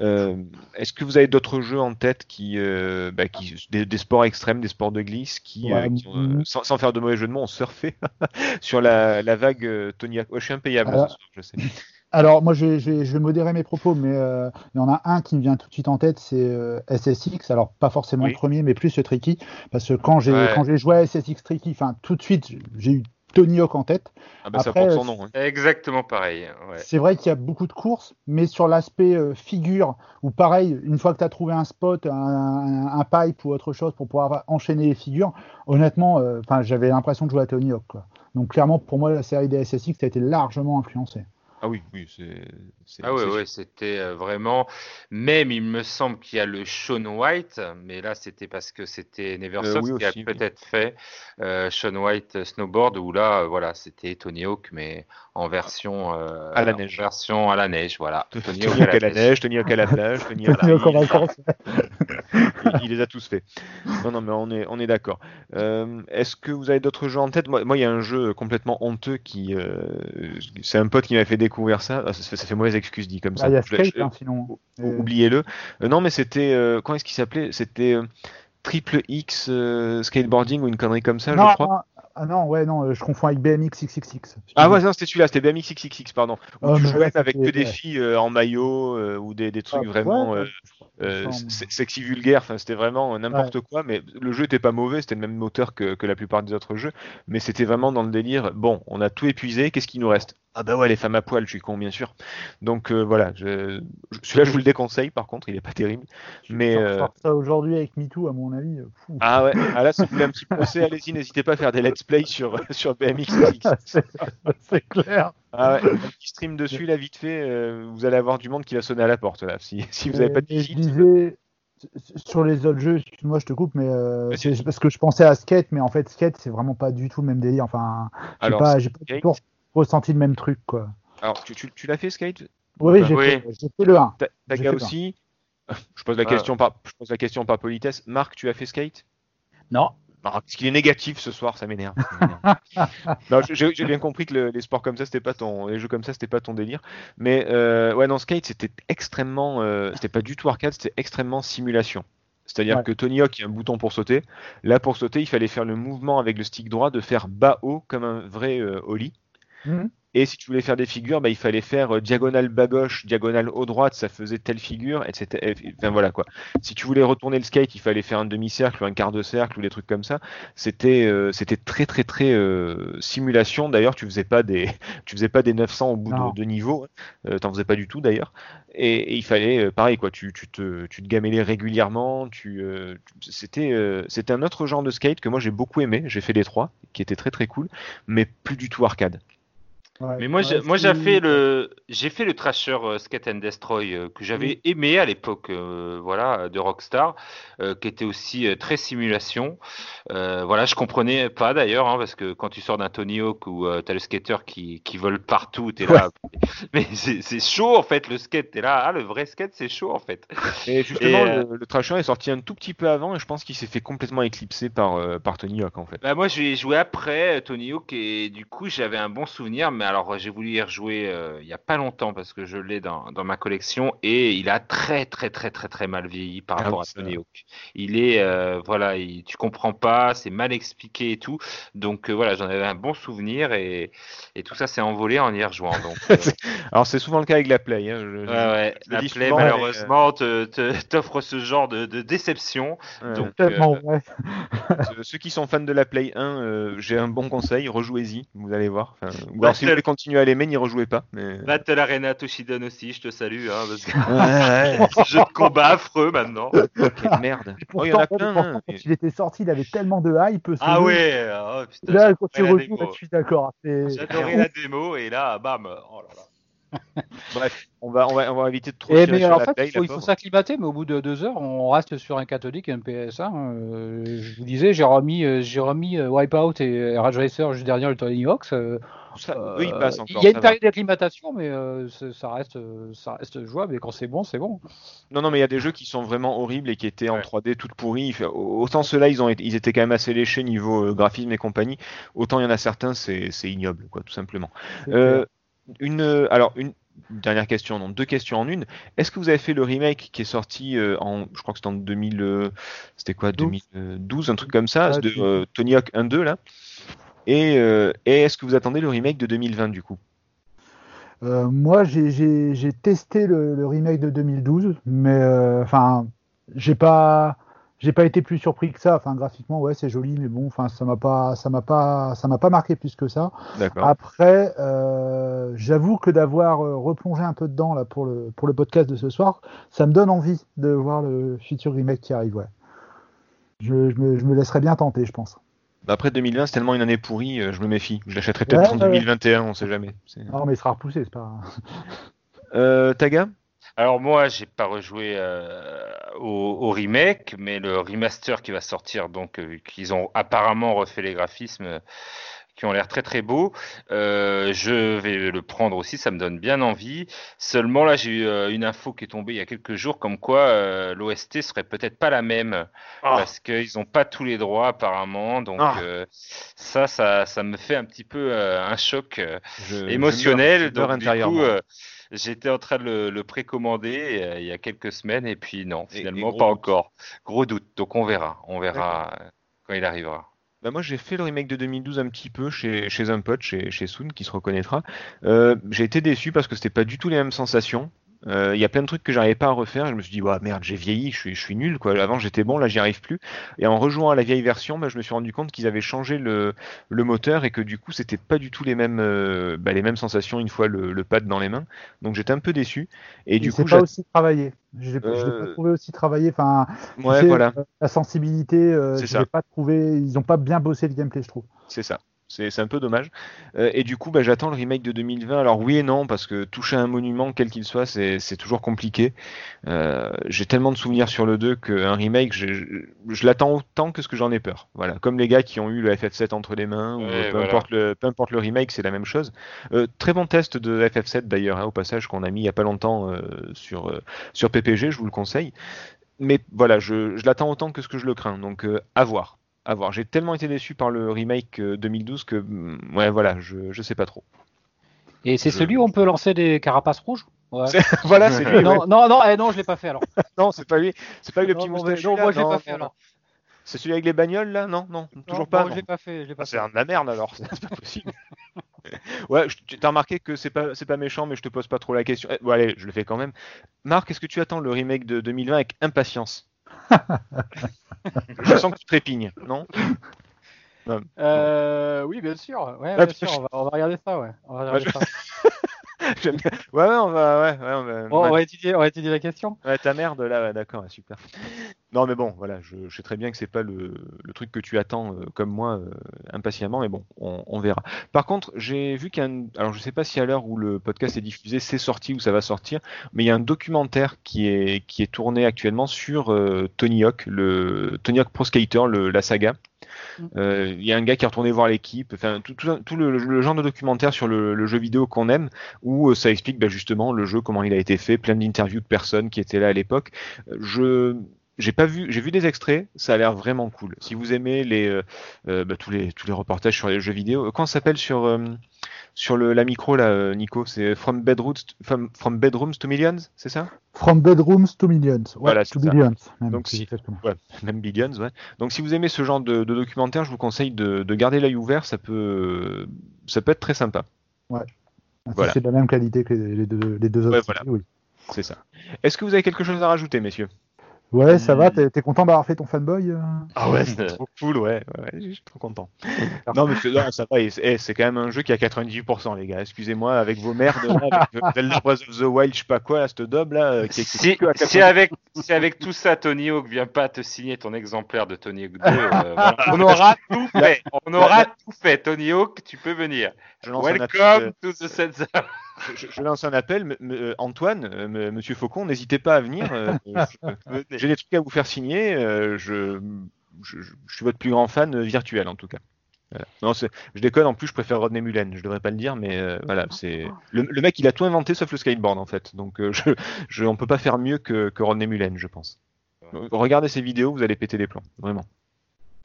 [SPEAKER 1] Euh, Est-ce que vous avez d'autres jeux en tête qui, euh, bah, qui des, des sports extrêmes, des sports de glisse qui,
[SPEAKER 5] Ouais,
[SPEAKER 1] euh, qui ont,
[SPEAKER 5] mm.
[SPEAKER 1] sans, sans faire de mauvais jeu de mots, ont surfé sur la, la vague Tony Hawk. Ouais, je suis impayable
[SPEAKER 5] Alors-
[SPEAKER 1] ce soir, je sais.
[SPEAKER 5] Alors, moi, je vais, je vais- je vais modérer mes propos, mais euh, il y en a un qui me vient tout de suite en tête, c'est euh, SSX. Alors, pas forcément
[SPEAKER 1] Oui.
[SPEAKER 5] le premier, mais plus le Tricky. Parce que quand j'ai
[SPEAKER 4] Ouais.
[SPEAKER 5] quand j'ai joué à SSX Tricky, enfin, tout de suite, j'ai eu Tony Hawk en tête.
[SPEAKER 1] Ah bah ça
[SPEAKER 5] Après,
[SPEAKER 1] porte son
[SPEAKER 5] euh,
[SPEAKER 1] nom. hein.
[SPEAKER 4] Exactement pareil. Ouais.
[SPEAKER 5] C'est vrai qu'il y a beaucoup de courses, mais sur l'aspect euh, figure, ou pareil, une fois que tu as trouvé un spot, un, un- un pipe ou autre chose pour pouvoir enchaîner les figures, honnêtement, euh, enfin, j'avais l'impression de jouer à Tony Hawk. Quoi. Donc clairement, pour moi, la série des SSX a été largement influencée.
[SPEAKER 1] Ah oui, oui, c'est.
[SPEAKER 4] Ah
[SPEAKER 1] c'est-
[SPEAKER 4] ouais, c'était euh, vraiment. Même, il me semble qu'il y a le Sean White, mais là, c'était parce que c'était Neversoft
[SPEAKER 1] Euh, oui,
[SPEAKER 4] qui a
[SPEAKER 1] oui.
[SPEAKER 4] peut-être fait euh, Sean White euh, Snowboard, où là, euh, voilà, c'était Tony Hawk, mais en version euh,
[SPEAKER 1] À la
[SPEAKER 4] en
[SPEAKER 1] neige.
[SPEAKER 4] version à la neige, voilà.
[SPEAKER 1] Tony Hawk à la neige, Tony Hawk à la plage, Tony Hawk
[SPEAKER 5] en vacances.
[SPEAKER 1] il, il les a tous faits. Non, non, mais on est, on est d'accord. Euh, Est-ce que vous avez d'autres jeux en tête? Moi, moi, il y a un jeu complètement honteux qui. euh, c'est un pote qui m'a fait découvrir ça. Ah, ça, fait, ça fait mauvaise excuse dit comme ça.
[SPEAKER 5] Ah, il y a
[SPEAKER 1] Je- je-
[SPEAKER 5] Skate, hein, sinon. Euh,
[SPEAKER 1] Oubliez-le. Euh, non, mais c'était. euh, comment est-ce qu'il s'appelait? C'était euh, Triple X euh, Skateboarding ou une connerie comme ça,
[SPEAKER 5] non,
[SPEAKER 1] je crois.
[SPEAKER 5] non, ah non, ouais, non, euh, je confonds avec BMX XXX.
[SPEAKER 1] Ah ouais, non, c'était celui-là, c'était BMX XXX, pardon. Où
[SPEAKER 5] Oh,
[SPEAKER 1] tu jouais
[SPEAKER 5] ouais,
[SPEAKER 1] avec que des filles euh, en maillot euh, ou des, des trucs
[SPEAKER 5] Ah,
[SPEAKER 1] vraiment
[SPEAKER 5] ouais,
[SPEAKER 1] euh, euh, sexy vulgaire. Enfin, c'était vraiment euh, n'importe quoi. Mais le jeu était pas mauvais, c'était le même moteur que, que la plupart des autres jeux. Mais c'était vraiment dans le délire. Bon, on a tout épuisé, qu'est-ce qui nous reste? Ah bah ouais, les femmes à poil, je suis con, bien sûr. Donc euh, voilà, je... celui-là, je vous le déconseille. Par contre, il est pas terrible. Mais euh,
[SPEAKER 5] ça aujourd'hui avec MeToo, à mon avis. euh, fou.
[SPEAKER 1] ah ouais, ah là, si vous voulez un petit procès, allez-y, n'hésitez pas à faire des let's play sur sur BMX
[SPEAKER 5] c'est clair.
[SPEAKER 1] Ah ouais, petit stream dessus là vite fait, euh, vous allez avoir du monde qui va sonner à la porte là. Si, si vous n'avez pas de cheat.
[SPEAKER 5] disais sur les autres jeux, excuse-moi, je te coupe, mais euh, c'est parce que je pensais à Skate, mais en fait Skate c'est vraiment pas du tout le même délire. Enfin, j'ai pas, pas ressenti le même truc quoi.
[SPEAKER 1] Alors, tu, tu, tu l'as fait Skate?
[SPEAKER 5] Oui,
[SPEAKER 1] Bah,
[SPEAKER 5] j'ai
[SPEAKER 4] oui.
[SPEAKER 5] fait, j'ai fait le 1.
[SPEAKER 1] Ta-
[SPEAKER 5] J'ai
[SPEAKER 1] Taga
[SPEAKER 5] fait
[SPEAKER 1] aussi Je pose la
[SPEAKER 4] Ah.
[SPEAKER 1] question par je pose la question par politesse. Marc, tu as fait Skate?
[SPEAKER 3] Non.
[SPEAKER 1] Ah, Parce qu'il est négatif ce soir, ça m'énerve. j'ai bien compris que le- les sports comme ça, c'était pas ton, les jeux comme ça, c'était pas ton délire. Mais euh, ouais, non, Skate, c'était extrêmement, euh, c'était pas du tout arcade, c'était extrêmement simulation. C'est-à-dire
[SPEAKER 5] Ouais.
[SPEAKER 1] que Tony Hawk, il y a un bouton pour sauter. Là, pour sauter, il fallait faire le mouvement avec le stick droit de faire bas-haut comme un vrai euh, ollie.
[SPEAKER 5] Mhm.
[SPEAKER 1] Et si tu voulais faire des figures, bah, il fallait faire euh, diagonale bas gauche, diagonale haut droite, ça faisait telle figure, etc. Et- Enfin voilà quoi. Si tu voulais retourner le skate, il fallait faire un demi-cercle ou un quart de cercle ou des trucs comme ça. C'était euh, c'était très très très euh, simulation. D'ailleurs, tu faisais pas des tu faisais pas des 900 au bout
[SPEAKER 5] Non.
[SPEAKER 1] de, de niveau. Euh, T'en faisais pas du tout d'ailleurs. Et, et il fallait pareil quoi. Tu, tu te tu te gamellais régulièrement. Tu tu- c'était c'était un autre genre de skate que moi j'ai beaucoup aimé. J'ai fait les trois, qui était très très cool, mais plus du tout arcade.
[SPEAKER 5] Ouais.
[SPEAKER 4] Mais moi,
[SPEAKER 5] Ouais,
[SPEAKER 4] j'ai, moi,
[SPEAKER 5] c'est-
[SPEAKER 4] j'ai fait le, j'ai fait le Trasher euh, Skate and Destroy euh, que j'avais aimé à l'époque, euh, voilà, de Rockstar, euh, qui était aussi euh, très simulation. Euh, voilà, je comprenais pas d'ailleurs, hein, parce que quand tu sors d'un Tony Hawk où euh, t'as le skater qui, qui vole partout, t'es là, mais c'est, chaud en fait, le skate, t'es là, ah, le vrai skate, c'est chaud en fait.
[SPEAKER 1] Et justement,
[SPEAKER 4] Et, euh,
[SPEAKER 1] le, le Trasher est sorti un tout petit peu avant et je pense qu'il s'est fait complètement éclipser par, euh, par Tony Hawk en fait.
[SPEAKER 4] Bah moi j'ai joué après Tony Hawk et du coup j'avais un bon souvenir mais alors euh, j'ai voulu y rejouer euh, il y a pas longtemps parce que je l'ai dans, dans ma collection et il a très très très très très mal vieilli par
[SPEAKER 1] Ah
[SPEAKER 4] rapport
[SPEAKER 1] oui,
[SPEAKER 4] à Tony Hawk. Il est euh, voilà il- tu comprends pas c'est mal expliqué et tout donc euh, voilà j'en avais un bon souvenir et, et tout ça s'est envolé en y donc euh,
[SPEAKER 1] Alors c'est souvent le cas avec la Play. hein, je-
[SPEAKER 4] ouais, ouais,
[SPEAKER 1] je
[SPEAKER 4] la Play malheureusement te- te- t'offre ce genre de, de déception donc
[SPEAKER 5] Tellement
[SPEAKER 4] euh,
[SPEAKER 5] vrai.
[SPEAKER 1] ceux- qui sont fans de la Play 1, euh, j'ai un bon conseil, rejouez-y, vous allez voir. Enfin, ou alors si vous voulez continuer à l'aimer, n'y rejouez pas. Mais...
[SPEAKER 4] Battle Arena Toshidon aussi je te salue hein, parce que
[SPEAKER 1] Ouais, ouais,
[SPEAKER 4] ce jeu de combat affreux maintenant.
[SPEAKER 1] quelle merde. Oh, il y en a
[SPEAKER 5] pourtant,
[SPEAKER 1] plein.
[SPEAKER 5] pourtant,
[SPEAKER 1] hein.
[SPEAKER 5] quand il était sorti, il avait tellement de hype.
[SPEAKER 4] Ah
[SPEAKER 5] jeu.
[SPEAKER 4] ouais, oh, putain,
[SPEAKER 5] Là, quand tu
[SPEAKER 4] j'adorais la
[SPEAKER 5] rejoues, je suis d'accord. c'est-
[SPEAKER 4] J'adorais la démo et là, bam, oh là là.
[SPEAKER 1] Bref, on va, on, va, on va éviter de trop
[SPEAKER 3] Et
[SPEAKER 1] tirer
[SPEAKER 3] mais en
[SPEAKER 1] la
[SPEAKER 3] fait, il faut, il s'acclimater, mais au bout de deux heures, on reste sur un catholique et un PS1. euh, je vous disais, j'ai remis, euh, j'ai remis euh, Wipeout et Rage Racer juste derrière le Tony Hawk's.
[SPEAKER 1] Ça, eux, ils passent encore.
[SPEAKER 3] Il y a une période d'acclimatation, mais euh, ça reste, ça reste jouable. Et quand c'est bon, c'est bon.
[SPEAKER 1] Non, non, mais il y a des jeux qui sont vraiment horribles et qui étaient en
[SPEAKER 4] Ouais.
[SPEAKER 1] 3D toutes pourries. Autant ceux-là, ils, ont ils étaient quand même assez léchés niveau graphisme et compagnie. Autant il y en a certains, c'est ignoble, quoi, tout simplement. Euh, une, euh, alors, une dernière question, non, deux questions en une. Est-ce que vous avez fait le remake qui est sorti euh, en, je crois que c'était en 2000, euh, c'était quoi,
[SPEAKER 5] 12.
[SPEAKER 1] 2012, un truc comme ça, de euh, Tony Hawk 1-2 là. Et, euh, et est-ce que vous attendez le remake de 2020 du coup?
[SPEAKER 5] Euh, moi, j'ai- testé le, le remake de 2012, mais enfin, j'ai pas, j'ai pas été plus surpris que ça. Enfin, graphiquement, ouais, c'est joli, mais bon, enfin, ça m'a pas, ça m'a pas, ça m'a pas marqué plus que ça. Après, euh, j'avoue que d'avoir euh, replongé un peu dedans là pour le pour le podcast de ce soir, ça me donne envie de voir le futur remake qui arrive. Ouais. Je, je me, je me laisserai bien tenter, je pense.
[SPEAKER 1] Bah, Après 2020, c'est tellement une année pourrie, euh, je me méfie. Je l'achèterai peut-être
[SPEAKER 5] Ouais,
[SPEAKER 1] en
[SPEAKER 5] ouais, ouais.
[SPEAKER 1] 2021, on sait jamais.
[SPEAKER 5] Non, mais il sera repoussé, c'est pas.
[SPEAKER 1] Euh, Taga?
[SPEAKER 4] Alors moi, j'ai pas rejoué euh, au, au remake, mais le remaster qui va sortir, donc euh, qu'ils ont apparemment refait les graphismes, qui ont l'air très très beaux. Euh, je vais le prendre aussi, ça me donne bien envie. Seulement là, j'ai eu euh, une info qui est tombée il y a quelques jours, comme quoi euh, l'OST serait peut-être pas la même
[SPEAKER 1] Ah.
[SPEAKER 4] parce qu'ils n'ont pas tous les droits apparemment. Donc
[SPEAKER 1] Ah.
[SPEAKER 4] ça, ça, ça me fait un petit peu un choc
[SPEAKER 1] je
[SPEAKER 4] émotionnel.
[SPEAKER 1] meurs- je meurs
[SPEAKER 4] donc du coup, j'étais en train de le, le précommander il y a quelques semaines et puis non, finalement pas
[SPEAKER 1] doute.
[SPEAKER 4] encore. Gros doute. Donc on verra, on verra quand il arrivera.
[SPEAKER 1] Bah moi j'ai fait le remake de 2012 un petit peu chez, chez un pote, chez, chez Soon, qui se reconnaîtra. Euh, j'ai été déçu parce que c'était pas du tout les mêmes sensations. Euh, Il y a plein de trucs que j'arrivais pas à refaire. Je me suis dit, ouais, merde, j'ai vieilli, je suis, je suis nul. Quoi. Avant j'étais bon, là j'y arrive plus. Et en rejouant à la vieille version, bah, je me suis rendu compte qu'ils avaient changé le, le moteur et que du coup c'était pas du tout les mêmes, euh, bah, les mêmes sensations une fois le, le pad dans les mains. Donc j'étais un peu déçu. Et du coup,
[SPEAKER 5] pas
[SPEAKER 1] j'a-
[SPEAKER 5] aussi travaillé. Je l'ai l'ai
[SPEAKER 1] Euh,
[SPEAKER 5] pas trouvé aussi travaillé. Enfin, tu
[SPEAKER 1] ouais,
[SPEAKER 5] sais,
[SPEAKER 1] voilà,
[SPEAKER 5] la sensibilité,
[SPEAKER 1] C'est
[SPEAKER 5] je
[SPEAKER 1] ça.
[SPEAKER 5] l'ai pas trouvé. Ils ont pas bien bossé le gameplay, je trouve.
[SPEAKER 1] c'est ça. C'est un peu dommage. Euh, et du coup, bah, j'attends le remake de 2020. Alors oui et non, parce que toucher un monument, quel qu'il soit, c'est toujours compliqué. Euh, j'ai tellement de souvenirs sur le 2 qu'un remake, je, l'attends autant que ce que j'en ai peur. Voilà, comme les gars qui ont eu le FF7 entre les mains, ou euh, peu,
[SPEAKER 4] voilà.
[SPEAKER 1] importe le, peu importe le remake, c'est la même chose. Euh, très bon test de FF7 d'ailleurs, hein, au passage, qu'on a mis il y a pas longtemps sur, sur PPG, je vous le conseille. Mais voilà, je, je l'attends autant que ce que je le crains, donc à voir. À voir. J'ai tellement été déçu par le remake euh, 2012 que, mm, ouais, voilà, je, je sais pas trop.
[SPEAKER 3] Et c'est
[SPEAKER 1] Je-
[SPEAKER 3] celui où on peut lancer des carapaces rouges? Ouais.
[SPEAKER 1] Voilà, c'est lui. ouais.
[SPEAKER 3] Non, non, non, eh, non, je l'ai pas fait alors.
[SPEAKER 1] Non, c'est pas lui. C'est pas lui le petit moustache.
[SPEAKER 3] non, moi je l'ai pas fait alors.
[SPEAKER 1] C'est celui avec les bagnoles là? Non, non, toujours pas. non.
[SPEAKER 3] je pas fait,
[SPEAKER 1] Ah, c'est de la merde alors, c'est c'est pas possible. ouais, je- tu as remarqué que c'est pas c'est pas méchant, mais je te pose pas trop la question. Eh, bon, allez, je le fais quand même. Marc, est-ce que tu attends le remake de 2020 avec impatience? Je sens que tu trépignes, non?
[SPEAKER 3] Euh, oui, bien sûr. Ouais,
[SPEAKER 1] Ah,
[SPEAKER 3] bien sûr, on va, on va regarder ça, ouais. On va regarder ça.
[SPEAKER 1] J'aime bien. Ouais, ouais, on va, ouais, ouais, on va.
[SPEAKER 3] Bon,
[SPEAKER 1] ouais.
[SPEAKER 3] on va étudier, on va étudier la question.
[SPEAKER 1] Ouais, ta merde, là, ouais, d'accord, super. Non, mais bon, voilà, je, je sais très bien que c'est pas le, le truc que tu attends euh, comme moi euh, impatiemment, mais bon, on, on verra. Par contre, j'ai vu qu'un, alors je sais pas si à l'heure où le podcast est diffusé, c'est sorti ou ça va sortir, mais il y a un documentaire qui est qui est tourné actuellement sur euh, Tony Hawk, le Tony Hawk Pro Skater, le, la saga.
[SPEAKER 3] Mm.
[SPEAKER 1] Euh, Il y a un gars qui est retourné voir l'équipe, tout, le, genre de documentaire sur le, le jeu vidéo qu'on aime, où euh, ça explique bah, justement le jeu, comment il a été fait, plein d'interviews de personnes qui étaient là à l'époque. Euh, Je j'ai pas vu, j'ai vu des extraits, ça a l'air vraiment cool. Si vous aimez les euh, euh, bah, tous les tous les reportages sur les jeux vidéo, comment ça s'appelle sur euh, sur le, la micro là, Nico, c'est From Bedrooms from, from Bedrooms to Millions, c'est ça?
[SPEAKER 5] From bedrooms to millions. Ouais,
[SPEAKER 1] Voilà,
[SPEAKER 5] to billions. même,
[SPEAKER 1] Donc, si-. Ouais, même Billions, ouais. Donc si vous aimez ce genre de, de documentaire, je vous conseille de, de garder l'œil ouvert, ça peut ça peut être très sympa.
[SPEAKER 5] Ah, si
[SPEAKER 1] Voilà.
[SPEAKER 5] c'est de la même qualité que les, deux, les deux autres.
[SPEAKER 1] Ouais, voilà.
[SPEAKER 5] séries, oui.
[SPEAKER 1] C'est ça. Est-ce que vous avez quelque chose à rajouter, messieurs?
[SPEAKER 5] Ouais, ça va. T'es t'es content d'avoir fait ton fanboy euh
[SPEAKER 1] Ah ouais, c'est trop cool, ouais, ouais, je suis trop content. non, mais non, ça va, c'est eh, c'est quand même un jeu qui a 98%, les gars. Excusez-moi, avec vos merdes, là, avec Zelda Breath of the Wild, je sais pas quoi, là, cette daube là, euh, qui qui
[SPEAKER 4] Si, si
[SPEAKER 1] 90%.
[SPEAKER 4] avec, si avec tout ça, Tony Hawk vient pas te signer ton exemplaire de Tony Hawk 2, euh, voilà. on aura tout fait. On aura tout fait. Tony Hawk, tu peux venir.
[SPEAKER 1] je lance un appel,
[SPEAKER 4] Welcome
[SPEAKER 1] euh,
[SPEAKER 4] to the Senza.
[SPEAKER 1] je, je lance un appel, m- m- euh, Antoine, euh, m- Monsieur Faucon, n'hésitez pas à venir. euh, je- J'ai des trucs à vous faire signer. euh, je, je, je- je suis votre plus grand fan virtuel en tout cas. Voilà. Non, je déconne. En plus, je préfère Rodney Mullen. Je devrais pas le dire, mais euh, voilà, c'est le, le mec. Il a tout inventé sauf le skateboard en fait. Donc, euh, je, je, on peut pas faire mieux que, que Rodney Mullen, je pense. Regardez ces vidéos, vous allez péter des plombs, vraiment.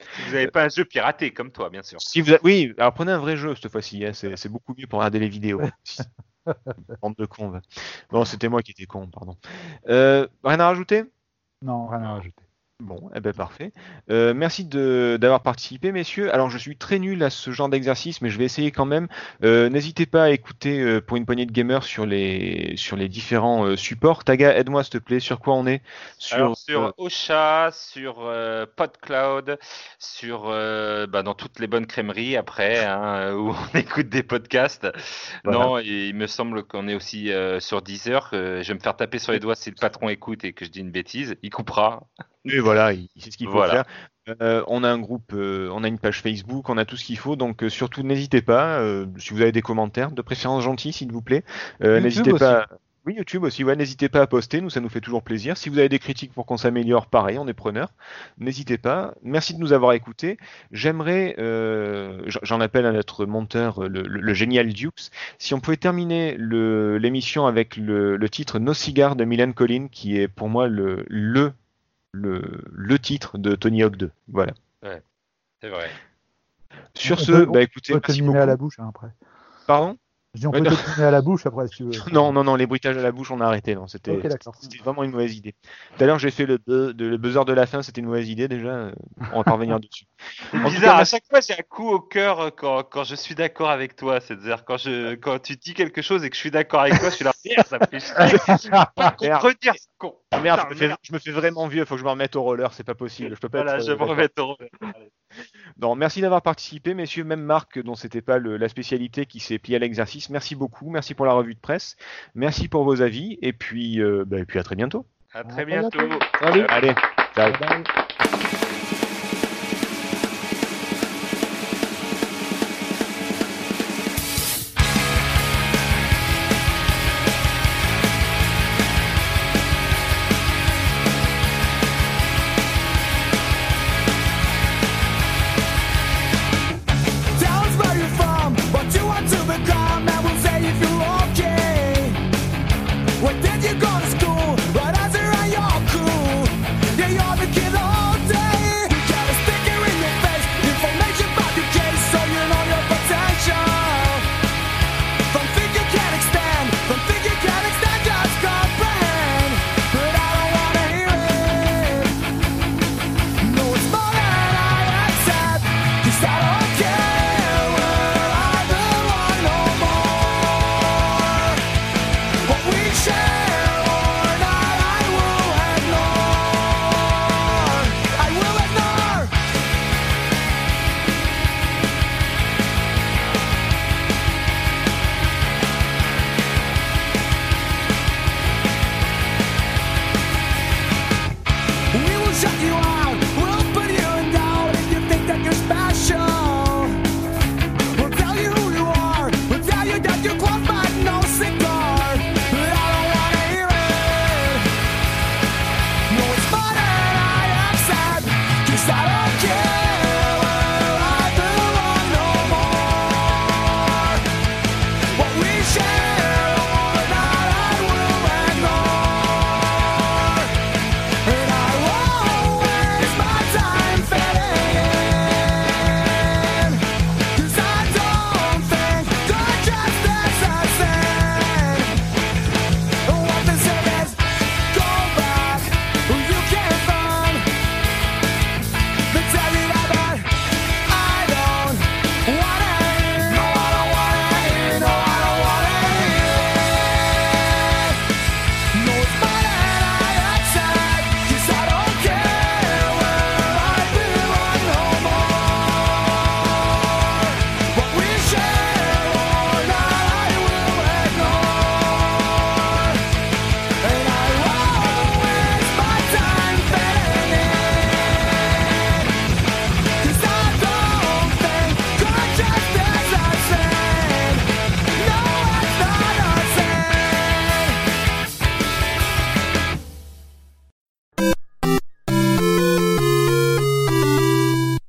[SPEAKER 4] Si vous n'avez pas un jeu piraté comme toi, bien sûr.
[SPEAKER 1] Si vous a- Oui, alors prenez un vrai jeu cette fois-ci. hein, c'est beaucoup mieux pour regarder les vidéos. Bande de cons. Bon, c'était moi qui étais con, pardon. Euh, rien à rajouter?
[SPEAKER 5] Non, rien à rajouter.
[SPEAKER 1] Bon, eh ben parfait. Euh, merci d'avoir participé, messieurs. Alors, je suis très nul à ce genre d'exercice, mais je vais essayer quand même. Euh, N'hésitez pas à écouter euh, pour une poignée de gamers sur les sur les différents supports. Taga, aide-moi s'il te plaît. Sur quoi on est? Sur,
[SPEAKER 4] Alors sur Ocha, sur PodCloud, sur bah, dans toutes les bonnes crèmeries après hein, où on écoute des podcasts.
[SPEAKER 1] Voilà.
[SPEAKER 4] Non, et il me semble qu'on est aussi sur Deezer. que je vais me faire taper sur les doigts si le patron écoute et que je dis une bêtise. Il coupera.
[SPEAKER 1] Et voilà, il- c'est ce qu'il faut
[SPEAKER 4] Voilà.
[SPEAKER 1] faire. Euh, on a un groupe, euh, on a une page Facebook, on a tout ce qu'il faut. Donc euh, surtout, n'hésitez pas. euh, si vous avez des commentaires, de préférence gentils, s'il vous plaît. Euh, n'hésitez pas. Oui, YouTube aussi, ouais, n'hésitez pas à poster, nous ça nous fait toujours plaisir. Si vous avez des critiques pour qu'on s'améliore, pareil, on est preneur. N'hésitez pas. Merci de nous avoir écoutés. J'aimerais, euh, j'en appelle à notre monteur, le, le- le génial Dukes, si on pouvait terminer l'émission avec le, le titre No Cigar de Mylène Collin, qui est pour moi le, le, le, le titre de Tony Hawk 2. Voilà.
[SPEAKER 4] C'est vrai.
[SPEAKER 1] Sur
[SPEAKER 5] On
[SPEAKER 1] ce,
[SPEAKER 5] peut-
[SPEAKER 1] bah écoutez,
[SPEAKER 5] On peut te
[SPEAKER 1] merci
[SPEAKER 5] le
[SPEAKER 1] beaucoup.
[SPEAKER 5] à la bouche hein, après.
[SPEAKER 1] Pardon?
[SPEAKER 5] Je dis, on
[SPEAKER 1] Ouais,
[SPEAKER 5] peut
[SPEAKER 1] non.
[SPEAKER 5] te à la bouche après si tu veux.
[SPEAKER 1] Non, non, non, les bruitages à la bouche, on a arrêté. Non, c'était vraiment une mauvaise idée. Tout à l'heure, j'ai fait le, de- le buzzer de la fin, c'était une mauvaise idée déjà. euh, On va pas revenir dessus.
[SPEAKER 4] C'est
[SPEAKER 1] En
[SPEAKER 4] bizarre,
[SPEAKER 1] cas,
[SPEAKER 4] à chaque fois j'ai un coup au cœur euh, quand, quand je suis d'accord avec toi. C'est-à-dire quand, je, quand tu dis quelque chose et que je suis d'accord avec toi, je suis là, ça me fait chier. Pas contredire ce con.
[SPEAKER 1] Ah, merde, je me, fais,
[SPEAKER 4] merde.
[SPEAKER 1] je me fais vraiment vieux, faut que je me remette au roller, c'est pas possible. Je peux pas
[SPEAKER 4] Voilà,
[SPEAKER 1] être,
[SPEAKER 4] je
[SPEAKER 1] euh,
[SPEAKER 4] me remets au. Allez.
[SPEAKER 1] Non, merci d'avoir participé, messieurs. Même Marc, dont c'était pas le- la spécialité, qui s'est plié à l'exercice. Merci beaucoup. Merci pour la revue de presse. Merci pour vos avis. Et puis, euh, bah, et puis à très bientôt.
[SPEAKER 4] À très
[SPEAKER 5] bientôt.
[SPEAKER 4] bientôt.
[SPEAKER 3] Salut.
[SPEAKER 1] Allez, ciao.
[SPEAKER 5] Bye bye.